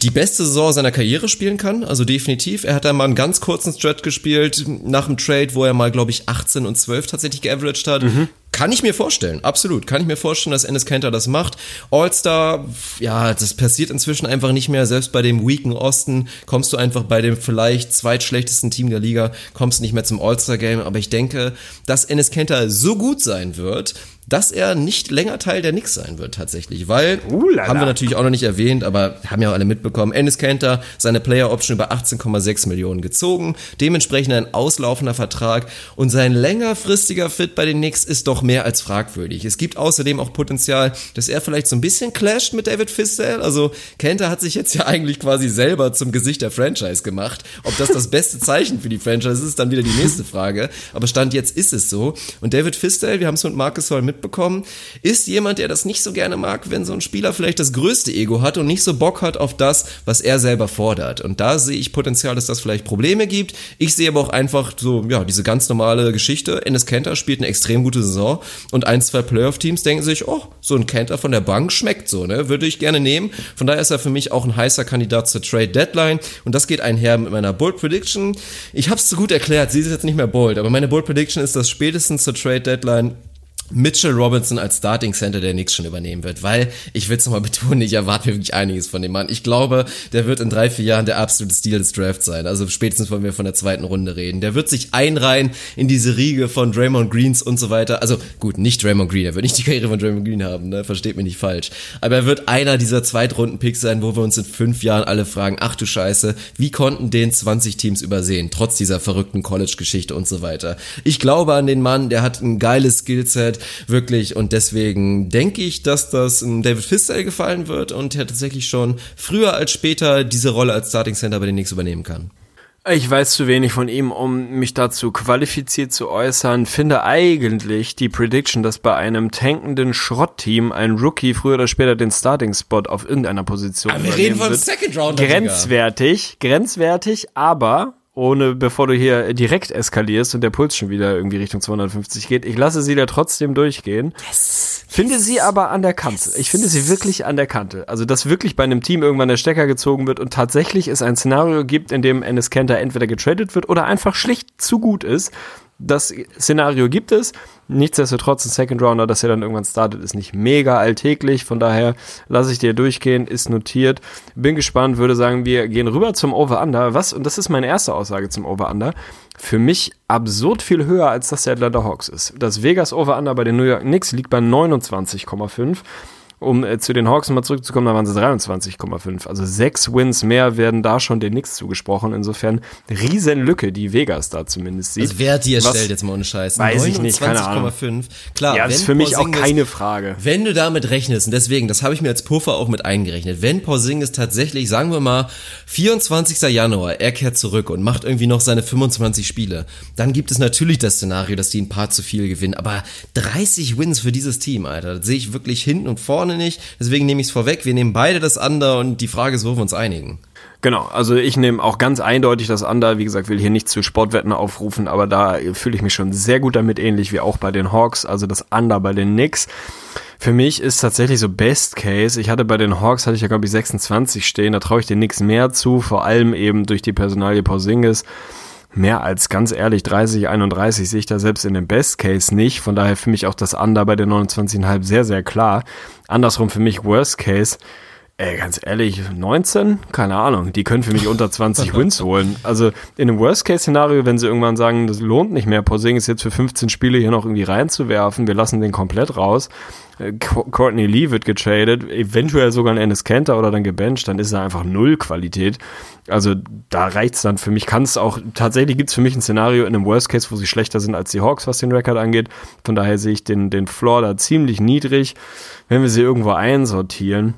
Speaker 4: die beste Saison seiner Karriere spielen kann, also definitiv. Er hat da mal einen ganz kurzen Stretch gespielt nach dem Trade, wo er mal, glaube ich, 18 und 12 tatsächlich geaveraged hat. Mhm kann ich mir vorstellen, absolut. Kann ich mir vorstellen, dass Ennis Kenter das macht. All-Star, ja, das passiert inzwischen einfach nicht mehr. Selbst bei dem weaken Osten kommst du einfach bei dem vielleicht zweitschlechtesten Team der Liga, kommst nicht mehr zum All-Star-Game. Aber ich denke, dass Ennis Kenter so gut sein wird, dass er nicht länger Teil der Knicks sein wird tatsächlich, weil
Speaker 5: Uhlala.
Speaker 4: haben wir natürlich auch noch nicht erwähnt, aber haben ja alle mitbekommen, Ennis Kenter seine Player Option über 18,6 Millionen gezogen, dementsprechend ein auslaufender Vertrag und sein längerfristiger Fit bei den Knicks ist doch mehr als fragwürdig. Es gibt außerdem auch Potenzial, dass er vielleicht so ein bisschen clasht mit David Fisdale, also Kenter hat sich jetzt ja eigentlich quasi selber zum Gesicht der Franchise gemacht. Ob das das beste Zeichen für die Franchise ist, ist dann wieder die nächste Frage, aber Stand jetzt ist es so und David Fisdale, wir haben es mit Marcus Hall mitbekommen, ist jemand, der das nicht so gerne mag, wenn so ein Spieler vielleicht das größte Ego hat und nicht so Bock hat auf das, was er selber fordert. Und da sehe ich Potenzial, dass das vielleicht Probleme gibt. Ich sehe aber auch einfach so, ja, diese ganz normale Geschichte. Ennis Kenter spielt eine extrem gute Saison und ein, zwei Playoff-Teams denken sich, oh, so ein Kenter von der Bank schmeckt so, ne? Würde ich gerne nehmen. Von daher ist er für mich auch ein heißer Kandidat zur Trade Deadline. Und das geht einher mit meiner Bold Prediction. Ich habe es zu gut erklärt, sie ist jetzt nicht mehr bold, aber meine Bold Prediction ist, dass spätestens zur Trade Deadline Mitchell Robinson als Starting Center der Knicks schon übernehmen wird, weil ich will es nochmal betonen, ich erwarte mir wirklich einiges von dem Mann. Ich glaube, der wird in drei, vier Jahren der absolute Stil des Drafts sein. Also spätestens wollen wir von der zweiten Runde reden. Der wird sich einreihen in diese Riege von Draymond Greens und so weiter. Also gut, nicht Draymond Green, er wird nicht die Karriere von Draymond Green haben, ne? versteht mich nicht falsch. Aber er wird einer dieser Zweitrunden-Picks sein, wo wir uns in fünf Jahren alle fragen, ach du Scheiße, wie konnten den 20 Teams übersehen, trotz dieser verrückten College-Geschichte und so weiter. Ich glaube an den Mann, der hat ein geiles Skillset, wirklich. Und deswegen denke ich, dass das David Fisdale gefallen wird und er tatsächlich schon früher als später diese Rolle als Starting Center bei den Knicks übernehmen kann.
Speaker 5: Ich weiß zu wenig von ihm, um mich dazu qualifiziert zu äußern. Finde eigentlich die Prediction, dass bei einem tankenden Schrottteam ein Rookie früher oder später den Starting-Spot auf irgendeiner Position
Speaker 4: Aber wir reden von
Speaker 5: wird,
Speaker 4: Second Round.
Speaker 5: grenzwertig, grenzwertig, aber ohne, bevor du hier direkt eskalierst und der Puls schon wieder irgendwie Richtung 250 geht. Ich lasse sie da trotzdem durchgehen. Yes. Finde yes. sie aber an der Kante. Yes. Ich finde sie wirklich an der Kante. Also, dass wirklich bei einem Team irgendwann der Stecker gezogen wird und tatsächlich es ein Szenario gibt, in dem Ennis Kenter entweder getradet wird oder einfach schlicht zu gut ist, das Szenario gibt es. Nichtsdestotrotz ein Second Rounder, dass er dann irgendwann startet, ist nicht mega alltäglich. Von daher lasse ich dir durchgehen, ist notiert. Bin gespannt, würde sagen, wir gehen rüber zum Over-Under. Was, und das ist meine erste Aussage zum Over-Under, für mich absurd viel höher als das der Atlanta Hawks ist. Das Vegas Over-Under bei den New York Knicks liegt bei 29,5 um äh, zu den Hawks mal zurückzukommen, da waren sie 23,5. Also sechs Wins mehr werden da schon den Knicks zugesprochen. Insofern Riesenlücke, die Vegas da zumindest sieht.
Speaker 4: Also wer hat die erstellt jetzt mal ohne Scheiß?
Speaker 5: Weiß ich nicht, keine Ahnung.
Speaker 4: 29,5. Klar,
Speaker 5: ja, das ist für mich auch keine Frage.
Speaker 4: Wenn du damit rechnest, und deswegen, das habe ich mir als Puffer auch mit eingerechnet, wenn Porzingis tatsächlich, sagen wir mal, 24. Januar, er kehrt zurück und macht irgendwie noch seine 25 Spiele, dann gibt es natürlich das Szenario, dass die ein paar zu viel gewinnen. Aber 30 Wins für dieses Team, Alter, das sehe ich wirklich hinten und vorne nicht. Deswegen nehme ich es vorweg. Wir nehmen beide das Under und die Frage ist, wo wir uns einigen.
Speaker 5: Genau, also ich nehme auch ganz eindeutig das Under. Wie gesagt, will hier nicht zu Sportwetten aufrufen, aber da fühle ich mich schon sehr gut damit, ähnlich wie auch bei den Hawks, also das Under bei den Knicks. Für mich ist tatsächlich so Best Case. Ich hatte bei den Hawks, hatte ich ja glaube ich 26 stehen, da traue ich den Knicks mehr zu, vor allem eben durch die Personalie Porzingis mehr als ganz ehrlich 30, 31 sehe ich da selbst in dem Best Case nicht. Von daher für mich auch das Under bei den 29,5 sehr, sehr klar. Andersrum für mich Worst Case. Ey, ganz ehrlich, 19? Keine Ahnung. Die können für mich unter 20 Wins holen. Also in einem Worst-Case-Szenario, wenn sie irgendwann sagen, das lohnt nicht mehr, Porzingis jetzt für 15 Spiele hier noch irgendwie reinzuwerfen, wir lassen den komplett raus. Äh, Courtney Lee wird getradet, eventuell sogar ein Ennis Kenter oder dann gebencht, dann ist er einfach null Qualität. Also da reicht's dann für mich. Kann es auch, tatsächlich gibt's für mich ein Szenario in einem Worst Case, wo sie schlechter sind als die Hawks, was den Rekord angeht. Von daher sehe ich den, den Floor da ziemlich niedrig. Wenn wir sie irgendwo einsortieren,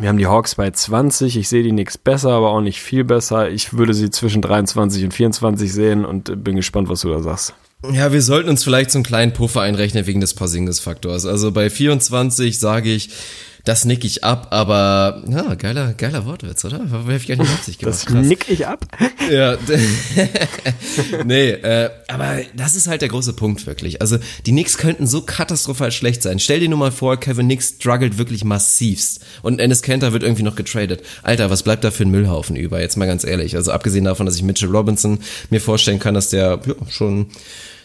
Speaker 5: wir haben die Hawks bei 20. Ich sehe die nichts besser, aber auch nicht viel besser. Ich würde sie zwischen 23 und 24 sehen und bin gespannt, was du da sagst.
Speaker 4: Ja, wir sollten uns vielleicht so einen kleinen Puffer einrechnen wegen des Porzingis-Faktors. Also bei 24 sage ich, das nick ich ab, aber ja, geiler, geiler Wortwitz, oder? Hätte ich gar nicht Absicht gemacht.
Speaker 5: Das Krass. nick ich ab?
Speaker 4: Ja, nee, äh, aber das ist halt der große Punkt wirklich. Also die Knicks könnten so katastrophal schlecht sein. Stell dir nur mal vor, Kevin Nix struggelt wirklich massivst und Ennis Kenter wird irgendwie noch getradet. Alter, was bleibt da für ein Müllhaufen über? Jetzt mal ganz ehrlich. Also abgesehen davon, dass ich Mitchell Robinson mir vorstellen kann, dass der ja, schon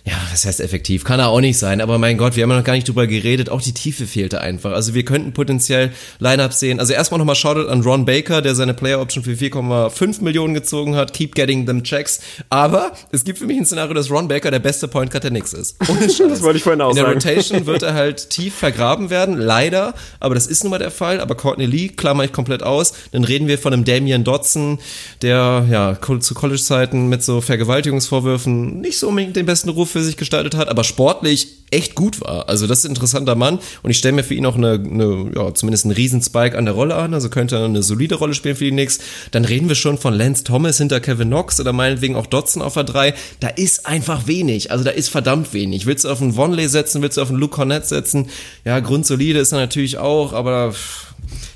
Speaker 4: Ja, was heißt effektiv? Kann er auch nicht sein, aber mein Gott, wir haben ja noch gar nicht drüber geredet, auch die Tiefe fehlte einfach. Also wir könnten potenziell Lineups sehen. Also erstmal nochmal Shoutout an Ron Baker, der seine Player Option für 4,5 Millionen gezogen hat. Keep getting them checks. Aber es gibt für mich ein Szenario, dass Ron Baker der beste Point Guard der Knicks ist. Ohne Scheiß.
Speaker 5: Das wollte ich vorhin auch
Speaker 4: In der
Speaker 5: sagen.
Speaker 4: Rotation wird er halt tief vergraben werden, leider, aber das ist nun mal der Fall. Aber Courtney Lee klammer ich komplett aus. Dann reden wir von einem Damian Dotson, der ja zu College-Zeiten mit so Vergewaltigungsvorwürfen nicht so unbedingt den besten Ruf für sich gestaltet hat, aber sportlich echt gut war. Also das ist ein interessanter Mann und ich stelle mir für ihn auch eine, eine ja, zumindest einen Riesenspike an der Rolle an, also könnte er eine solide Rolle spielen für die Knicks. Dann reden wir schon von Lance Thomas hinter Kevin Knox oder meinetwegen auch Dotson auf der 3. Da ist einfach wenig, also da ist verdammt wenig. Willst du auf einen Vonley setzen, willst du auf einen Luke Cornett setzen? Ja, grundsolide ist er natürlich auch, aber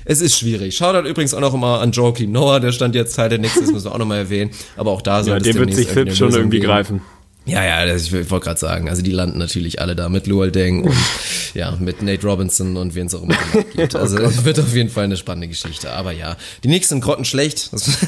Speaker 4: es ist schwierig. Shoutout übrigens auch noch immer an Joakim Noah, der stand jetzt Teil der Knicks, das müssen wir auch nochmal erwähnen. Aber auch da
Speaker 5: Ja,
Speaker 4: sollte es
Speaker 5: dem wird sich Philipp schon irgendwie
Speaker 4: geben.
Speaker 5: greifen.
Speaker 4: Ja, ja, das, ich wollte gerade sagen, also die landen natürlich alle da mit Luol Deng und ja, mit Nate Robinson und wen es auch immer gibt. Also es wird auf jeden Fall eine spannende Geschichte. Aber ja, die Knicks sind grottenschlecht. Das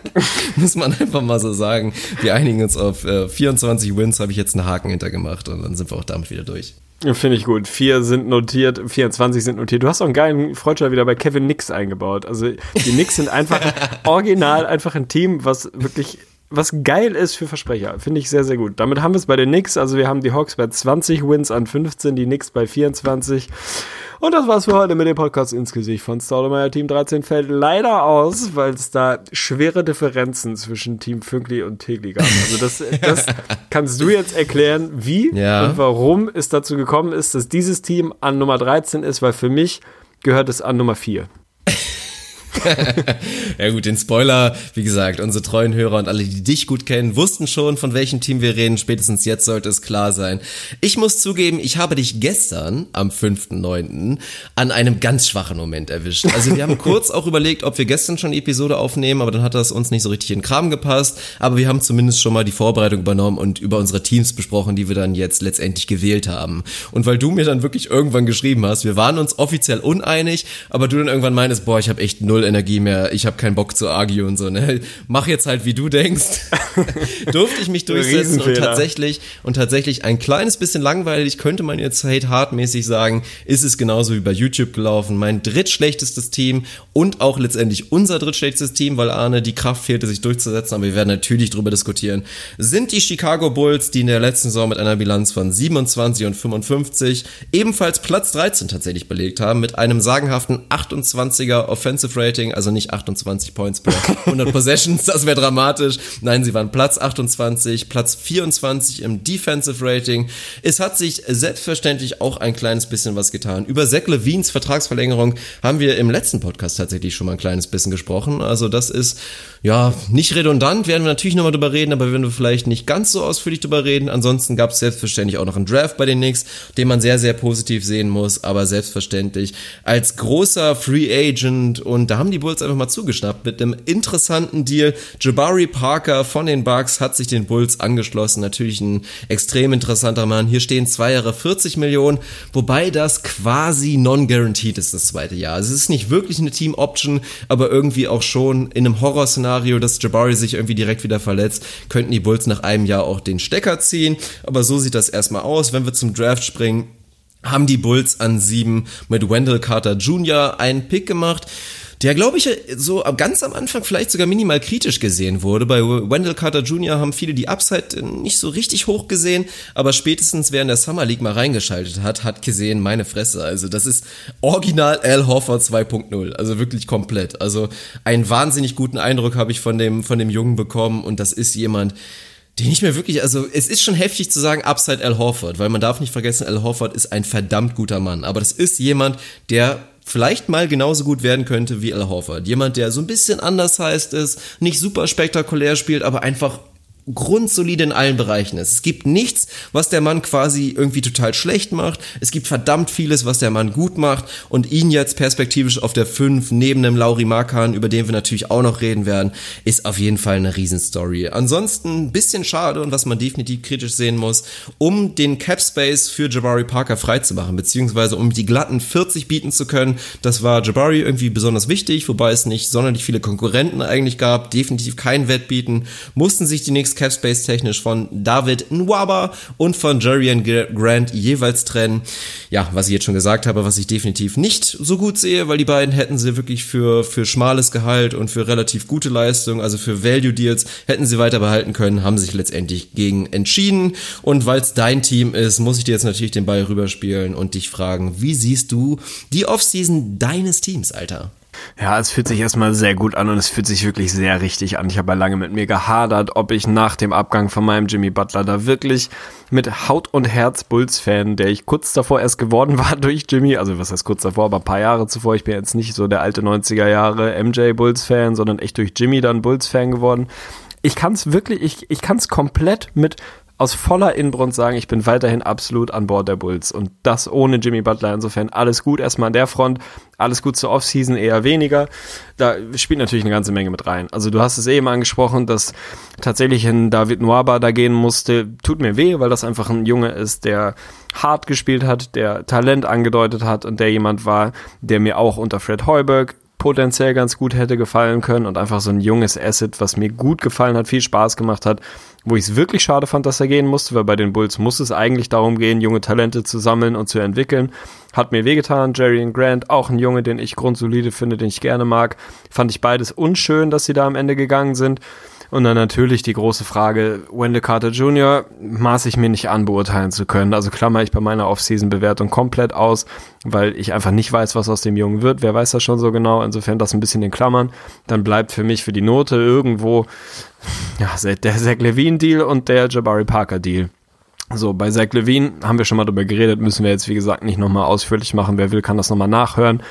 Speaker 4: muss man einfach mal so sagen. Wir einigen uns auf äh, 24 Wins, habe ich jetzt einen Haken hintergemacht und dann sind wir auch damit wieder durch.
Speaker 5: Finde ich gut. Vier sind notiert, 24 sind notiert. Du hast auch einen geilen Freundschaft wieder bei Kevin Nix eingebaut. Also die Knicks sind einfach original einfach ein Team, was wirklich was geil ist für Versprecher. Finde ich sehr, sehr gut. Damit haben wir es bei den Knicks. Also wir haben die Hawks bei 20 Wins an 15, die Knicks bei 24. Und das war's für heute mit dem Podcast ins Gesicht von Staudemeyer. Team 13 fällt leider aus, weil es da schwere Differenzen zwischen Team Fünkli und Tegli gab. Also das, das kannst du jetzt erklären, wie
Speaker 4: Ja.
Speaker 5: und warum es dazu gekommen ist, dass dieses Team an Nummer 13 ist, weil für mich gehört es an Nummer 4.
Speaker 4: Ja gut, den Spoiler, wie gesagt, unsere treuen Hörer und alle, die dich gut kennen, wussten schon, von welchem Team wir reden. Spätestens jetzt sollte es klar sein. Ich muss zugeben, ich habe dich gestern, am 5.9., an einem ganz schwachen Moment erwischt. Also wir haben kurz auch überlegt, ob wir gestern schon die Episode aufnehmen, aber dann hat das uns nicht so richtig in den Kram gepasst. Aber wir haben zumindest schon mal die Vorbereitung übernommen und über unsere Teams besprochen, die wir dann jetzt letztendlich gewählt haben. Und weil du mir dann wirklich irgendwann geschrieben hast, wir waren uns offiziell uneinig, aber du dann irgendwann meinst, boah, ich habe echt null Energie mehr, ich habe keinen Bock zu argue und so, ne? Mach jetzt halt, wie du denkst. Durfte ich mich durchsetzen und tatsächlich und tatsächlich ein kleines bisschen langweilig, könnte man jetzt hate hard mäßig sagen, ist es genauso wie bei YouTube gelaufen. Mein drittschlechtestes Team und auch letztendlich unser drittschlechtestes Team, weil Arne die Kraft fehlte, sich durchzusetzen, aber wir werden natürlich drüber diskutieren, sind die Chicago Bulls, die in der letzten Saison mit einer Bilanz von 27 und 55 ebenfalls Platz 13 tatsächlich belegt haben, mit einem sagenhaften 28er Offensive Rating, also nicht 28 Points per 100 Possessions, das wäre dramatisch. Nein, sie waren Platz 28, Platz 24 im Defensive Rating. Es hat sich selbstverständlich auch ein kleines bisschen was getan. Über Zach Levines Vertragsverlängerung haben wir im letzten Podcast tatsächlich schon mal ein kleines bisschen gesprochen. Also das ist ja nicht redundant, werden wir natürlich nochmal drüber reden, aber werden wir vielleicht nicht ganz so ausführlich drüber reden. Ansonsten gab es selbstverständlich auch noch einen Draft bei den Knicks, den man sehr, sehr positiv sehen muss, aber selbstverständlich als großer Free Agent und haben die Bulls einfach mal zugeschnappt mit einem interessanten Deal. Jabari Parker von den Bucks hat sich den Bulls angeschlossen. Natürlich ein extrem interessanter Mann. Hier stehen zwei Jahre 40 Millionen, wobei das quasi non-guaranteed ist, das zweite Jahr. Also es ist nicht wirklich eine Team-Option, aber irgendwie auch schon in einem Horrorszenario, dass Jabari sich irgendwie direkt wieder verletzt, könnten die Bulls nach einem Jahr auch den Stecker ziehen. Aber so sieht das erstmal aus. Wenn wir zum Draft springen, haben die Bulls an sieben mit Wendell Carter Jr. einen Pick gemacht, der, glaube ich, so ganz am Anfang vielleicht sogar minimal kritisch gesehen wurde. Bei Wendell Carter Jr. haben viele die Upside nicht so richtig hoch gesehen, aber spätestens in der Summer League mal reingeschaltet hat, hat gesehen, meine Fresse. Also das ist original Al Horford 2.0, also wirklich komplett. Also einen wahnsinnig guten Eindruck habe ich von dem, von dem Jungen bekommen und das ist jemand, den ich mir wirklich, also es ist schon heftig zu sagen, Upside Al Horford, weil man darf nicht vergessen, Al Horford ist ein verdammt guter Mann. Aber das ist jemand, der vielleicht mal genauso gut werden könnte wie Al Horford. Jemand, der so ein bisschen anders heißt ist, nicht super spektakulär spielt, aber einfach grundsolide in allen Bereichen ist. Es gibt nichts, was der Mann quasi irgendwie total schlecht macht. Es gibt verdammt vieles, was der Mann gut macht. Und ihn jetzt perspektivisch auf der 5 neben dem Lauri Markan, über den wir natürlich auch noch reden werden, ist auf jeden Fall eine Riesenstory. Ansonsten ein bisschen schade und was man definitiv kritisch sehen muss, um den Cap Space für Jabari Parker freizumachen, beziehungsweise um die glatten 40 bieten zu können. Das war Jabari irgendwie besonders wichtig, wobei es nicht sonderlich viele Konkurrenten eigentlich gab, definitiv kein Wettbieten, mussten sich die Knicks Capspace technisch von David Nwaba und von Jerian Grant jeweils trennen. Ja, was ich jetzt schon gesagt habe, was ich definitiv nicht so gut sehe, weil die beiden hätten sie wirklich für, für schmales Gehalt und für relativ gute Leistung, also für Value Deals, hätten sie weiter behalten können, haben sich letztendlich gegen entschieden. Und weil es dein Team ist, muss ich dir jetzt natürlich den Ball rüberspielen und dich fragen, wie siehst du die Offseason deines Teams, Alter?
Speaker 5: Ja, es fühlt sich erstmal sehr gut an und es fühlt sich wirklich sehr richtig an. Ich habe ja lange mit mir gehadert, ob ich nach dem Abgang von meinem Jimmy Butler da wirklich mit Haut und Herz Bulls-Fan, der ich kurz davor erst geworden war durch Jimmy, also was heißt kurz davor, aber ein paar Jahre zuvor, ich bin jetzt nicht so der alte 90er Jahre MJ Bulls-Fan, sondern echt durch Jimmy dann Bulls-Fan geworden. Ich kann es wirklich, ich, ich kann es komplett mit aus voller Inbrunst sagen, ich bin weiterhin absolut an Bord der Bulls. Und das ohne Jimmy Butler. Insofern alles gut erstmal an der Front. Alles gut zur Offseason, eher weniger. Da spielt natürlich eine ganze Menge mit rein. Also du hast es eben angesprochen, dass tatsächlich ein David Noaba da gehen musste. Tut mir weh, weil das einfach ein Junge ist, der hart gespielt hat, der Talent angedeutet hat und der jemand war, der mir auch unter Fred Heuberg potenziell ganz gut hätte gefallen können und einfach so ein junges Asset, was mir gut gefallen hat, viel Spaß gemacht hat, wo ich es wirklich schade fand, dass er gehen musste, weil bei den Bulls muss es eigentlich darum gehen, junge Talente zu sammeln und zu entwickeln. Hat mir wehgetan. Jerry und Grant, auch ein Junge, den ich grundsolide finde, den ich gerne mag. Fand ich beides unschön, dass sie da am Ende gegangen sind. Und dann natürlich die große Frage, Wendell Carter Jr. maß ich mir nicht an, beurteilen zu können. Also klammer ich bei meiner Offseason-Bewertung komplett aus, weil ich einfach nicht weiß, was aus dem Jungen wird. Wer weiß das schon so genau? Insofern das ein bisschen in Klammern. Dann bleibt für mich für die Note irgendwo ja, der Zach Levine-Deal und der Jabari Parker-Deal. So, bei Zach Levine haben wir schon mal drüber geredet, müssen wir jetzt, wie gesagt, nicht nochmal ausführlich machen. Wer will, kann das nochmal nachhören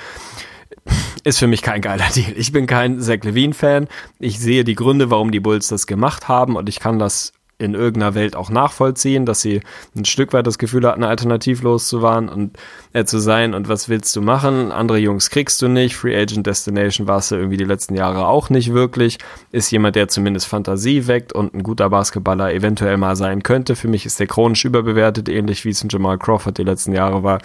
Speaker 5: ist für mich kein geiler Deal. Ich bin kein Zach Levine-Fan. Ich sehe die Gründe, warum die Bulls das gemacht haben und ich kann das in irgendeiner Welt auch nachvollziehen, dass sie ein Stück weit das Gefühl hatten, alternativlos zu waren und äh, zu sein und was willst du machen? Andere Jungs kriegst du nicht. Free Agent Destination warst du irgendwie die letzten Jahre auch nicht wirklich. Ist jemand, der zumindest Fantasie weckt und ein guter Basketballer eventuell mal sein könnte. Für mich ist der chronisch überbewertet, ähnlich wie es ein Jamal Crawford die letzten Jahre war.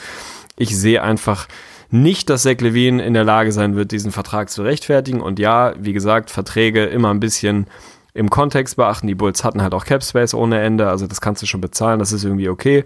Speaker 5: Ich sehe einfach nicht, dass Zach Levine in der Lage sein wird, diesen Vertrag zu rechtfertigen. Und ja, wie gesagt, Verträge immer ein bisschen im Kontext beachten. Die Bulls hatten halt auch Cap Space ohne Ende, also das kannst du schon bezahlen, das ist irgendwie okay.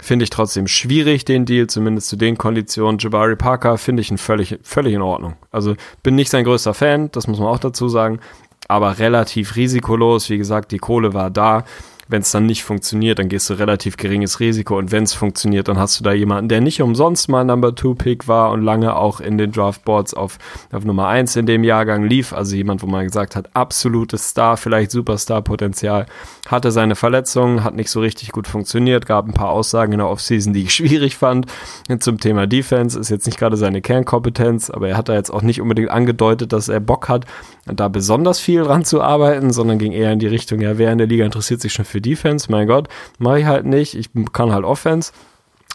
Speaker 5: Finde ich trotzdem schwierig, den Deal, zumindest zu den Konditionen. Jabari Parker finde ich ein völlig, völlig in Ordnung. Also bin nicht sein größter Fan, das muss man auch dazu sagen, aber relativ risikolos. Wie gesagt, die Kohle war da. Wenn es dann nicht funktioniert, dann gehst du relativ geringes Risiko und wenn es funktioniert, dann hast du da jemanden, der nicht umsonst mal Number Two Pick war und lange auch in den Draftboards auf, auf Nummer eins in dem Jahrgang lief. Also jemand, wo man gesagt hat, absolutes Star, vielleicht Superstar-Potenzial, hatte seine Verletzungen, hat nicht so richtig gut funktioniert, gab ein paar Aussagen in der Offseason, die ich schwierig fand. Zum Thema Defense ist jetzt nicht gerade seine Kernkompetenz, aber er hat da jetzt auch nicht unbedingt angedeutet, dass er Bock hat, da besonders viel dran zu arbeiten, sondern ging eher in die Richtung, ja, wer in der Liga interessiert sich schon für Defense? Mein Gott, mache ich halt nicht. Ich kann halt Offense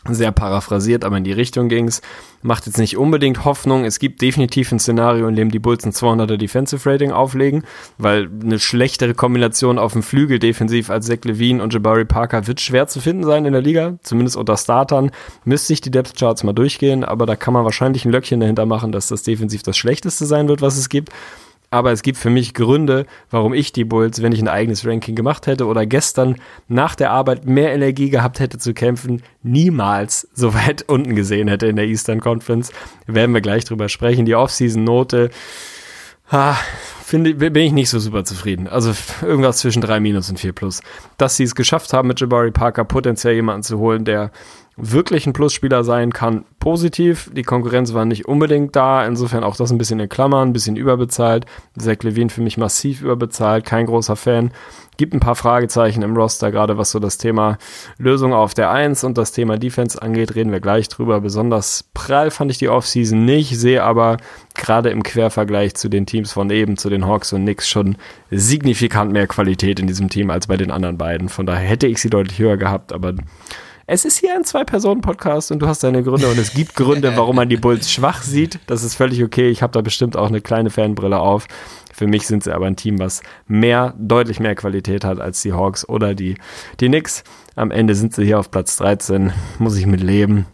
Speaker 5: sehr paraphrasiert, aber in die Richtung ging's. Macht jetzt nicht unbedingt Hoffnung. Es gibt definitiv ein Szenario, in dem die Bulls ein 200er Defensive Rating auflegen, weil eine schlechtere Kombination auf dem Flügel defensiv als Zach Levine und Jabari Parker wird schwer zu finden sein in der Liga, zumindest unter Startern. Müsste ich die Depth Charts mal durchgehen, aber da kann man wahrscheinlich ein Löckchen dahinter machen, dass das defensiv das schlechteste sein wird, was es gibt aber es gibt für mich Gründe, warum ich die Bulls, wenn ich ein eigenes Ranking gemacht hätte oder gestern nach der Arbeit mehr Energie gehabt hätte zu kämpfen, niemals so weit unten gesehen hätte in der Eastern Conference. Werden wir gleich drüber sprechen. Die Offseason-Note, ah, finde, bin ich nicht so super zufrieden. Also irgendwas zwischen 3 minus und 4 plus. Dass sie es geschafft haben, mit Jabari Parker potenziell jemanden zu holen, der wirklich ein Plusspieler sein kann, positiv. Die Konkurrenz war nicht unbedingt da, insofern auch das ein bisschen in Klammern, ein bisschen überbezahlt. Zach Levine für mich massiv überbezahlt, kein großer Fan. Gibt ein paar Fragezeichen im Roster, gerade was so das Thema Lösung auf der 1 und das Thema Defense angeht, reden wir gleich drüber. Besonders prall fand ich die Offseason nicht, sehe aber gerade im Quervergleich zu den Teams von eben, zu den Hawks und Knicks schon signifikant mehr Qualität in diesem Team als bei den anderen beiden. Von daher hätte ich sie deutlich höher gehabt, aber es ist hier ein Zwei-Personen-Podcast und du hast deine Gründe und es gibt Gründe, warum man die Bulls schwach sieht. Das ist völlig okay. Ich habe da bestimmt auch eine kleine Fanbrille auf. Für mich sind sie aber ein Team, was mehr, deutlich mehr Qualität hat als die Hawks oder die, die Knicks. Am Ende sind sie hier auf Platz 13. Muss ich mit leben.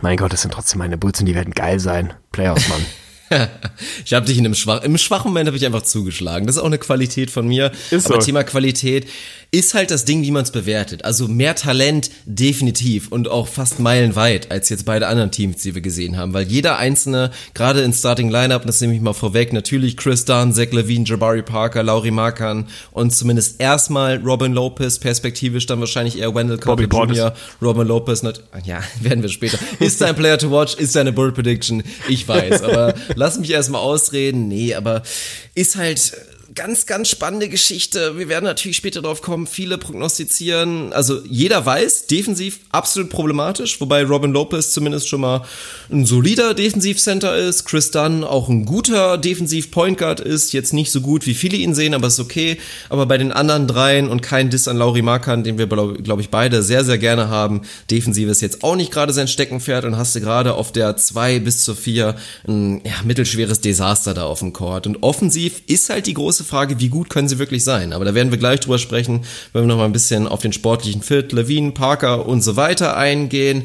Speaker 5: Mein Gott, das sind trotzdem meine Bulls und die werden geil sein. Playoffs, Mann.
Speaker 4: ich habe dich in einem schwach, im schwachen Moment habe ich einfach zugeschlagen. Das ist auch eine Qualität von mir.
Speaker 5: Ist
Speaker 4: Aber
Speaker 5: so.
Speaker 4: Thema Qualität ist halt das Ding, wie man es bewertet. Also mehr Talent definitiv und auch fast meilenweit als jetzt beide anderen Teams, die wir gesehen haben, weil jeder einzelne, gerade in Starting Lineup, das nehme ich mal vorweg, natürlich Chris Dunn, Zach Levine, Jabari Parker, Laurie Markan und zumindest erstmal Robin Lopez, perspektivisch dann wahrscheinlich eher Wendell Carter. Jr., Robin Lopez, nat- ja, werden wir später. Ist ein Player to watch, ist eine Bull Prediction, ich weiß, aber lass mich erstmal ausreden. Nee, aber ist halt ganz, ganz spannende Geschichte. Wir werden natürlich später drauf kommen, viele prognostizieren. Also jeder weiß, defensiv absolut problematisch, wobei Robin Lopez zumindest schon mal ein solider Defensivcenter ist, Chris Dunn auch ein guter Defensiv-Point Guard ist, jetzt nicht so gut, wie viele ihn sehen, aber ist okay. Aber bei den anderen dreien und kein Diss an Lauri Markan, den wir, glaube glaub ich, beide sehr, sehr gerne haben, Defensive ist jetzt auch nicht gerade sein Steckenpferd und hast du gerade auf der 2 bis zur 4 ein ja, mittelschweres Desaster da auf dem Court. Und offensiv ist halt die große Frage, wie gut können sie wirklich sein? Aber da werden wir gleich drüber sprechen, wenn wir noch mal ein bisschen auf den sportlichen Fit, Levine, Parker und so weiter eingehen.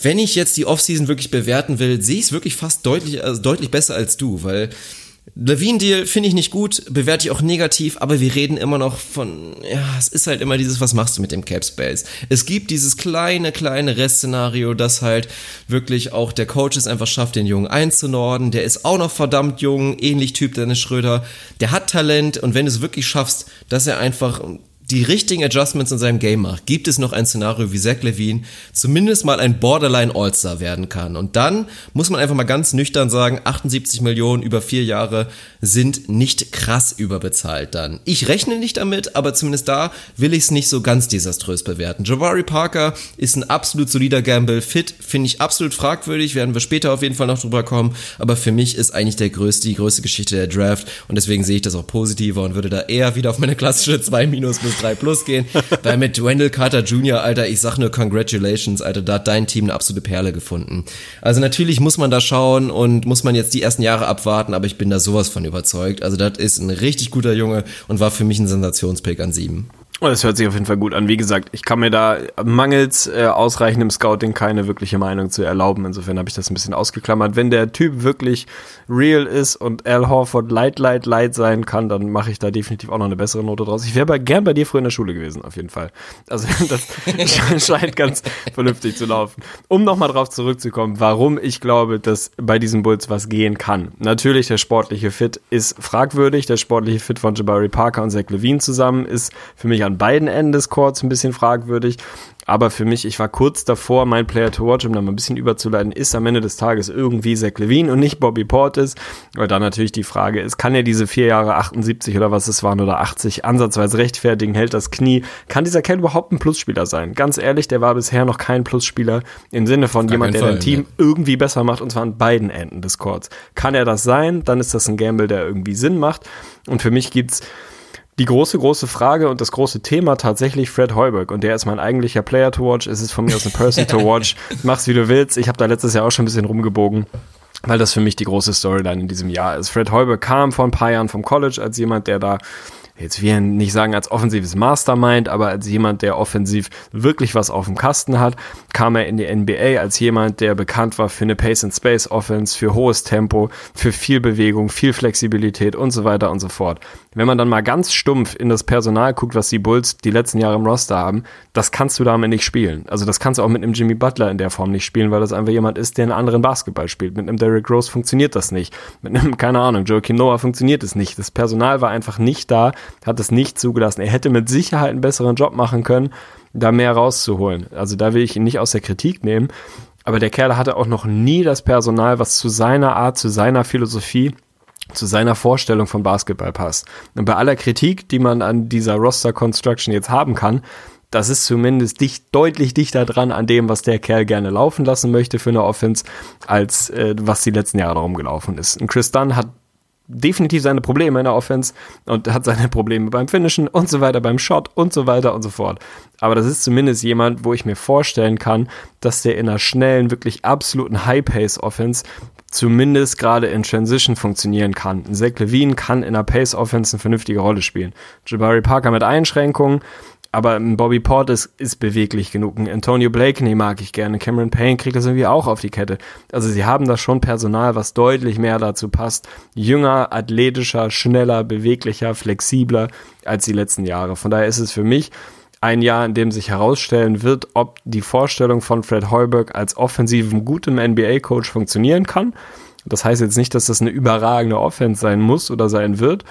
Speaker 4: Wenn ich jetzt die Offseason wirklich bewerten will, sehe ich es wirklich fast deutlich, also deutlich besser als du, weil Levine-Deal finde ich nicht gut, bewerte ich auch negativ, aber wir reden immer noch von, ja, es ist halt immer dieses, was machst du mit dem Cap Space? Es gibt dieses kleine, kleine Restszenario, das halt wirklich auch der Coach es einfach schafft, den Jungen einzunorden. Der ist auch noch verdammt jung, ähnlich Typ Dennis Schröder. Der hat Talent und wenn du es wirklich schaffst, dass er einfach die richtigen Adjustments in seinem Game macht, gibt es noch ein Szenario wie Zach Levine zumindest mal ein Borderline All-Star werden kann. Und dann muss man einfach mal ganz nüchtern sagen, 78 Millionen über vier Jahre sind nicht krass überbezahlt dann. Ich rechne nicht damit, aber zumindest da will ich es nicht so ganz desaströs bewerten. Jabari Parker ist ein absolut solider Gamble. Fit finde ich absolut fragwürdig, werden wir später auf jeden Fall noch drüber kommen. Aber für mich ist eigentlich der größte, die größte Geschichte der Draft und deswegen sehe ich das auch positiver und würde da eher wieder auf meine klassische 2 minus 3 plus gehen. Weil mit Wendell Carter Jr., Alter, ich sag nur Congratulations, Alter, da hat dein Team eine absolute Perle gefunden. Also natürlich muss man da schauen und muss man jetzt die ersten Jahre abwarten, aber ich bin da sowas von überzeugt. Also das ist ein richtig guter Junge und war für mich ein Sensationspick an sieben.
Speaker 5: Das hört sich auf jeden Fall gut an. Wie gesagt, ich kann mir da mangels äh, ausreichendem Scouting keine wirkliche Meinung zu erlauben. Insofern habe ich das ein bisschen ausgeklammert. Wenn der Typ wirklich real ist und Al Horford light, light, light sein kann, dann mache ich da definitiv auch noch eine bessere Note draus. Ich wäre gern bei dir früher in der Schule gewesen, auf jeden Fall. Also das scheint ganz vernünftig zu laufen. Um nochmal drauf zurückzukommen, warum ich glaube, dass bei diesen Bulls was gehen kann. Natürlich, der sportliche Fit ist fragwürdig. Der sportliche Fit von Jabari Parker und Zach Levine zusammen ist für mich an beiden Enden des Courts ein bisschen fragwürdig. Aber für mich, ich war kurz davor, mein Player to watch, um da mal ein bisschen überzuleiten, ist am Ende des Tages irgendwie Zach Levine und nicht Bobby Portis. Weil da natürlich die Frage ist, kann er diese vier Jahre 78 oder was es waren oder 80 ansatzweise rechtfertigen, hält das Knie? Kann dieser Kerl überhaupt ein Plusspieler sein? Ganz ehrlich, der war bisher noch kein Plusspieler im Sinne von jemand, der
Speaker 4: keinen
Speaker 5: dein
Speaker 4: Fall,
Speaker 5: Team irgendwie besser macht und zwar an beiden Enden des Courts. Kann er das sein? Dann ist das ein Gamble, der irgendwie Sinn macht. Und für mich gibt's die große, große Frage und das große Thema tatsächlich Fred Heuberg. Und der ist mein eigentlicher Player to watch. Es ist von mir aus eine Person to watch. Mach's wie du willst. Ich habe da letztes Jahr auch schon ein bisschen rumgebogen. Weil das für mich die große Storyline in diesem Jahr ist. Fred Heuberg kam vor ein paar Jahren vom College als jemand, der da jetzt wir nicht sagen als offensives Mastermind, aber als jemand, der offensiv wirklich was auf dem Kasten hat, kam er in die NBA als jemand, der bekannt war für eine Pace and Space Offense, für hohes Tempo, für viel Bewegung, viel Flexibilität und so weiter und so fort. Wenn man dann mal ganz stumpf in das Personal guckt, was die Bulls die letzten Jahre im Roster haben, das kannst du damit nicht spielen. Also das kannst du auch mit einem Jimmy Butler in der Form nicht spielen, weil das einfach jemand ist, der einen anderen Basketball spielt. Mit einem Derrick Rose funktioniert das nicht. Mit einem, keine Ahnung, Joakim Noah funktioniert es nicht. Das Personal war einfach nicht da, hat es nicht zugelassen. Er hätte mit Sicherheit einen besseren Job machen können, da mehr rauszuholen. Also da will ich ihn nicht aus der Kritik nehmen. Aber der Kerl hatte auch noch nie das Personal, was zu seiner Art, zu seiner Philosophie zu seiner Vorstellung von Basketball passt. Und bei aller Kritik, die man an dieser Roster Construction jetzt haben kann, das ist zumindest dicht, deutlich dichter dran an dem, was der Kerl gerne laufen lassen möchte für eine Offense, als äh, was die letzten Jahre darum gelaufen ist. Und Chris Dunn hat definitiv seine Probleme in der Offense und hat seine Probleme beim Finishen und so weiter, beim Shot und so weiter und so fort. Aber das ist zumindest jemand, wo ich mir vorstellen kann, dass der in einer schnellen, wirklich absoluten High-Pace-Offense zumindest gerade in Transition funktionieren kann. Zach Levine kann in einer Pace-Offense eine vernünftige Rolle spielen. Jabari Parker mit Einschränkungen, Aber ein Bobby Portis ist beweglich genug. Ein Antonio Blakeney mag ich gerne. Cameron Payne kriegt das irgendwie auch auf die Kette. Also sie haben da schon Personal, was deutlich mehr dazu passt. Jünger, athletischer, schneller, beweglicher, flexibler als die letzten Jahre. Von daher ist es für mich ein Jahr, in dem sich herausstellen wird, ob die Vorstellung von Fred Heuberg als offensiven, gutem NBA-Coach funktionieren kann. Das heißt jetzt nicht, dass das eine überragende Offense sein muss oder sein wird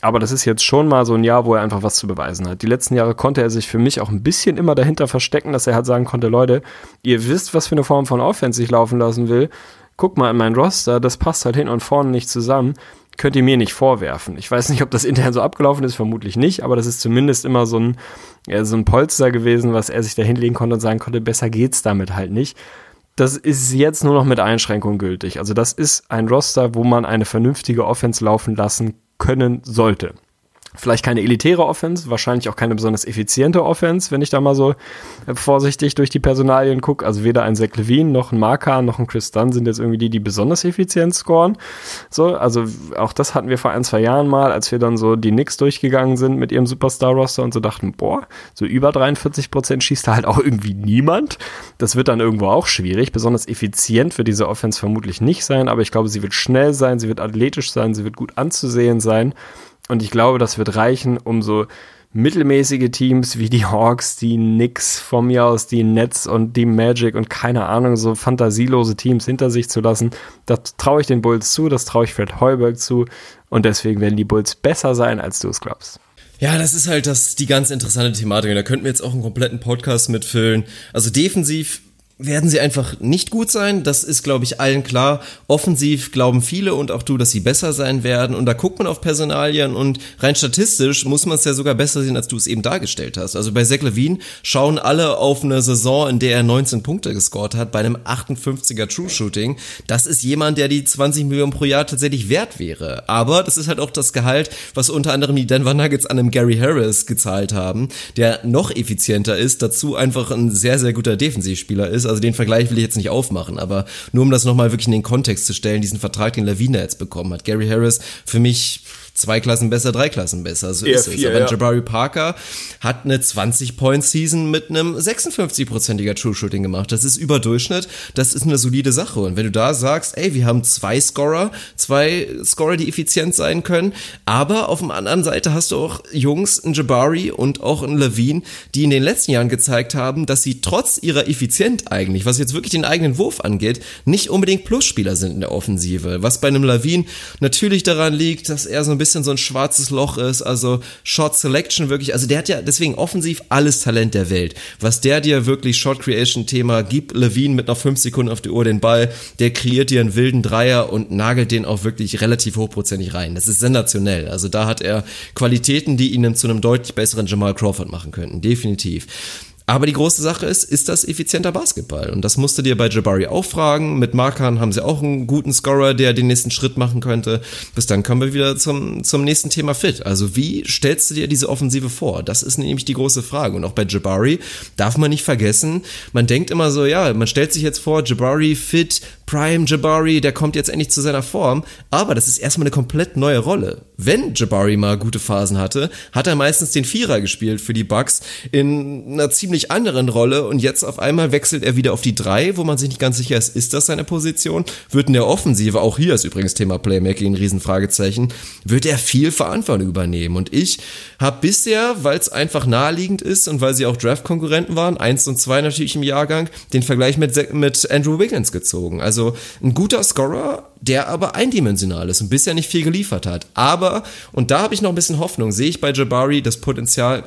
Speaker 5: aber das ist jetzt schon mal so ein Jahr, wo er einfach was zu beweisen hat. Die letzten Jahre konnte er sich für mich auch ein bisschen immer dahinter verstecken, dass er halt sagen konnte, Leute, ihr wisst, was für eine Form von Offense ich laufen lassen will. Guck mal in mein Roster, das passt halt hin und vorne nicht zusammen. Könnt ihr mir nicht vorwerfen. Ich weiß nicht, ob das intern so abgelaufen ist, vermutlich nicht, aber das ist zumindest immer so ein, ja, so ein Polster gewesen, was er sich da hinlegen konnte und sagen konnte, besser geht's damit halt nicht das ist jetzt nur noch mit Einschränkungen gültig. Also das ist ein Roster, wo man eine vernünftige Offense laufen lassen können sollte. Vielleicht keine elitäre Offense, wahrscheinlich auch keine besonders effiziente Offense, wenn ich da mal so äh, vorsichtig durch die Personalien gucke. Also weder ein Zach Levine noch ein Marka noch ein Chris Dunn sind jetzt irgendwie die, die besonders effizient scoren. So, also auch das hatten wir vor ein, zwei Jahren mal, als wir dann so die Knicks durchgegangen sind mit ihrem Superstar-Roster und so dachten, boah, so über 43 Prozent schießt da halt auch irgendwie niemand. Das wird dann irgendwo auch schwierig. Besonders effizient wird diese Offense vermutlich nicht sein, aber ich glaube, sie wird schnell sein, sie wird athletisch sein, sie wird gut anzusehen sein. Und ich glaube, das wird reichen, um so mittelmäßige Teams wie die Hawks, die Knicks von mir aus, die Nets und die Magic und keine Ahnung, so fantasielose Teams hinter sich zu lassen. Das traue ich den Bulls zu, das traue ich Fred Heuberg zu und deswegen werden die Bulls besser sein, als du es glaubst.
Speaker 4: Ja, das ist halt das, die ganz interessante Thematik. Und da könnten wir jetzt auch einen kompletten Podcast mitfüllen. Also defensiv werden sie einfach nicht gut sein. Das ist, glaube ich, allen klar. Offensiv glauben viele und auch du, dass sie besser sein werden. Und da guckt man auf Personalien und rein statistisch muss man es ja sogar besser sehen, als du es eben dargestellt hast. Also bei Zach Levine schauen alle auf eine Saison, in der er 19 Punkte gescored hat, bei einem 58er True Shooting. Das ist jemand, der die 20 Millionen pro Jahr tatsächlich wert wäre. Aber das ist halt auch das Gehalt, was unter anderem die Denver Nuggets an einem Gary Harris gezahlt haben, der noch effizienter ist, dazu einfach ein sehr, sehr guter Defensivspieler ist also den Vergleich will ich jetzt nicht aufmachen, aber nur um das nochmal wirklich in den Kontext zu stellen, diesen Vertrag, den Lawine jetzt bekommen hat. Gary Harris für mich zwei Klassen besser, drei Klassen besser. So Eher ist vier, es. Aber ja. Jabari Parker hat eine 20-Point-Season mit einem 56-prozentiger True Shooting gemacht. Das ist Überdurchschnitt. Das ist eine solide Sache. Und wenn du da sagst, ey, wir haben zwei Scorer, zwei Scorer, die effizient sein können, aber auf der anderen Seite hast du auch Jungs, ein Jabari und auch ein Levine, die in den letzten Jahren gezeigt haben, dass sie trotz ihrer Effizienz eigentlich, was jetzt wirklich den eigenen Wurf angeht, nicht unbedingt Plusspieler sind in der Offensive. Was bei einem Levine natürlich daran liegt, dass er so ein bisschen bisschen so ein schwarzes Loch ist, also Shot Selection wirklich, also der hat ja deswegen offensiv alles Talent der Welt. Was der dir wirklich Shot Creation Thema gibt, Levine mit noch fünf Sekunden auf die Uhr den Ball, der kreiert dir einen wilden Dreier und nagelt den auch wirklich relativ hochprozentig rein. Das ist sensationell. Also da hat er Qualitäten, die ihn zu einem deutlich besseren Jamal Crawford machen könnten. Definitiv. Aber die große Sache ist, ist das effizienter Basketball? Und das musst du dir bei Jabari auch fragen. Mit Markan haben sie auch einen guten Scorer, der den nächsten Schritt machen könnte. Bis dann kommen wir wieder zum, zum nächsten Thema Fit. Also wie stellst du dir diese Offensive vor? Das ist nämlich die große Frage. Und auch bei Jabari darf man nicht vergessen, man denkt immer so, ja, man stellt sich jetzt vor, Jabari fit, Prime Jabari, der kommt jetzt endlich zu seiner Form. Aber das ist erstmal eine komplett neue Rolle. Wenn Jabari mal gute Phasen hatte, hat er meistens den Vierer gespielt für die Bucks in einer ziemlich anderen Rolle und jetzt auf einmal wechselt er wieder auf die drei, wo man sich nicht ganz sicher ist, ist das seine Position? Wird in der Offensive, auch hier ist übrigens Thema Playmaking ein Riesenfragezeichen, wird er viel Verantwortung übernehmen? Und ich habe bisher, weil es einfach naheliegend ist und weil sie auch Draft-Konkurrenten waren, eins und zwei natürlich im Jahrgang, den Vergleich mit, mit Andrew Wiggins gezogen. Also ein guter Scorer, der aber eindimensional ist und bisher nicht viel geliefert hat. Aber, und da habe ich noch ein bisschen Hoffnung, sehe ich bei Jabari das Potenzial,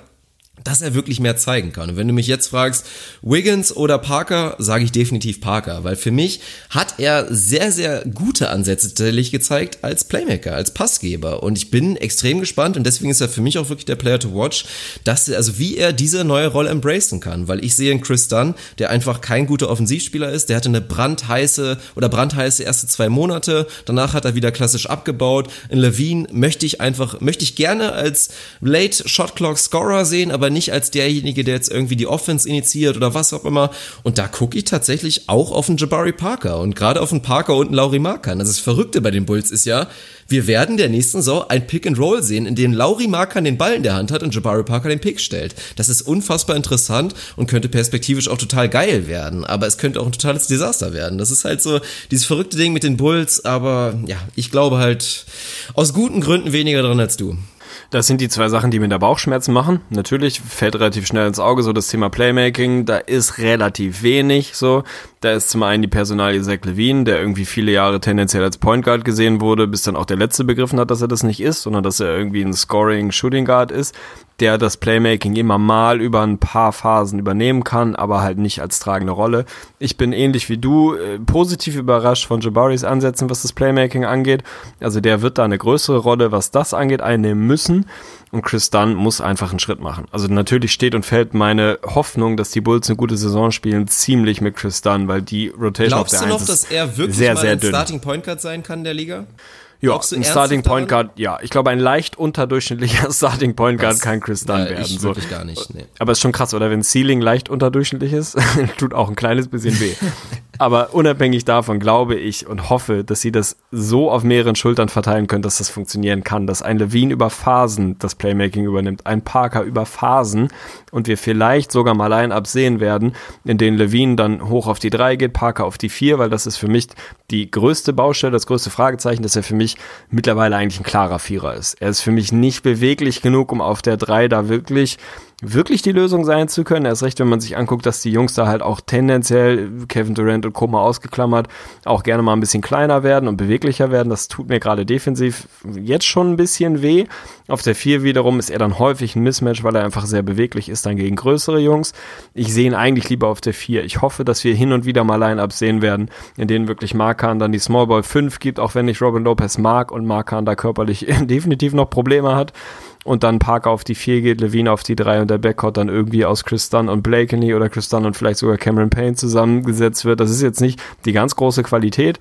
Speaker 4: dass er wirklich mehr zeigen kann. Und wenn du mich jetzt fragst, Wiggins oder Parker, sage ich definitiv Parker, weil für mich hat er sehr, sehr gute Ansätze tatsächlich gezeigt als Playmaker, als Passgeber. Und ich bin extrem gespannt und deswegen ist er für mich auch wirklich der Player to watch, dass er, also wie er diese neue Rolle embracen kann, weil ich sehe einen Chris Dunn, der einfach kein guter Offensivspieler ist, der hatte eine brandheiße oder brandheiße erste zwei Monate, danach hat er wieder klassisch abgebaut. In Levine möchte ich einfach, möchte ich gerne als Late Shot Clock Scorer sehen, aber nicht als derjenige, der jetzt irgendwie die Offense initiiert oder was auch immer. Und da gucke ich tatsächlich auch auf einen Jabari Parker und gerade auf einen Parker und einen Lauri Markan. Das ist Verrückte bei den Bulls ist ja, wir werden der nächsten Saison ein Pick and Roll sehen, in dem Lauri Markan den Ball in der Hand hat und Jabari Parker den Pick stellt. Das ist unfassbar interessant und könnte perspektivisch auch total geil werden, aber es könnte auch ein totales Desaster werden. Das ist halt so dieses verrückte Ding mit den Bulls, aber ja, ich glaube halt aus guten Gründen weniger dran als du.
Speaker 5: Das sind die zwei Sachen, die mir da Bauchschmerzen machen. Natürlich fällt relativ schnell ins Auge so das Thema Playmaking. Da ist relativ wenig so. Da ist zum einen die Personalie Zach Levine, der irgendwie viele Jahre tendenziell als Point Guard gesehen wurde, bis dann auch der Letzte begriffen hat, dass er das nicht ist, sondern dass er irgendwie ein Scoring Shooting Guard ist, der das Playmaking immer mal über ein paar Phasen übernehmen kann, aber halt nicht als tragende Rolle. Ich bin ähnlich wie du äh, positiv überrascht von Jabaris Ansätzen, was das Playmaking angeht. Also der wird da eine größere Rolle, was das angeht, einnehmen müssen. Und Chris Dunn muss einfach einen Schritt machen. Also natürlich steht und fällt meine Hoffnung, dass die Bulls eine gute Saison spielen, ziemlich mit Chris Dunn, weil die Rotation
Speaker 4: Glaubst
Speaker 5: auf der
Speaker 4: du noch, dass er wirklich
Speaker 5: sehr,
Speaker 4: mal
Speaker 5: sehr
Speaker 4: ein
Speaker 5: dünn.
Speaker 4: Starting Point Guard sein kann der Liga?
Speaker 5: Ja, ein Starting Point
Speaker 4: daran?
Speaker 5: Guard, ja. Ich glaube, ein leicht unterdurchschnittlicher Starting Point Guard kann Chris Dunn
Speaker 4: Ja,
Speaker 5: werden.
Speaker 4: ich
Speaker 5: so.
Speaker 4: gar nicht. Nee.
Speaker 5: Aber ist schon krass, oder? Wenn Ceiling leicht unterdurchschnittlich ist, tut auch ein kleines bisschen weh. Aber unabhängig davon glaube ich und hoffe, dass sie das so auf mehreren Schultern verteilen können, dass das funktionieren kann. Dass ein Levine über Phasen das Playmaking übernimmt, ein Parker über Phasen und wir vielleicht sogar mal ein absehen werden, in denen Levine dann hoch auf die drei geht, Parker auf die vier, weil das ist für mich die größte Baustelle, das größte Fragezeichen, dass er für mich mittlerweile eigentlich ein klarer Vierer ist. Er ist für mich nicht beweglich genug, um auf der drei da wirklich wirklich die Lösung sein zu können. Erst recht, wenn man sich anguckt, dass die Jungs da halt auch tendenziell, Kevin Durant und Koma ausgeklammert, auch gerne mal ein bisschen kleiner werden und beweglicher werden. Das tut mir gerade defensiv jetzt schon ein bisschen weh. Auf der 4 wiederum ist er dann häufig ein Mismatch, weil er einfach sehr beweglich ist dann gegen größere Jungs. Ich sehe ihn eigentlich lieber auf der 4. Ich hoffe, dass wir hin und wieder mal Line-Ups sehen werden, in denen wirklich Markan dann die Small Ball 5 gibt, auch wenn ich Robin Lopez mag und Markan da körperlich definitiv noch Probleme hat und dann Parker auf die 4 geht, Levine auf die 3 und der Backcourt dann irgendwie aus Chris Dunn und Blakeney oder Chris Dunn und vielleicht sogar Cameron Payne zusammengesetzt wird. Das ist jetzt nicht die ganz große Qualität,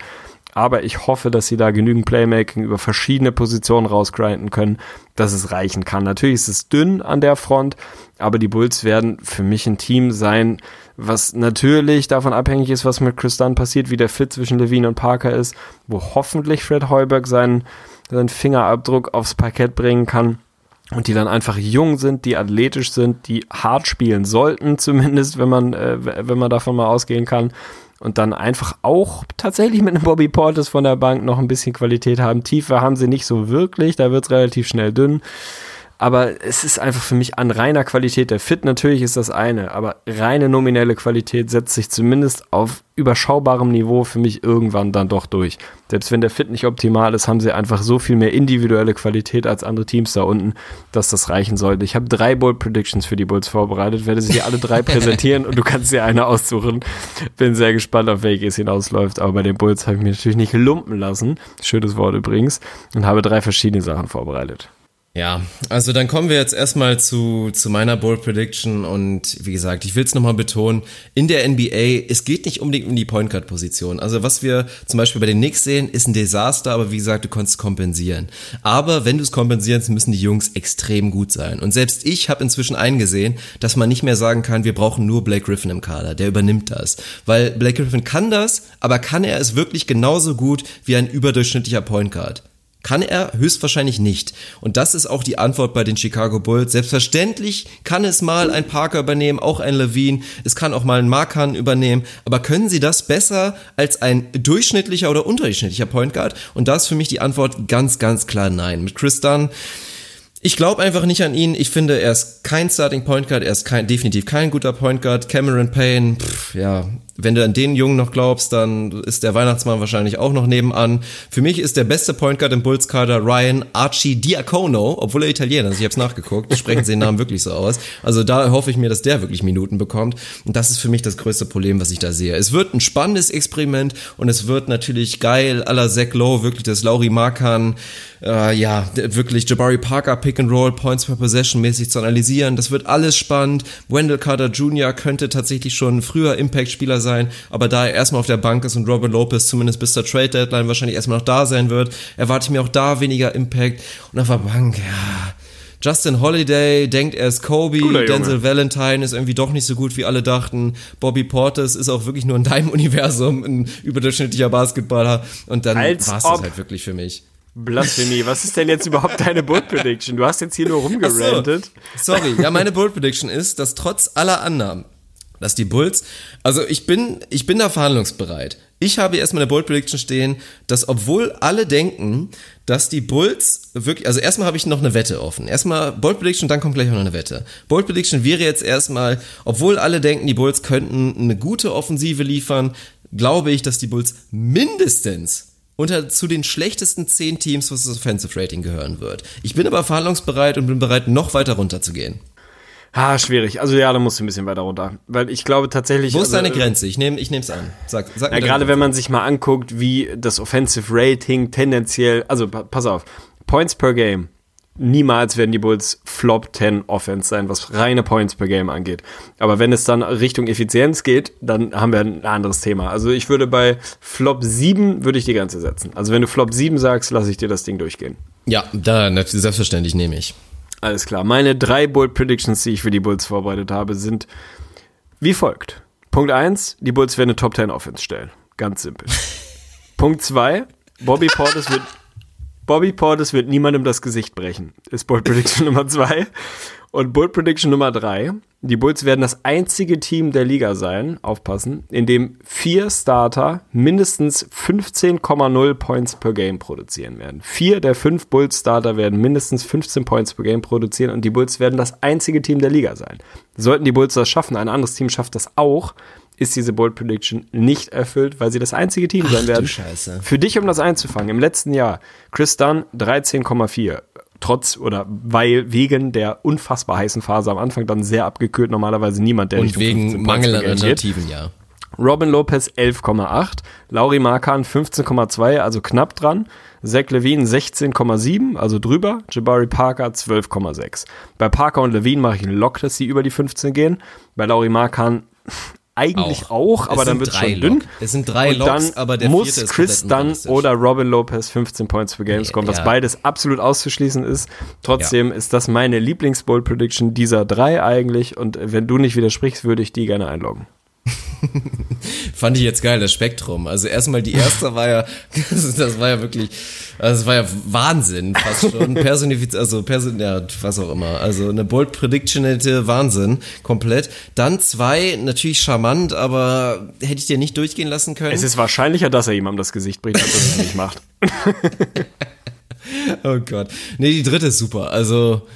Speaker 5: aber ich hoffe, dass sie da genügend Playmaking über verschiedene Positionen rausgrinden können, dass es reichen kann. Natürlich ist es dünn an der Front, aber die Bulls werden für mich ein Team sein, was natürlich davon abhängig ist, was mit Chris Dunn passiert, wie der Fit zwischen Levine und Parker ist, wo hoffentlich Fred Heuberg seinen, seinen Fingerabdruck aufs Parkett bringen kann und die dann einfach jung sind, die athletisch sind, die hart spielen sollten, zumindest, wenn man, äh, wenn man davon mal ausgehen kann. Und dann einfach auch tatsächlich mit einem Bobby Portis von der Bank noch ein bisschen Qualität haben. Tiefe haben sie nicht so wirklich, da wird's relativ schnell dünn. Aber es ist einfach für mich an reiner Qualität. Der Fit natürlich ist das eine, aber reine nominelle Qualität setzt sich zumindest auf überschaubarem Niveau für mich irgendwann dann doch durch. Selbst wenn der Fit nicht optimal ist, haben sie einfach so viel mehr individuelle Qualität als andere Teams da unten, dass das reichen sollte. Ich habe drei Bold Predictions für die Bulls vorbereitet, werde sie dir alle drei präsentieren und du kannst dir eine aussuchen. Bin sehr gespannt, auf welche es hinausläuft, aber bei den Bulls habe ich mich natürlich nicht lumpen lassen. Schönes Wort übrigens. Und habe drei verschiedene Sachen vorbereitet.
Speaker 4: Ja, also dann kommen wir jetzt erstmal zu, zu meiner Bold Prediction und wie gesagt, ich will es nochmal betonen, in der NBA, es geht nicht unbedingt um die Point Guard Position. Also was wir zum Beispiel bei den Knicks sehen, ist ein Desaster, aber wie gesagt, du konntest kompensieren. Aber wenn du es kompensierst, müssen die Jungs extrem gut sein. Und selbst ich habe inzwischen eingesehen, dass man nicht mehr sagen kann, wir brauchen nur Blake Griffin im Kader, der übernimmt das. Weil Blake Griffin kann das, aber kann er es wirklich genauso gut wie ein überdurchschnittlicher Point Guard? Kann er höchstwahrscheinlich nicht. Und das ist auch die Antwort bei den Chicago Bulls. Selbstverständlich kann es mal ein Parker übernehmen, auch ein Levine. Es kann auch mal ein Markan übernehmen. Aber können sie das besser als ein durchschnittlicher oder unterdurchschnittlicher Point Guard? Und da ist für mich die Antwort ganz, ganz klar nein. Mit Chris Dunn ich glaube einfach nicht an ihn. Ich finde, er ist kein Starting Point Guard. Er ist kein, definitiv kein guter Point Guard. Cameron Payne, pff, ja, wenn du an den Jungen noch glaubst, dann ist der Weihnachtsmann wahrscheinlich auch noch nebenan. Für mich ist der beste Point Guard im Bulls Kader Ryan Archie Diacono, obwohl er Italiener ist. Ich habe es nachgeguckt. Sprechen sie den Namen wirklich so aus. Also da hoffe ich mir, dass der wirklich Minuten bekommt. Und das ist für mich das größte Problem, was ich da sehe. Es wird ein spannendes Experiment und es wird natürlich geil, la Zach Lowe, wirklich das Lauri Markan, äh, ja, wirklich Jabari Parker Pick and Roll, Points per Possession mäßig zu analysieren. Das wird alles spannend. Wendell Carter Jr. könnte tatsächlich schon früher Impact-Spieler sein, aber da er erstmal auf der Bank ist und Robert Lopez zumindest bis zur Trade Deadline wahrscheinlich erstmal noch da sein wird, erwarte ich mir auch da weniger Impact. Und auf der Bank, ja, Justin Holiday denkt er ist Kobe. Denzel Valentine ist irgendwie doch nicht so gut, wie alle dachten. Bobby Portis ist auch wirklich nur in deinem Universum ein überdurchschnittlicher Basketballer. Und dann war es das halt wirklich für mich.
Speaker 5: Blasphemie. Was ist denn jetzt überhaupt deine Bold Prediction? Du hast jetzt hier nur rumgerantet.
Speaker 4: So, sorry, ja, meine Bold Prediction ist, dass trotz aller Annahmen, dass die Bulls, also ich bin, ich bin da verhandlungsbereit. Ich habe erstmal eine Bold Prediction stehen, dass obwohl alle denken, dass die Bulls wirklich, also erstmal habe ich noch eine Wette offen. Erstmal Bold Prediction, dann kommt gleich noch eine Wette. Bold Prediction wäre jetzt erstmal, obwohl alle denken, die Bulls könnten eine gute Offensive liefern, glaube ich, dass die Bulls mindestens unter zu den schlechtesten zehn Teams, was das Offensive Rating gehören wird. Ich bin aber verhandlungsbereit und bin bereit, noch weiter runterzugehen.
Speaker 5: Ah, schwierig. Also ja, da musst du ein bisschen weiter runter. Weil ich glaube tatsächlich.
Speaker 4: Wo ist
Speaker 5: also,
Speaker 4: deine Grenze? Ich nehme ich nehm's an. Sag, sag
Speaker 5: Ja, gerade wenn man sich mal anguckt, wie das Offensive Rating tendenziell, also pa- pass auf, Points per Game. Niemals werden die Bulls Flop 10 Offense sein, was reine Points per Game angeht. Aber wenn es dann Richtung Effizienz geht, dann haben wir ein anderes Thema. Also ich würde bei Flop 7 würde ich die Grenze setzen. Also wenn du Flop 7 sagst, lasse ich dir das Ding durchgehen.
Speaker 4: Ja, da, selbstverständlich nehme ich.
Speaker 5: Alles klar. Meine drei Bold Predictions, die ich für die Bulls vorbereitet habe, sind wie folgt. Punkt 1, die Bulls werden eine Top 10 Offense stellen. Ganz simpel. Punkt 2, Bobby Portis wird Bobby Portis wird niemandem das Gesicht brechen. Ist Bold Prediction Nummer 2. Und Bold Prediction Nummer 3, die Bulls werden das einzige Team der Liga sein, aufpassen, in dem vier Starter mindestens 15,0 Points per Game produzieren werden. Vier der fünf Bulls Starter werden mindestens 15 Points per Game produzieren und die Bulls werden das einzige Team der Liga sein. Sollten die Bulls das schaffen, ein anderes Team schafft das auch, ist diese Bold Prediction nicht erfüllt, weil sie das einzige Team sein
Speaker 4: du
Speaker 5: werden.
Speaker 4: Scheiße.
Speaker 5: Für dich, um das einzufangen, im letzten Jahr, Chris Dunn 13,4. Trotz oder weil wegen der unfassbar heißen Phase am Anfang dann sehr abgekühlt, normalerweise niemand, der
Speaker 4: Und
Speaker 5: Richtung 15
Speaker 4: wegen Mangel an. Alternativen, ja.
Speaker 5: Robin Lopez 11,8, Lauri Markan 15,2, also knapp dran, Zach Levine 16,7, also drüber, Jabari Parker 12,6. Bei Parker und Levine mache ich einen Lock, dass sie über die 15 gehen. Bei Lauri Markan eigentlich auch, aber
Speaker 4: Es
Speaker 5: dann wird
Speaker 4: drei
Speaker 5: schon dünn.
Speaker 4: Lock. Es sind drei
Speaker 5: und
Speaker 4: Locks,
Speaker 5: dann
Speaker 4: aber der
Speaker 5: muss Chris Dunn oder Robin Lopez 15 Points per Game scoren, was
Speaker 4: Ja.
Speaker 5: beides absolut auszuschließen ist. Trotzdem ist das meine Lieblings-Bold Prediction dieser drei eigentlich und wenn du nicht widersprichst, würde ich die gerne einloggen.
Speaker 4: Fand ich jetzt geil, das Spektrum. Also erstmal die erste war ja, das, war ja wirklich, also das war ja Wahnsinn fast schon. Personifiz also Person, ja, was auch immer. Also eine Bold Prediction hätte Wahnsinn, komplett. Dann zwei, natürlich charmant, aber hätte ich dir nicht durchgehen lassen können.
Speaker 5: Es ist wahrscheinlicher, dass er jemandem das Gesicht bricht, als dass er es nicht macht.
Speaker 4: Oh Gott. Nee, die dritte ist super. Also,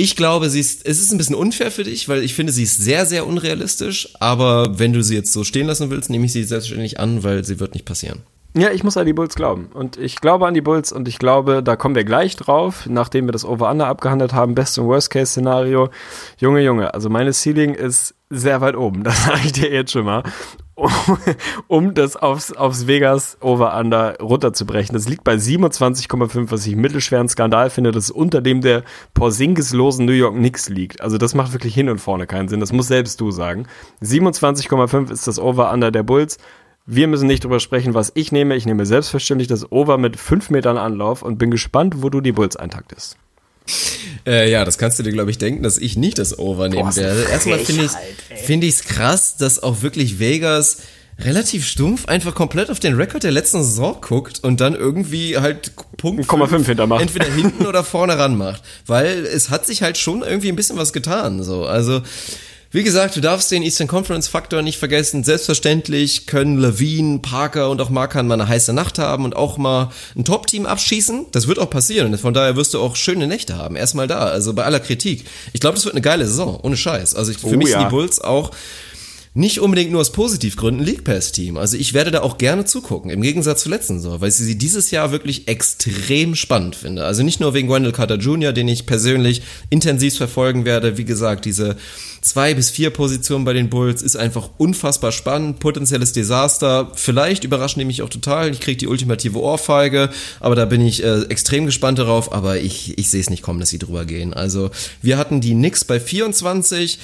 Speaker 4: ich glaube, sie ist, es ist ein bisschen unfair für dich, weil ich finde, sie ist sehr, sehr unrealistisch. Aber wenn du sie jetzt so stehen lassen willst, nehme ich sie selbstverständlich an, weil sie wird nicht passieren.
Speaker 5: Ja, ich muss an die Bulls glauben. Und ich glaube an die Bulls und ich glaube, da kommen wir gleich drauf, nachdem wir das Over-Under abgehandelt haben. Best- und Worst-Case-Szenario. Junge, Junge, also meine Ceiling ist sehr weit oben. Das sage ich dir jetzt schon mal. Um, das aufs, aufs Vegas Over-Under runterzubrechen. Das liegt bei 27,5, was ich mittelschweren Skandal finde, dass es unter dem der Porzingis-losen New York Knicks liegt. Also das macht wirklich hin und vorne keinen Sinn. Das muss selbst du sagen. 27,5 ist das Over-Under der Bulls. Wir müssen nicht drüber sprechen, was ich nehme. Ich nehme selbstverständlich das Over mit 5 Metern Anlauf und bin gespannt, wo du die Bulls eintaktest.
Speaker 4: Äh, ja, das kannst du dir, glaube ich, denken, dass ich nicht das Over nehmen werde. Erstmal finde ich
Speaker 5: Frechheit,
Speaker 4: finde ich's krass, dass auch wirklich Vegas relativ stumpf einfach komplett auf den Rekord der letzten Saison guckt und dann irgendwie halt Punkt
Speaker 5: 0,5
Speaker 4: fünf
Speaker 5: hintermacht.
Speaker 4: entweder hinten oder vorne ranmacht, weil es hat sich halt schon irgendwie ein bisschen was getan, so. Also wie gesagt, du darfst den Eastern Conference Faktor nicht vergessen. Selbstverständlich können Levine, Parker und auch Markan mal eine heiße Nacht haben und auch mal ein Top-Team abschießen. Das wird auch passieren. Und von daher wirst du auch schöne Nächte haben. Erstmal da. Also bei aller Kritik. Ich glaube, das wird eine geile Saison. Ohne Scheiß. Also ich, für
Speaker 5: Oh
Speaker 4: mich
Speaker 5: ja.
Speaker 4: sind die Bulls auch nicht unbedingt nur aus Positivgründen League Pass Team. Also ich werde da auch gerne zugucken, im Gegensatz zur letzten Saison, weil ich sie dieses Jahr wirklich extrem spannend finde. Also nicht nur wegen Wendell Carter Jr., den ich persönlich intensiv verfolgen werde. Wie gesagt, diese zwei bis vier Positionen bei den Bulls ist einfach unfassbar spannend, potenzielles Desaster. Vielleicht überraschen die mich auch total. Ich kriege die ultimative Ohrfeige, aber da bin ich äh, extrem gespannt darauf. Aber ich, ich sehe es nicht kommen, dass sie drüber gehen. Also wir hatten die Knicks bei 24.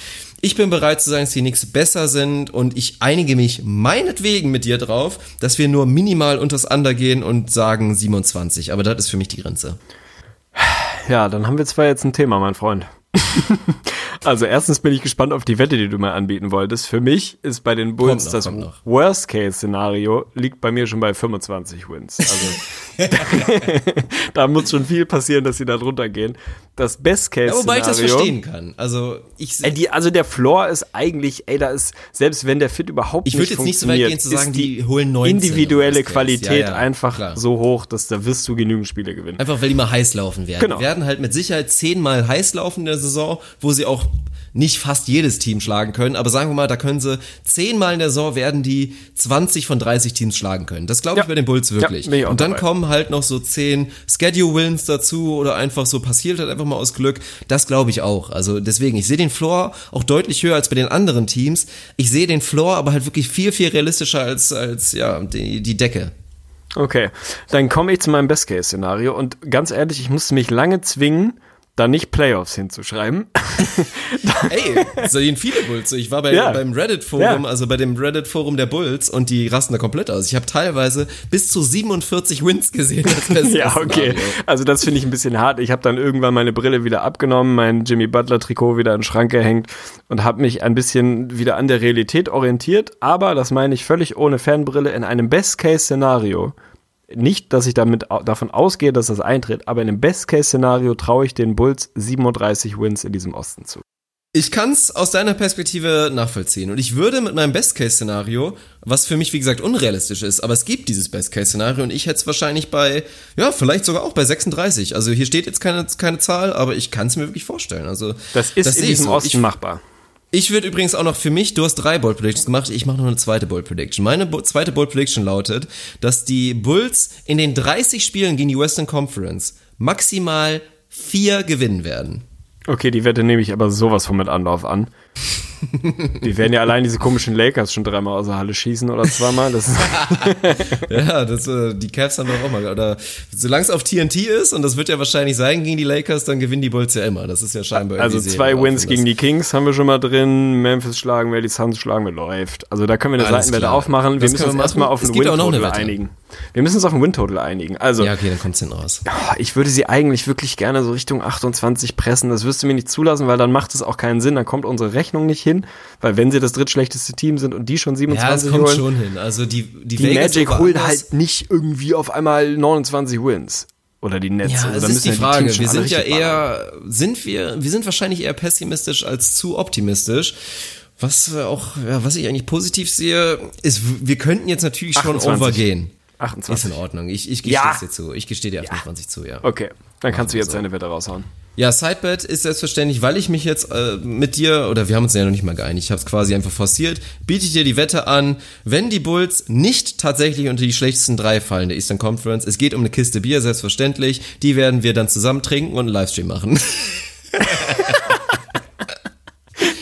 Speaker 4: Ich bin bereit zu sagen, dass die Knicks besser sind und ich einige mich meinetwegen mit dir drauf, dass wir nur minimal unters Under gehen und sagen 27. Aber das ist für mich die Grenze.
Speaker 5: Ja, dann haben wir zwar jetzt ein Thema, mein Freund. also erstens bin ich gespannt auf die Wette, die du mal anbieten wolltest. Für mich ist bei den Bulls
Speaker 4: noch,
Speaker 5: das. Worst-Case-Szenario liegt bei mir schon bei 25 Wins. Also da muss schon viel passieren, dass sie da drunter gehen. Das
Speaker 4: Ja,
Speaker 5: Best-Case-Szenario.
Speaker 4: wobei ich das verstehen kann. Also ich
Speaker 5: Ey, die, also der Floor ist eigentlich, ey, da ist, selbst wenn der Fit überhaupt
Speaker 4: Ich
Speaker 5: nicht
Speaker 4: würde jetzt nicht so weit
Speaker 5: funktioniert,
Speaker 4: gehen zu sagen,
Speaker 5: ist
Speaker 4: die holen 19
Speaker 5: individuelle. Qualität
Speaker 4: Ja, ja,
Speaker 5: einfach
Speaker 4: klar.
Speaker 5: so hoch, dass da wirst du genügend Spiele gewinnen.
Speaker 4: Einfach weil die mal heiß laufen werden.
Speaker 5: Genau.
Speaker 4: Die werden halt mit Sicherheit zehnmal heiß laufen in der Saison, wo sie auch nicht fast jedes Team schlagen können, aber sagen wir mal, da können sie zehnmal in der Saison werden die 20 von 30 Teams schlagen können. Das glaube ich
Speaker 5: Ja.
Speaker 4: bei den Bulls wirklich.
Speaker 5: Ja,
Speaker 4: Und dann
Speaker 5: dabei.
Speaker 4: kommen halt noch so 10 Schedule-Wins dazu oder einfach so passiert halt einfach mal aus Glück. Das glaube ich auch. Also deswegen, ich sehe den Floor auch deutlich höher als bei den anderen Teams. Ich sehe den Floor aber halt wirklich viel, viel realistischer als, als ja, die, die Decke.
Speaker 5: Okay, dann komme ich zu meinem Best-Case-Szenario und ganz ehrlich, ich musste mich lange zwingen, da nicht Playoffs hinzuschreiben.
Speaker 4: Ey, sehen viele Bulls. Ich war bei,
Speaker 5: Ja.
Speaker 4: beim Reddit-Forum,
Speaker 5: Ja.
Speaker 4: also bei dem Reddit-Forum der Bulls und die rasten da komplett aus. Ich habe teilweise bis zu 47 Wins gesehen. Als
Speaker 5: ja, okay.
Speaker 4: Szenario.
Speaker 5: Also das finde ich ein bisschen hart. Ich habe dann irgendwann meine Brille wieder abgenommen, mein Jimmy Butler-Trikot wieder in den Schrank gehängt und habe mich ein bisschen wieder an der Realität orientiert. Aber, das meine ich völlig ohne Fanbrille, in einem Best-Case-Szenario nicht, dass ich damit davon ausgehe, dass das eintritt, aber in einem Best-Case-Szenario traue ich den Bulls 37 Wins in diesem Osten zu.
Speaker 4: Ich kann's aus deiner Perspektive nachvollziehen. Und ich würde mit meinem Best-Case-Szenario, was für mich, wie gesagt, unrealistisch ist, aber es gibt dieses Best-Case-Szenario und ich hätte es wahrscheinlich bei, ja, vielleicht sogar auch bei 36. Also hier steht jetzt keine, keine Zahl, aber ich kann es mir wirklich vorstellen. Also
Speaker 5: Das ist in
Speaker 4: sehe ich
Speaker 5: diesem
Speaker 4: so.
Speaker 5: Osten
Speaker 4: Ich-
Speaker 5: machbar.
Speaker 4: Ich würde übrigens auch noch für mich, du hast drei Bold Predictions gemacht, ich mache noch eine zweite Bold Prediction. Meine Bo zweite Bold Prediction lautet, dass die Bulls in den 30 Spielen gegen die Western Conference maximal vier gewinnen werden.
Speaker 5: Okay, die Wette nehme ich aber sowas von mit Anlauf an. Die werden ja allein diese komischen Lakers schon dreimal aus der Halle schießen oder zweimal. Das
Speaker 4: Ja, das, äh, die Cavs haben doch auch mal, oder solange es auf TNT ist, und das wird ja wahrscheinlich sein gegen die Lakers, dann gewinnen die Bulls ja immer. Das ist ja scheinbar
Speaker 5: also zwei
Speaker 4: Serienlauf
Speaker 5: Wins gegen die Kings haben wir schon mal drin. Memphis schlagen wir, die Suns schlagen wir, läuft. Also da können wir eine
Speaker 4: Alles
Speaker 5: Seitenwette
Speaker 4: klar.
Speaker 5: aufmachen. Wir
Speaker 4: Das
Speaker 5: müssen uns erstmal auf
Speaker 4: Es
Speaker 5: ein
Speaker 4: gibt auch noch eine
Speaker 5: Win-Total einigen. Wir müssen uns auf ein Win-Total einigen. Also,
Speaker 4: Ja, okay, dann kommt's hinten raus.
Speaker 5: ich würde sie eigentlich wirklich gerne so Richtung 28 pressen. Das wirst du mir nicht zulassen, weil dann macht es auch keinen Sinn. Dann kommt unsere Rechnung nicht hin. Weil wenn sie das drittschlechteste Team sind und die schon
Speaker 4: Ja,
Speaker 5: 27
Speaker 4: es kommt
Speaker 5: holen,
Speaker 4: schon hin. Also die, die,
Speaker 5: die
Speaker 4: Vegas
Speaker 5: Magic
Speaker 4: Unders-
Speaker 5: halt nicht irgendwie auf einmal 29 Wins. Oder die Nets.
Speaker 4: Ja,
Speaker 5: also
Speaker 4: das
Speaker 5: da
Speaker 4: ist
Speaker 5: müssen
Speaker 4: die
Speaker 5: ja
Speaker 4: Frage.
Speaker 5: Schon
Speaker 4: wir sind ja eher, sind wir, wir sind wahrscheinlich eher pessimistisch als zu optimistisch. Was wir auch, ja, was ich eigentlich positiv sehe, ist, wir könnten jetzt natürlich schon
Speaker 5: 28.
Speaker 4: overgehen.
Speaker 5: 28.
Speaker 4: Ist in Ordnung. Ich, ich gestehe
Speaker 5: Ja.
Speaker 4: dir zu. Ich gestehe dir 28 zu, ja.
Speaker 5: Okay, dann kannst du jetzt
Speaker 4: so.
Speaker 5: deine Wette raushauen.
Speaker 4: Ja, Sidebet ist selbstverständlich, weil ich mich jetzt äh, mit dir, oder wir haben uns ja noch nicht mal geeinigt, ich habe es quasi einfach forciert, biete ich dir die Wette an, wenn die Bulls nicht tatsächlich unter die schlechtesten drei fallen der Eastern Conference, es geht um eine Kiste Bier, selbstverständlich, die werden wir dann zusammen trinken und einen Livestream machen.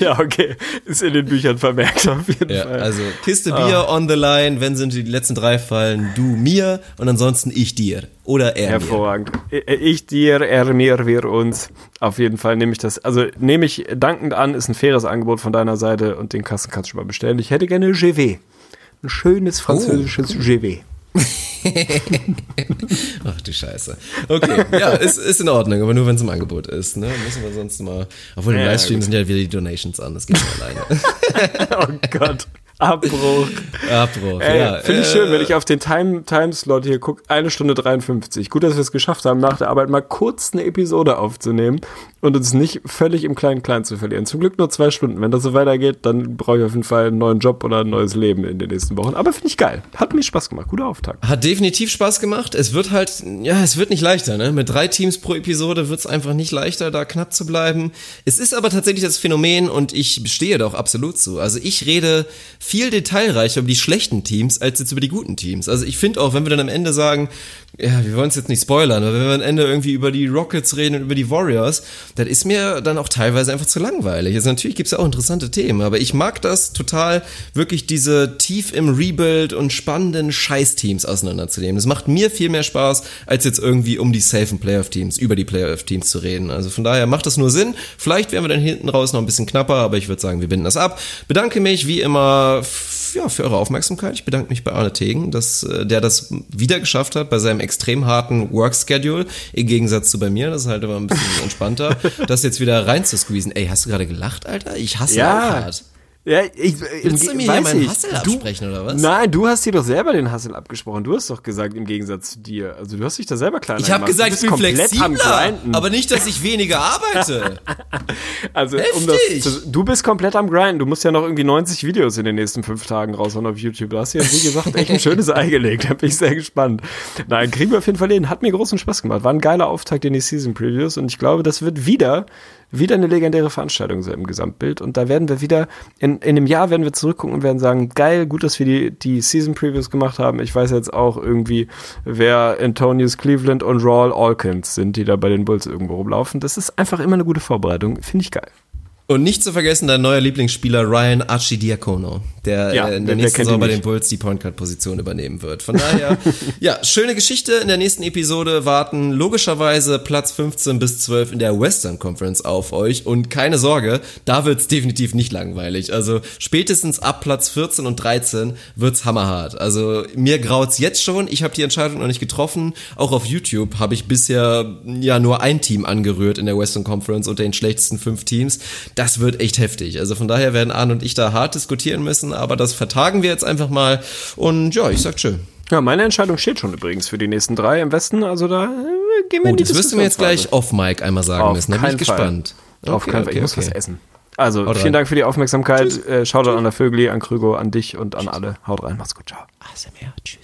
Speaker 5: Ja, okay. Ist in den Büchern vermerkt auf jeden
Speaker 4: Ja,
Speaker 5: Fall.
Speaker 4: also Kiste Bier on the line, wenn sind die letzten drei fallen, du mir und ansonsten ich dir oder er mir.
Speaker 5: Hervorragend. Ich dir, er mir, wir uns. Auf jeden Fall nehme ich das. Also nehme ich dankend an, ist ein faires Angebot von deiner Seite und den Kasten kannst du schon mal bestellen. Ich hätte gerne GW. Ein schönes französisches GW.
Speaker 4: Ach du Scheiße. Okay, ja, ist, ist in Ordnung, aber nur wenn es im Angebot ist. Ne? Müssen wir sonst mal. Obwohl im
Speaker 5: Ja,
Speaker 4: Livestream
Speaker 5: gut.
Speaker 4: sind ja wieder die Donations an, das geht nicht alleine.
Speaker 5: Oh Gott. Abbruch.
Speaker 4: Abbruch.
Speaker 5: Ey,
Speaker 4: ja,
Speaker 5: Finde ich
Speaker 4: äh,
Speaker 5: schön, wenn ich auf den Time, Timeslot hier gucke, eine Stunde 53. Gut, dass wir es geschafft haben, nach der Arbeit mal kurz eine Episode aufzunehmen und uns nicht völlig im Kleinen-Klein zu verlieren. Zum Glück nur zwei Stunden. Wenn das so weitergeht, dann brauche ich auf jeden Fall einen neuen Job oder ein neues Leben in den nächsten Wochen. Aber finde ich geil. Hat mir Spaß gemacht. Guter Auftakt.
Speaker 4: Hat definitiv Spaß gemacht. Es wird halt, ja, es wird nicht leichter, ne? Mit drei Teams pro Episode wird es einfach nicht leichter, da knapp zu bleiben. Es ist aber tatsächlich das Phänomen und ich bestehe da auch absolut zu. Also ich rede viel detailreicher über die schlechten Teams als jetzt über die guten Teams. Also ich finde auch, wenn wir dann am Ende sagen, ja, wir wollen es jetzt nicht spoilern, aber wenn wir am Ende irgendwie über die Rockets reden und über die Warriors, dann ist mir dann auch teilweise einfach zu langweilig. Also natürlich gibt's ja auch interessante Themen, aber ich mag das total, wirklich diese tief im Rebuild und spannenden Scheißteams auseinanderzunehmen. Das macht mir viel mehr Spaß, als jetzt irgendwie um die safen Playoff-Teams, über die Playoff-Teams zu reden. Also von daher macht das nur Sinn. Vielleicht werden wir dann hinten raus noch ein bisschen knapper, aber ich würde sagen, wir binden das ab. Bedanke mich wie immer ja, für eure Aufmerksamkeit. Ich bedanke mich bei Arne Tegen, dass, äh, der das wieder geschafft hat bei seinem extrem harten Work-Schedule, im Gegensatz zu bei mir, das ist halt immer ein bisschen entspannter, das jetzt wieder rein zu squeezen. Ey, hast du gerade gelacht, Alter? Ich hasse
Speaker 5: Ja.
Speaker 4: hart.
Speaker 5: Ja, ich,
Speaker 4: Willst du mir
Speaker 5: weiß
Speaker 4: meinen
Speaker 5: ich.
Speaker 4: Hassel
Speaker 5: Du-
Speaker 4: absprechen, oder was?
Speaker 5: Nein, du hast dir doch selber den Hassel abgesprochen. Du hast doch gesagt, im Gegensatz zu dir. Also du hast dich da selber kleiner
Speaker 4: Ich habe
Speaker 5: gemacht.
Speaker 4: gesagt,
Speaker 5: Du
Speaker 4: ich
Speaker 5: bist
Speaker 4: bin
Speaker 5: komplett am
Speaker 4: flexibler, aber nicht, dass ich weniger arbeite.
Speaker 5: Also, um das, du bist komplett am Grinden. Du musst ja noch irgendwie 90 Videos in den nächsten fünf Tagen raushauen auf YouTube. Da hast du ja, wie gesagt, echt ein schönes Ei gelegt. Da bin ich sehr gespannt. Nein, kriegen wir auf jeden Fall hin. Hat mir großen Spaß gemacht. War ein geiler Auftakt in die Season Previews und ich glaube, das wird wieder, wieder eine legendäre Veranstaltung sein im Gesamtbild. Und da werden wir wieder, in, in einem Jahr werden wir zurückgucken und werden sagen, geil, gut, dass wir die, die Season Previews gemacht haben. Ich weiß jetzt auch irgendwie, wer Antonius Cleveland und Rawl Alkins sind, die da bei den Bulls irgendwo rumlaufen. Das ist einfach immer eine gute Vorbereitung. Finde ich geil.
Speaker 4: Und nicht zu vergessen, dein neuer Lieblingsspieler Ryan Archidiakono, der
Speaker 5: Ja,
Speaker 4: äh, in der nächsten Saison bei den Bulls die Point Guard Position übernehmen wird. Von daher, ja, schöne Geschichte. In der nächsten Episode warten logischerweise Platz 15 bis 12 in der Western Conference auf euch. Und keine Sorge, da wird's definitiv nicht langweilig. Also spätestens ab Platz 14 und 13 wird's hammerhart. Also mir graut's jetzt schon. Ich habe die Entscheidung noch nicht getroffen. Auch auf YouTube habe ich bisher ja nur ein Team angerührt in der Western Conference unter den schlechtesten fünf Teams. Das wird echt heftig. Also von daher werden Arne und ich da hart diskutieren müssen, aber das vertagen wir jetzt einfach mal. Und ja, ich sag tschö.
Speaker 5: Ja, meine Entscheidung steht schon übrigens für die nächsten drei im Westen. Also da äh, gehen wir
Speaker 4: Oh,
Speaker 5: in die
Speaker 4: das wirst du mir jetzt gleich off-Mic einmal sagen
Speaker 5: Auf
Speaker 4: müssen. Da bin ich gespannt.
Speaker 5: Auf
Speaker 4: Okay,
Speaker 5: keinen Fall. Ich
Speaker 4: okay,
Speaker 5: muss
Speaker 4: okay.
Speaker 5: was essen. Also,
Speaker 4: Haut
Speaker 5: vielen
Speaker 4: rein.
Speaker 5: Dank für die Aufmerksamkeit. Äh, Shoutout an der Vögli, an Krügo, an dich und an alle. Haut rein, macht's gut, ciao.
Speaker 4: ASMR, tschüss.